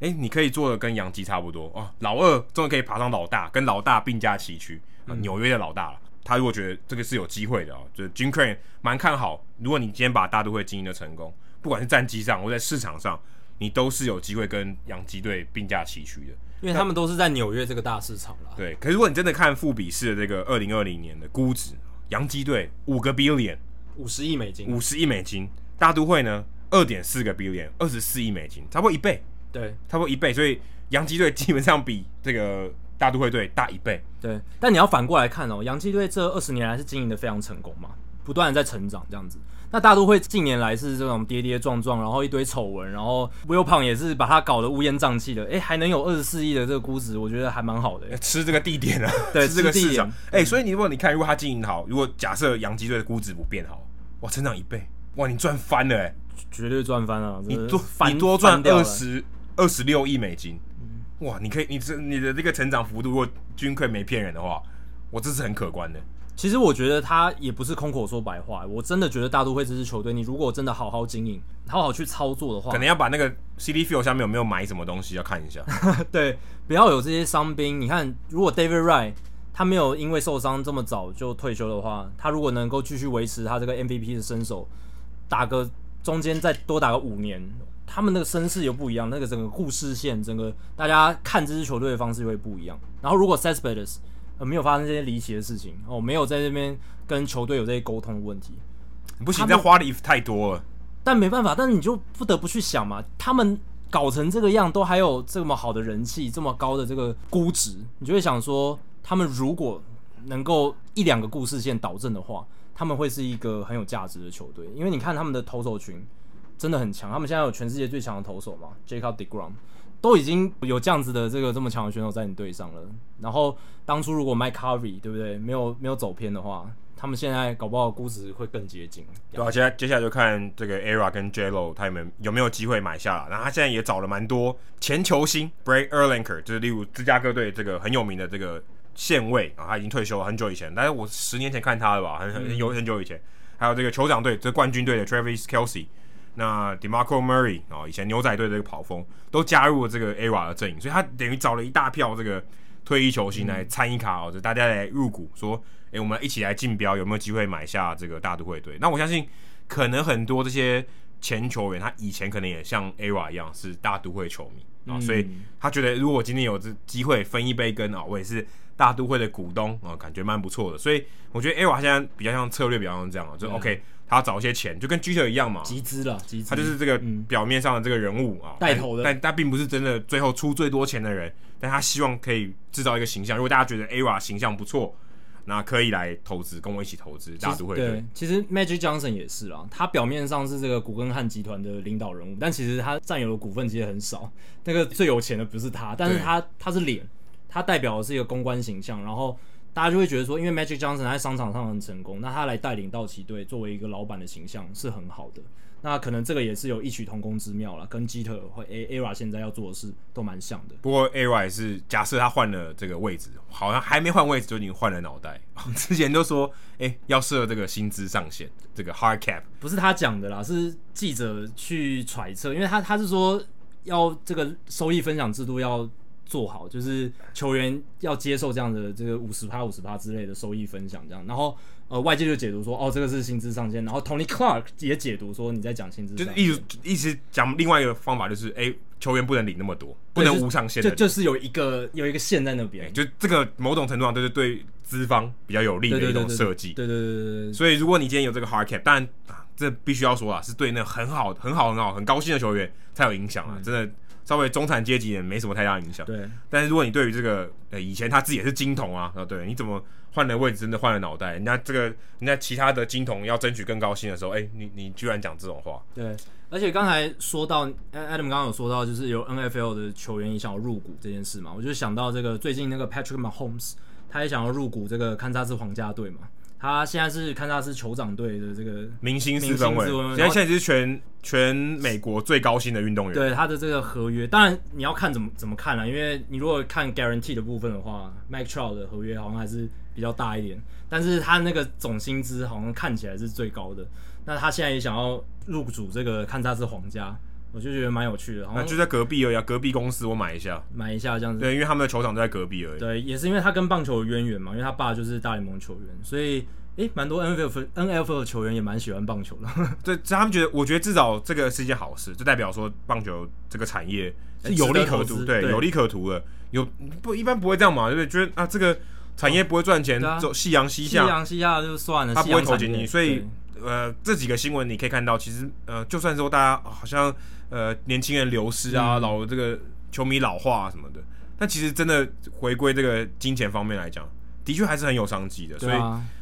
哎、欸，你可以做的跟杨基差不多哦。老二终于可以爬上老大，跟老大并驾齐驱啊，纽约的老大了。他如果觉得这个是有机会的啊，就是 Jim Crane 蛮看好。如果你今天把大都会经营的成功，不管是战绩上或在市场上，你都是有机会跟洋基队并驾齐驱的，因为他们都是在纽约这个大市场啦。对，可是如果你真的看富比士的这个二零二零年的估值，洋基队五个 billion，五十亿美金，五十亿美金，大都会呢二点四个 billion，二十四亿美金，差不多一倍。对，差不多一倍，所以洋基队基本上比这个大都会队大一倍。对，但你要反过来看哦，洋基队这二十年来是经营的非常成功嘛，不断的在成长这样子。那大都会近年来是这种跌跌撞撞，然后一堆丑闻，然后 Wilpon 也是把它搞得乌烟瘴气的。哎，还能有二十四亿的这个估值，我觉得还蛮好的。吃这个地点啊，对，吃这个市场。哎，所以你如果你看，如果他经营好，如果假设洋基队的估值不变好，哇，成长一倍，哇，你赚翻了哎，绝对赚翻了，你多你多赚二十。二十六亿美金，哇！你可以，你这你的这个成长幅度，如果军费没骗人的话，我这是很可观的。其实我觉得他也不是空口说白话，我真的觉得大都会这支球队，你如果真的好好经营，好好去操作的话，可能要把那个 Citi Field 下面有没有买什么东西要看一下。对，不要有这些伤兵。你看，如果 David Wright 他没有因为受伤这么早就退休的话，他如果能够继续维持他这个 MVP 的身手，打个中间再多打个五年。他们那个身世又不一样，那个整个故事线，整个大家看这支球队的方式会不一样。然后如果 Cespedes 呃没有发生这些离奇的事情，哦，没有在这边跟球队有这些沟通的问题，不行，这样花的太多了。但没办法，但是你就不得不去想嘛，他们搞成这个样，都还有这么好的人气，这么高的这个估值，你就会想说，他们如果能够一两个故事线导正的话，他们会是一个很有价值的球队。因为你看他们的投手群。真的很强，他们现在有全世界最强的投手嘛，Jacob deGrom 都已经有这样子的这个这么强的选手在你队上了。然后当初如果 Mike Harvey 对不对，没有没有走偏的话，他们现在搞不好估值会更接近。对啊，接下接下来就看这个 Era 跟 J.Lo 他们有没有机会买下了。然后他现在也找了蛮多前球星，Brake Erlinker，就是例如芝加哥队这个很有名的这个线卫啊，他已经退休了很久以前，但是我十年前看他的吧，很很有很久以前。还有这个酋长队，这冠军队的 Travis Kelce。那 DeMarco Murray 啊，以前牛仔队这个跑锋都加入了这个 ERA 的阵营，所以他等于找了一大票这个退役球星来参一卡哦，就大家来入股，说，诶，我们一起来竞标，有没有机会买下这个大都会队？那我相信，可能很多这些前球员，他以前可能也像 ERA 一样是大都会球迷啊，所以他觉得如果今天有这机会分一杯羹啊，我也是大都会的股东啊，感觉蛮不错的。所以我觉得 ERA 现在比较像策略，比较像这样啊，就 OK。他找一些钱，就跟 Jeter 一样嘛，集资了，集资。他就是这个表面上的这个人物啊，带头的，但他并不是真的最后出最多钱的人，但他希望可以制造一个形象。如果大家觉得 ERA 形象不错，那可以来投资，跟我一起投资大都会。对，其实 Magic Johnson 也是啊，他表面上是这个古根汉集团的领导人物，但其实他占有的股份其实很少。那个最有钱的不是他，但是他他是脸，他代表的是一个公关形象，然后。大家就会觉得说，因为 Magic Johnson 在商场上很成功，那他来带领道奇队，作为一个老板的形象是很好的。那可能这个也是有异曲同工之妙了，跟 Jeter 或 ERA 现在要做的事都蛮像的。不过 ERA 也是假设他换了这个位置，好像还没换位置就已经换了脑袋。之前都说，哎、欸，要设这个薪资上限，这个 hard cap，不是他讲的啦，是记者去揣测，因为他他是说要这个收益分享制度要。做好，就是球员要接受这样的这个五十趴五十趴之类的收益分享这样，然后呃外界就解读说哦这个是薪资上限，然后 Tony Clark 也解读说你在讲薪资，就是意思意思讲另外一个方法就是哎、欸、球员不能领那么多，不能无上限的，就就是有一个有一个线在那边、欸，就这个某种程度上就是对资方比较有利的一种设计，对对对对对，所以如果你今天有这个 hard cap，当然啊这必须要说啊是对那很好很好很好很高兴的球员才有影响啊，真的。稍微中产阶级也没什么太大影响。对，但是如果你对于这个呃以前他自己也是金童啊，啊对，你怎么换了位置真的换了脑袋？人家这个人家其他的金童要争取更高薪的时候，哎、欸，你你居然讲这种话？对，而且刚才说到 Adam 刚刚有说到，就是有 NFL 的球员也想要入股这件事嘛，我就想到这个最近那个 Patrick Mahomes，他也想要入股这个堪萨斯皇家队嘛。他现在是堪萨斯酋长队的这个明星四分卫，现在现在是全全美国最高薪的运动员。对他的这个合约，当然你要看怎么怎么看啊，因为你如果看 guarantee 的部分的话，Mike Trout 的合约好像还是比较大一点，但是他那个总薪资好像看起来是最高的。那他现在也想要入主这个堪萨斯皇家。我就觉得蛮有趣的，好像就在隔壁而已，啊，隔壁公司我买一下，买一下这样子。对，因为他们的球场都在隔壁而已。对，也是因为他跟棒球有渊源嘛，因为他爸就是大联盟球员，所以诶，蛮、欸、多 NFL NFL 的球员也蛮喜欢棒球的。对，他们觉得，我觉得至少这个是一件好事，就代表说棒球这个产业是有利可图，对，对，有利可图的。有不一般不会这样嘛，对不对？觉得啊，这个产业不会赚钱，哦、走夕阳西下，夕阳西下就算了，他不会投进你，所以呃，这几个新闻你可以看到，其实呃，就算说大家好像。呃，年轻人流失啊，嗯、老这个球迷老化啊什么的，但其实真的回归这个金钱方面来讲，的确还是很有商机的。所以，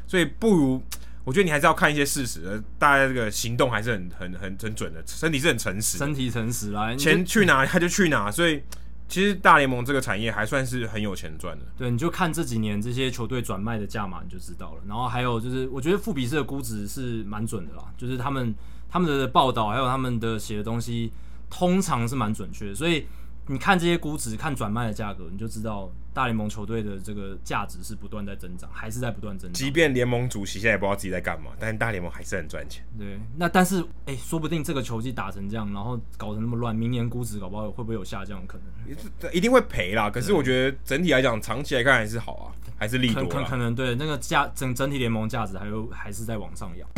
所以不如我觉得你还是要看一些事实，大家这个行动还是很很很很准的，身体是很诚实，身体诚实啦，钱去哪他就去哪。所以，其实大联盟这个产业还算是很有钱赚的。对，你就看这几年这些球队转卖的价码你就知道了。然后还有就是，我觉得富比士的估值是蛮准的啦，就是他们。他们的报道还有他们的写的东西，通常是蛮准确的，所以你看这些估值，看转卖的价格，你就知道大联盟球队的这个价值是不断在增长，还是在不断增长。即便联盟主席现在也不知道自己在干嘛，但是大联盟还是很赚钱。对，那但是哎、欸，说不定这个球季打成这样，然后搞成那么乱，明年估值搞不好会不会有下降的可能？一定会赔啦。可是我觉得整体来讲，长期来看还是好啊，还是利多。可可能对那个价整整体联盟价值还有还是在往上扬。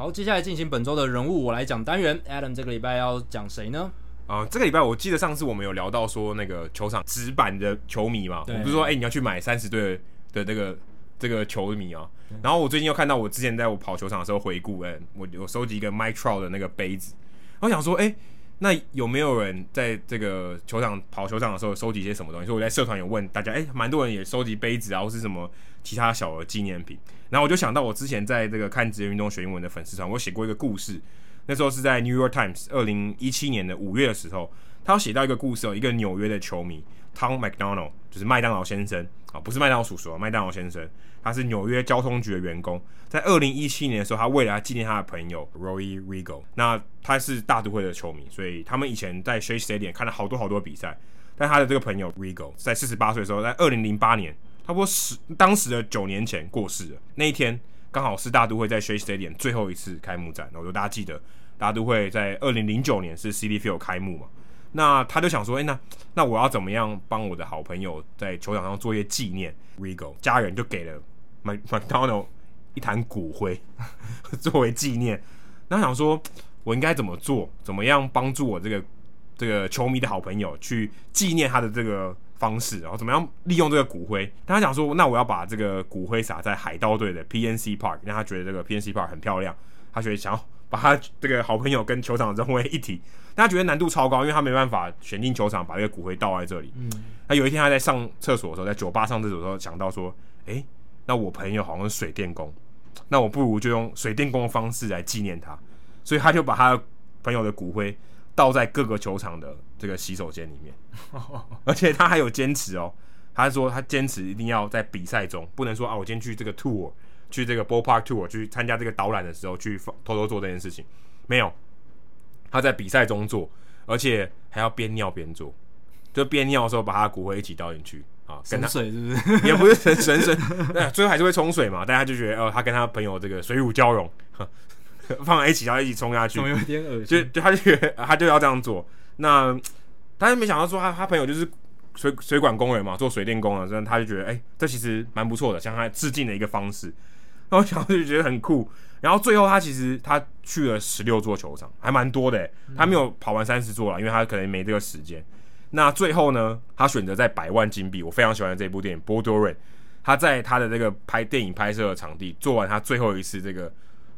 好，接下来进行本周的人物我来讲单元。Adam 这个礼拜要讲谁呢？啊、呃，这个礼拜我记得上次我们有聊到说那个球场纸板的球迷嘛，我不是说哎、欸、你要去买三十队的这个这个球迷啊。然后我最近又看到我之前在我跑球场的时候回顾，哎、欸，我我收集一个 Mike Trout 的那个杯子，我想说，哎、欸，那有没有人在这个球场跑球场的时候收集一些什么东西？所以我在社团有问大家，哎、欸，蛮多人也收集杯子啊，或是什么其他小的纪念品。然后我就想到，我之前在这个看职业运动学英文的粉丝团，我写过一个故事。那时候是在 New York Times 二零一七年的五月的时候，他写到一个故事，有一个纽约的球迷 Tom McDonald，就是麦当劳先生啊，不是麦当劳叔叔啊，麦当劳先生，他是纽约交通局的员工。在二零一七年的时候，他为了纪念他的朋友 Roy Rigo，那他是大都会的球迷，所以他们以前在 Shea Stadium 看了好多好多比赛。但他的这个朋友 Rigo 在四十八岁的时候，在二零零八年。差不多十当时的九年前过世了。那一天刚好是大都会在 Shea Stadium 最后一次开幕战。我就大家记得，大都会在二零零九年是 Citi Field 开幕嘛。那他就想说，哎、那那我要怎么样帮我的好朋友在球场上做一些纪念？Regal 家人就给了 McDonald 一坛骨灰 作为纪念。那想说，我应该怎么做？怎么样帮助我这个这个球迷的好朋友去纪念他的这个？方式，然后怎么样利用这个骨灰？但他想说，那我要把这个骨灰撒在海盗队的 PNC Park，让他觉得这个 PNC Park 很漂亮。他觉得想要把他这个好朋友跟球场融为一体，但他觉得难度超高，因为他没办法选进球场把这个骨灰倒在这里。嗯，那有一天他在上厕所的时候，在酒吧上厕所的时候，想到说，诶，那我朋友好像是水电工，那我不如就用水电工的方式来纪念他，所以他就把他朋友的骨灰。倒在各个球场的这个洗手间里面，而且他还有坚持哦，他说他坚持一定要在比赛中，不能说啊，我今天去这个 tour，去这个 ballpark tour 去参加这个导览的时候去偷偷做这件事情，没有，他在比赛中做，而且还要边尿边做，就边尿的时候把他骨灰一起倒进去，啊，跟他水是不是？也不是神神神，对，最后还是会冲水嘛。大家就觉得，哦，他跟他朋友这个水乳交融，放在一起，然后一起冲下去，有点恶心。就就他就觉得 他就要这样做。那他就没想到说他他朋友就是水水管工人嘛，做水电工啊，所以他就觉得，哎、欸，这其实蛮不错的，向他致敬的一个方式。然后想就觉得很酷。然后最后他其实他去了十六座球场，还蛮多的。他没有跑完三十座了，因为他可能没这个时间。那最后呢，他选择在百万金币，我非常喜欢的这部电影《波多伦》，他在他的这个拍电影拍摄的场地做完他最后一次这个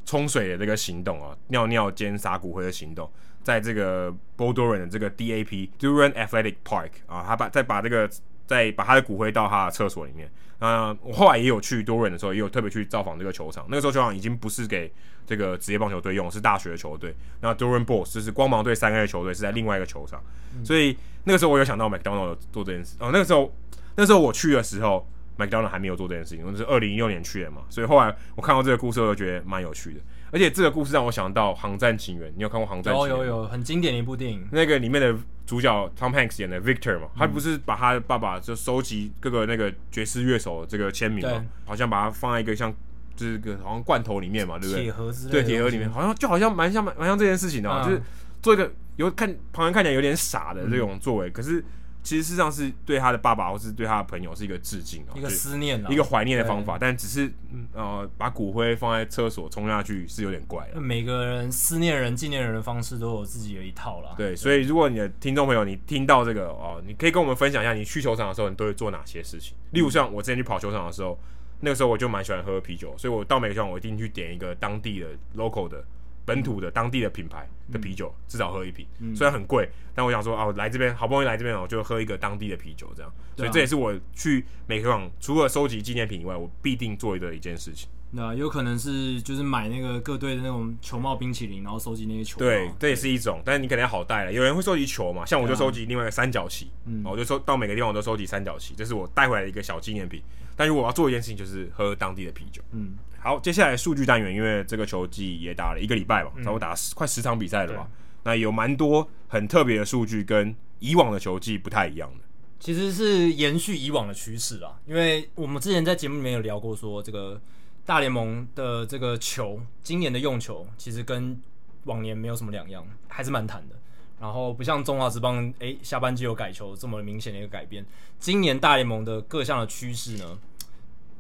冲水的这个行动啊，尿尿兼撒骨灰的行动，在这个波多伦的这个 DAP Duran Athletic Park 啊，他把再把这个再把他的骨灰到他的厕所里面。那我后来也有去多伦的时候，也有特别去造访这个球场。那个时候球场已经不是给这个职业棒球队用，是大学的球队。那 Duran Bulls 就是光芒队三 A 的球队，是在另外一个球场。所以那个时候我有想到 McDonald 做这件事。哦，那个时候那时候我去的时候，McDonald 还没有做这件事情，我是二零一六年去的嘛。所以后来我看到这个故事，我就觉得蛮有趣的。而且这个故事让我想到《航站情缘》，你有看过《航站情缘》？有有有，很经典的一部电影。那个里面的主角 Tom Hanks 演的 Victor 嘛，嗯、他不是把他爸爸就收集各个那个爵士乐手的这个签名嘛，好像把它放在一个像就是个好像罐头里面嘛，对不对？铁盒之类。对，铁盒里面，好像就好像蛮像蛮像这件事情的，嗯、就是做一个有看旁人看起来有点傻的这种作为，嗯、可是。其实事实上是对他的爸爸或是对他的朋友是一个致敬，一个思念，一个怀念的方法。但只是呃，把骨灰放在厕所冲下去是有点怪的。每个人思念人、纪念人的方式都有自己的一套啦。对，所以如果你的听众朋友你听到这个哦，你可以跟我们分享一下，你去球场的时候你都会做哪些事情？例如像我之前去跑球场的时候，那个时候我就蛮喜欢喝啤酒，所以我到每个球场我一定去点一个当地的 local 的。本土的当地的品牌的啤酒，至少喝一瓶，虽然很贵，但我想说啊，我来这边好不容易来这边，我就喝一个当地的啤酒，这样，所以这也是我去每个地方除了收集纪念品以外，我必定做的一件事情。那有可能是就是买那个各队的那种球帽冰淇淋，然后收集那些球。对，这也是一种，但是你可能要好带了。有人会收集球嘛，像我就收集另外一个三角旗，嗯我就收到每个地方我都收集三角旗，这是我带回来的一个小纪念品。但如果我要做一件事情，就是喝当地的啤酒。嗯。好，接下来数据单元，因为这个球季也打了一个礼拜吧，差不多打了快十场比赛了吧？嗯、那有蛮多很特别的数据，跟以往的球季不太一样的。其实是延续以往的趋势啦，因为我们之前在节目里面有聊过，说这个大联盟的这个球，今年的用球其实跟往年没有什么两样，还是蛮弹的。然后不像中华职棒，哎，下半季有改球这么明显的一个改变。今年大联盟的各项的趋势呢？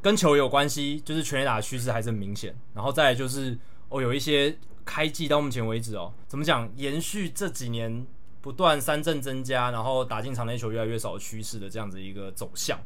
跟球有关系，就是全垒打的趋势还是很明显。然后再就是哦，有一些开季到目前为止哦，怎么讲，延续这几年不断三振增加，然后打进场内球越来越少的趋势的这样子一个走向。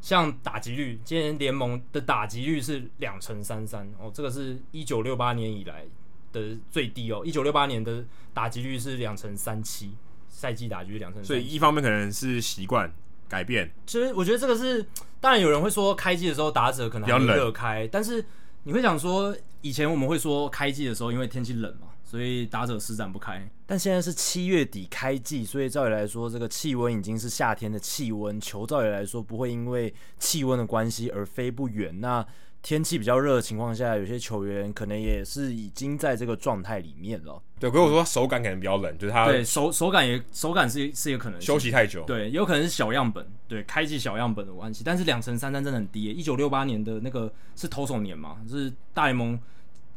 像打击率，今年联盟的打击率是两成三三哦，这个是一九六八年以来的最低哦。一九六八年的打击率是两成三七，赛季打击率两成。所以一方面可能是习惯。改变，其实我觉得这个是，当然有人会说开机的时候打者可能比较热开，但是你会想说，以前我们会说开季的时候因为天气冷嘛，所以打者施展不开，但现在是七月底开季，所以照理来说，这个气温已经是夏天的气温，球照理来说不会因为气温的关系而飞不远，那。天气比较热的情况下，有些球员可能也是已经在这个状态里面了。对，可是我说手感可能比较冷，就是他对手手感也手感是是有可能休息太久，对，有可能是小样本，对，开季小样本的关系。但是两成三三真的很低，一九六八年的那个是投手年嘛，是大联盟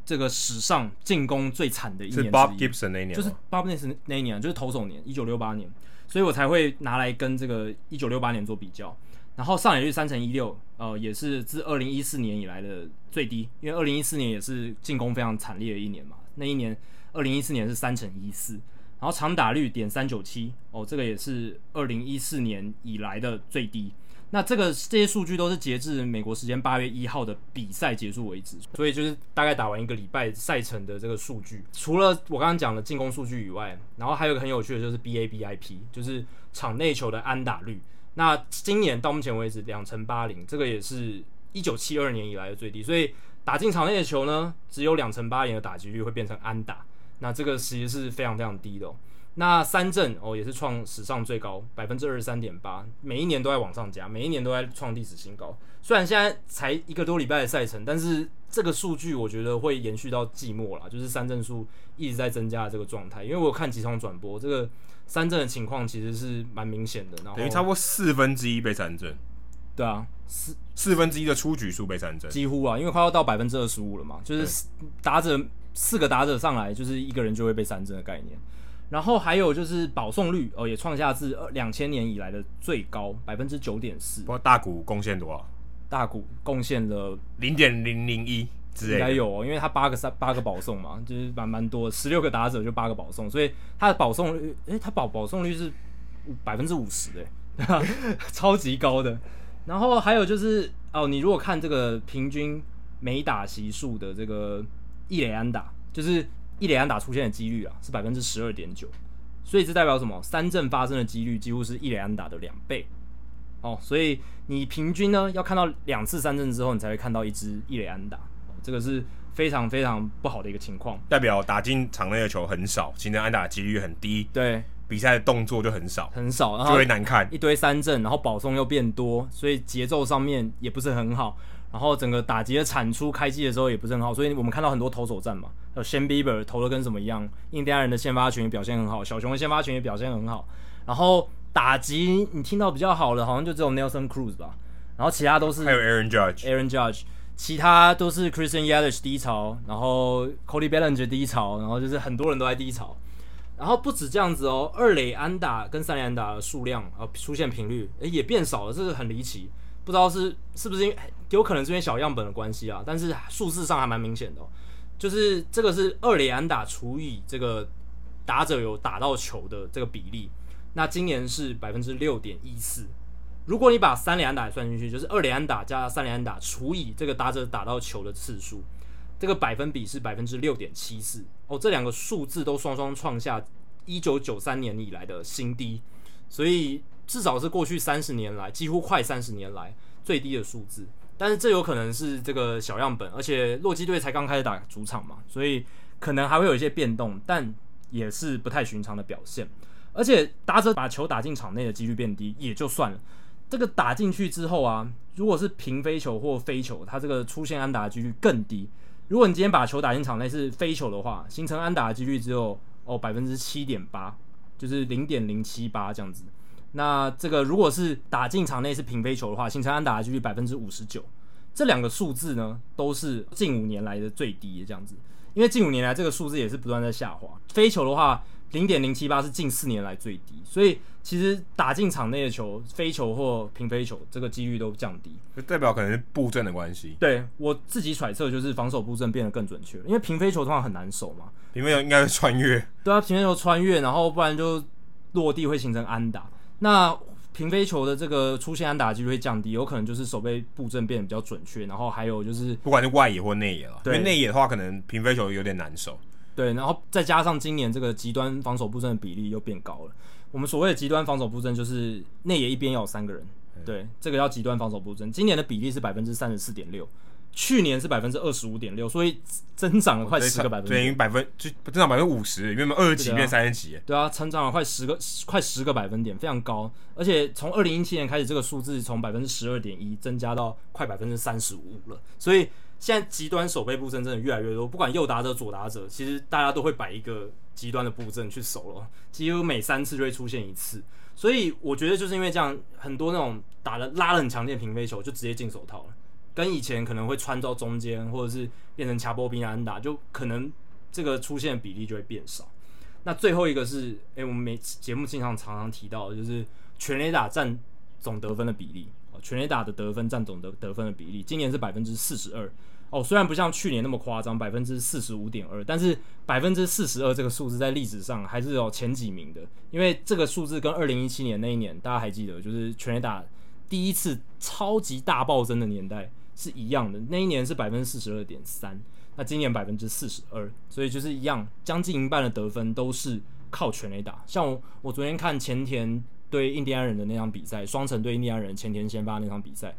这个史上进攻最惨的一年，是 Bob Gibson 那一年，就是 Bob Gibson 那一年，就是投手年，一九六八年，所以我才会拿来跟这个一九六八年做比较。然后上垒率三成一六，呃，也是自二零一四年以来的最低，因为二零一四年也是进攻非常惨烈的一年嘛。那一年二零一四年是三成一四，然后长打率点三九七，哦，这个也是二零一四年以来的最低。那这个这些数据都是截至美国时间八月一号的比赛结束为止，所以就是大概打完一个礼拜赛程的这个数据。除了我刚刚讲的进攻数据以外，然后还有一个很有趣的就是 BABIP，就是场内球的安打率。那今年到目前为止两成八零，这个也是一九七二年以来的最低，所以打进场内的球呢，只有两成八零的打击率会变成安打，那这个其实是非常非常低的哦。那三振哦也是创史上最高百分之二十三点八，每一年都在往上加，每一年都在创历史新高。虽然现在才一个多礼拜的赛程，但是这个数据我觉得会延续到季末啦，就是三振数一直在增加的这个状态。因为我有看几场转播，这个。三振的情况其实是蛮明显的，然后等于差不多四分之一被三振，对啊，四四分之一的出局数被三振，几乎啊，因为快要到百分之二十五了嘛，就是打者四个打者上来，就是一个人就会被三振的概念。然后还有就是保送率哦，也创下自二两千年以来的最高百分之九点四。不过大股贡献多少？大股贡献了零点零零一应该有哦，因为他八个三八个保送嘛，就是蛮蛮多，十六个打者就八个保送，所以他的保送率，诶，他保保送率是百分之五十诶，超级高的。然后还有就是哦，你如果看这个平均每打席数的这个一垒安打，就是。一垒安打出现的几率啊是百分之十二点九，所以这代表什么？三振发生的几率几乎是一垒安打的两倍哦。所以你平均呢要看到两次三振之后，你才会看到一支一垒安打，这个是非常非常不好的一个情况。代表打进场内的球很少，形成安打的几率很低。对，比赛的动作就很少，很少，就会难看。一堆三振，然后保送又变多，所以节奏上面也不是很好。然后整个打击的产出开季的时候也不是很好，所以我们看到很多投手战嘛，有 Shane Bieber 投的跟什么一样，印第安人的先发群也表现很好，小熊的先发群也表现很好。然后打击你听到比较好的，好像就只有 Nelson Cruz 吧，然后其他都是还有 Aaron Judge，Aaron Judge，其他都是 Christian Yelich 低潮，然后 Cody Bellinger 低潮，然后就是很多人都在低潮。然后不止这样子哦，二垒安打跟三垒安打的数量啊出现频率诶也变少了，这个很离奇。不知道是是不是因为有可能是因为小样本的关系啊，但是数字上还蛮明显的哦，就是这个是二垒安打除以这个打者有打到球的这个比例，那今年是百分之六点一四。如果你把三连打也算进去，就是二连打加三连打除以这个打者打到球的次数，这个百分比是百分之六点七四哦，这两个数字都双双创下一九九三年以来的新低，所以。至少是过去三十年来，几乎快三十年来最低的数字。但是这有可能是这个小样本，而且洛基队才刚开始打主场嘛，所以可能还会有一些变动，但也是不太寻常的表现。而且打者把球打进场内的几率变低也就算了，这个打进去之后啊，如果是平飞球或飞球，它这个出现安打的几率更低。如果你今天把球打进场内是飞球的话，形成安打的几率只有哦百分之七点八，就是零点零七八这样子。那这个如果是打进场内是平飞球的话，形成安打的几率百分之五十九。这两个数字呢，都是近五年来的最低的这样子。因为近五年来这个数字也是不断在下滑。飞球的话，零点零七八是近四年来最低。所以其实打进场内的球，飞球或平飞球，这个几率都降低。就代表可能是布阵的关系。对，我自己揣测，就是防守布阵变得更准确。因为平飞球通常很难守嘛，平飞球应该会穿越。对啊，平飞球穿越，然后不然就落地会形成安打。那平飞球的这个出现安打几率会降低，有可能就是守备布阵变得比较准确，然后还有就是不管是外野或内野了，因为内野的话可能平飞球有点难守。对，然后再加上今年这个极端防守布阵的比例又变高了。我们所谓的极端防守布阵就是内野一边要有三个人，对，这个叫极端防守布阵。今年的比例是百分之三十四点六。去年是百分之二十五点六，所以增长了快十个百分点，等于百分就增长百分之五十，原本二十几变三十几，对啊，成长了快十个快十个百分点，非常高。而且从二零一七年开始，这个数字从百分之十二点一增加到快百分之三十五了。所以现在极端守备布阵真的越来越多，不管右打者、左打者，其实大家都会摆一个极端的布阵去守了，几乎每三次就会出现一次。所以我觉得就是因为这样，很多那种打的拉的很强劲平飞球就直接进手套了。跟以前可能会穿到中间，或者是变成卡波比亚安打，就可能这个出现的比例就会变少。那最后一个是，诶、欸，我们每次节目经常常常提到，就是全垒打占总得分的比例，全垒打的得分占总得得分的比例，今年是百分之四十二。哦，虽然不像去年那么夸张，百分之四十五点二，但是百分之四十二这个数字在历史上还是有前几名的，因为这个数字跟二零一七年那一年大家还记得，就是全垒打第一次超级大暴增的年代。是一样的，那一年是百分之四十二点三，那今年百分之四十二，所以就是一样，将近一半的得分都是靠全垒打。像我，我昨天看前田对印第安人的那场比赛，双城对印第安人前田先发那场比赛，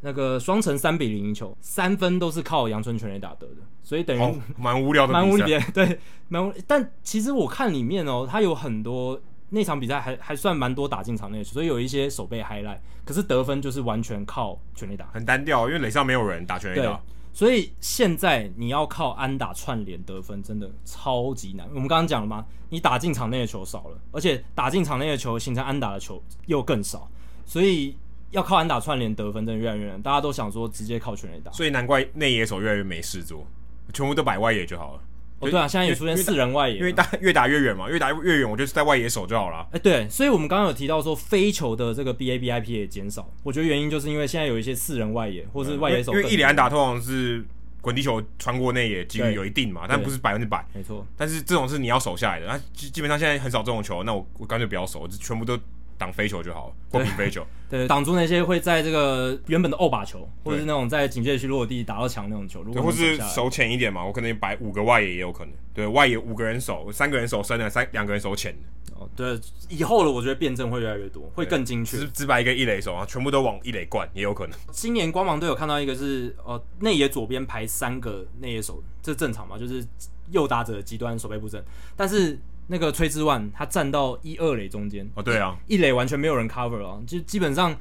那个双城三比零赢球，三分都是靠阳春全垒打得的，所以等于蛮、哦、无聊的，蛮无聊，对，蛮无。但其实我看里面哦，他有很多。那场比赛还还算蛮多打进场内，所以有一些守备 highlight，可是得分就是完全靠全垒打，很单调，因为垒上没有人打全垒打。所以现在你要靠安打串联得分，真的超级难。我们刚刚讲了吗？你打进场内的球少了，而且打进场内的球形成安打的球又更少，所以要靠安打串联得分，真的越来越难。大家都想说直接靠全垒打，所以难怪内野手越来越没事做，全部都摆外野就好了。哦，对啊，现在也出现四人外野，因为打越打越远嘛，越打越远，我就是在外野守就好了。哎，对，所以我们刚刚有提到说飞球的这个 BABIP 也减少，我觉得原因就是因为现在有一些四人外野或是外野手，因为一里安打通常是滚地球穿过内野几率有一定嘛，但不是百分之百，没错。但是这种是你要守下来的，那基基本上现在很少这种球，那我我干脆不要守，我就全部都。挡飞球就好了，或平飞球，对，挡住那些会在这个原本的欧把球，或者是那种在警戒区落地打到墙那种球，如果或是手浅一点嘛，我可能摆五个外野也有可能，对外野五个人守，三个人守深的，三两个人守浅的。哦，对，以后的我觉得辩证会越来越多，会更精确。只只摆一个一垒手啊，全部都往一垒灌也有可能。今年光芒队有看到一个是呃内野左边排三个内野手，这正常嘛？就是右打者的极端守备不正，但是。那个崔之万，他站到一二垒中间哦，对啊，一垒完全没有人 cover 啊，就基本上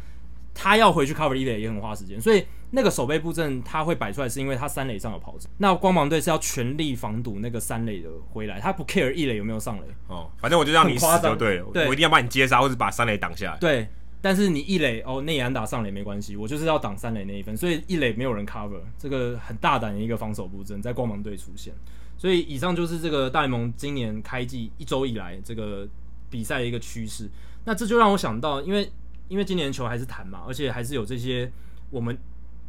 他要回去 cover 一垒也很花时间，所以那个守备布阵他会摆出来，是因为他三垒上有跑者。那光芒队是要全力防堵那个三垒的回来，他不 care 一垒有没有上垒哦，反正我就让你死就对了，对，我一定要把你接杀或者把三垒挡下来。对，但是你一垒哦内野安打上垒没关系，我就是要挡三垒那一分，所以一垒没有人 cover，这个很大胆的一个防守布阵在光芒队出现。所以以上就是这个大联盟今年开季一周以来这个比赛的一个趋势。那这就让我想到，因为因为今年球还是谈嘛，而且还是有这些我们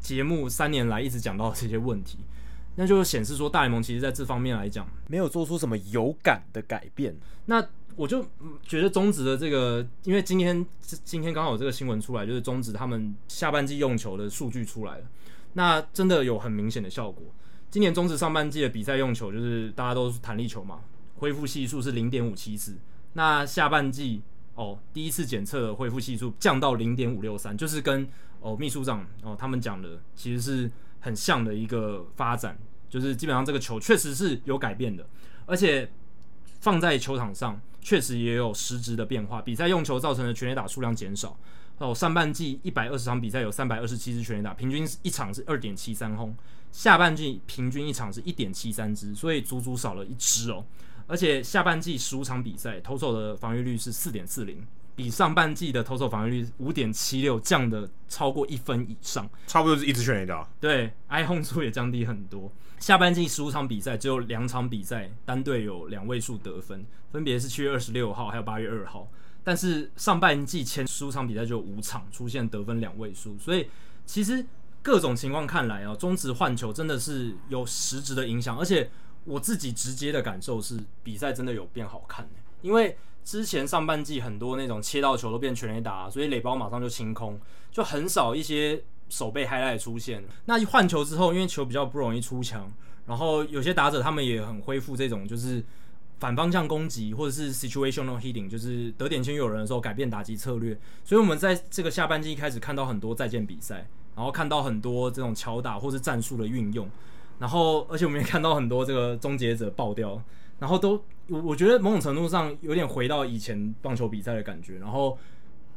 节目三年来一直讲到的这些问题，那就显示说大联盟其实在这方面来讲没有做出什么有感的改变。那我就觉得中职的这个，因为今天今天刚好有这个新闻出来，就是中职他们下半季用球的数据出来了，那真的有很明显的效果。今年中职上半季的比赛用球就是大家都是弹力球嘛，恢复系数是零点五七次。那下半季哦，第一次检测的恢复系数降到零点五六三，就是跟哦秘书长哦他们讲的其实是很像的一个发展，就是基本上这个球确实是有改变的，而且放在球场上确实也有实质的变化。比赛用球造成的全垒打数量减少哦，上半季一百二十场比赛有三百二十七支全垒打，平均一场是二点七三轰。下半季平均一场是一点七三支，所以足足少了一支哦。而且下半季十五场比赛，投手的防御率是四点四零，比上半季的投手防御率五点七六降的超过一分以上，差不多是一支全垒打。对，iPhone 数也降低很多。下半季十五场比赛，只有两场比赛单队有两位数得分，分别是七月二十六号还有八月二号。但是上半季前十五场比赛就有五场出现得分两位数，所以其实。各种情况看来啊，中职换球真的是有实质的影响，而且我自己直接的感受是，比赛真的有变好看。因为之前上半季很多那种切到球都变全垒打，所以垒包马上就清空，就很少一些手背 highlight 出现。那一换球之后，因为球比较不容易出墙，然后有些打者他们也很恢复这种就是反方向攻击或者是 situational hitting，就是得点圈有人的时候改变打击策略。所以我们在这个下半季一开始看到很多再见比赛。然后看到很多这种敲打或是战术的运用，然后而且我们也看到很多这个终结者爆掉，然后都我我觉得某种程度上有点回到以前棒球比赛的感觉，然后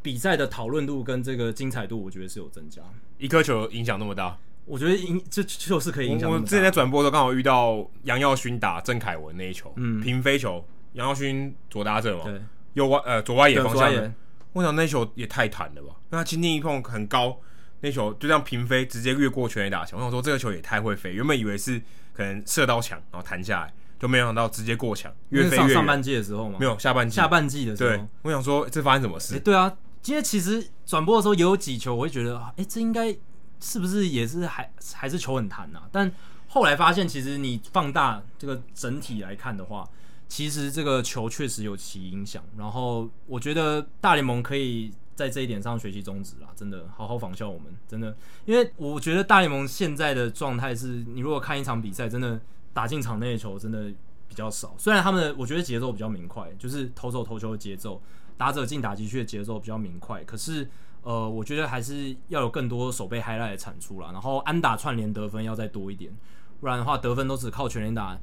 比赛的讨论度跟这个精彩度，我觉得是有增加。一颗球影响那么大，我觉得影这就是可以影响。我之前在转播的时候刚好遇到杨耀勋打郑凯文那一球，嗯，平飞球，杨耀勋左打者嘛，对，右外呃左外野方向，我想那球也太弹了吧，因为他轻轻一碰很高。那球就这样平飞，直接越过全垒打墙。我想说这个球也太会飞，原本以为是可能射到墙然后弹下来，就没想到直接过墙，越飞越远。上半季的时候吗？没有，下半季。下半季的时候。对，我想说这发生什么事？欸、对啊，今天其实转播的时候也有几球，我会觉得，哎、欸，这应该是不是也是还还是球很弹啊？但后来发现，其实你放大这个整体来看的话，其实这个球确实有其影响。然后我觉得大联盟可以。在这一点上学习中职啦，真的好好仿效我们，真的，因为我觉得大联盟现在的状态是，你如果看一场比赛，真的打进场内的球真的比较少。虽然他们的我觉得节奏比较明快，就是投手投球的节奏，打者进打击区的节奏比较明快，可是呃，我觉得还是要有更多守备 highlight 的产出啦，然后安打串联得分要再多一点，不然的话得分都只靠全垒打，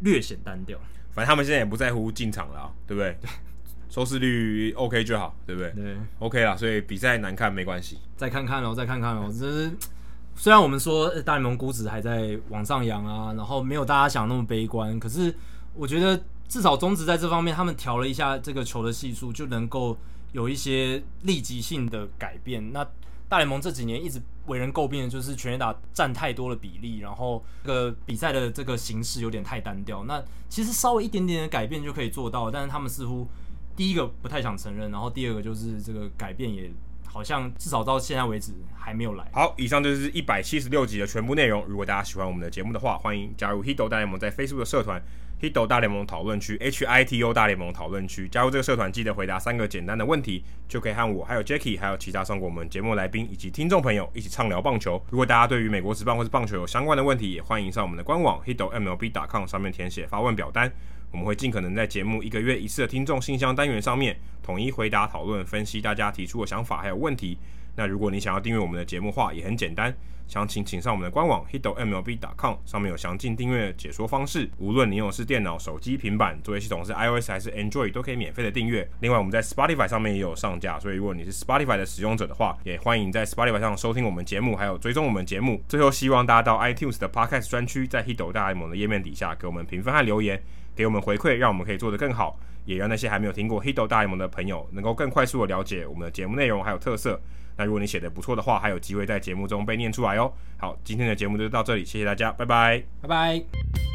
略显单调。反正他们现在也不在乎进场了，对不对？收视率 OK 就好，对不对？对，OK 啦。所以比赛难看没关系，再看看喽，再看看喽。只是虽然我们说大联盟估值还在往上扬啊，然后没有大家想那么悲观，可是我觉得至少中职在这方面，他们调了一下这个球的系数，就能够有一些立即性的改变。那大联盟这几年一直为人诟病的就是全垒打占太多的比例，然后这个比赛的这个形式有点太单调。那其实稍微一点点的改变就可以做到，但是他们似乎第一个不太想承认，然后第二个就是这个改变也好像至少到现在为止还没有来。好，以上就是一百七十六集的全部内容。如果大家喜欢我们的节目的话，欢迎加入 Hito 大联盟在 Facebook 的社团。Hito 大联盟讨论区，H I T O 大联盟讨论区，加入这个社团，记得回答三个简单的问题，就可以和我、还有 Jacky，还有其他上过我们节目来宾以及听众朋友一起畅聊棒球。如果大家对于美国职棒或是棒球有相关的问题，也欢迎上我们的官网 Hito MLB.com 上面填写发问表单，我们会尽可能在节目一个月一次的听众信箱单元上面统一回答、讨论、分析大家提出的想法还有问题。那如果你想要订阅我们的节目的话，也很简单，详情请上我们的官网 hitomlb.com，上面有详尽订阅解说方式。无论你用的是电脑、手机、平板，作业系统是 iOS 还是 Android，都可以免费的订阅。另外，我们在 Spotify 上面也有上架，所以如果你是 Spotify 的使用者的话，也欢迎在 Spotify 上收听我们节目，还有追踪我们节目。最后，希望大家到 iTunes 的 Podcast 专区，在 Hito 大联盟的页面底下给我们评分和留言，给我们回馈，让我们可以做得更好，也让那些还没有听过 h i d o 大联盟的朋友能够更快速的了解我们的节目内容还有特色。那如果你写的不错的话，还有机会在节目中被念出来哦。好，今天的节目就到这里，谢谢大家，拜拜，拜拜。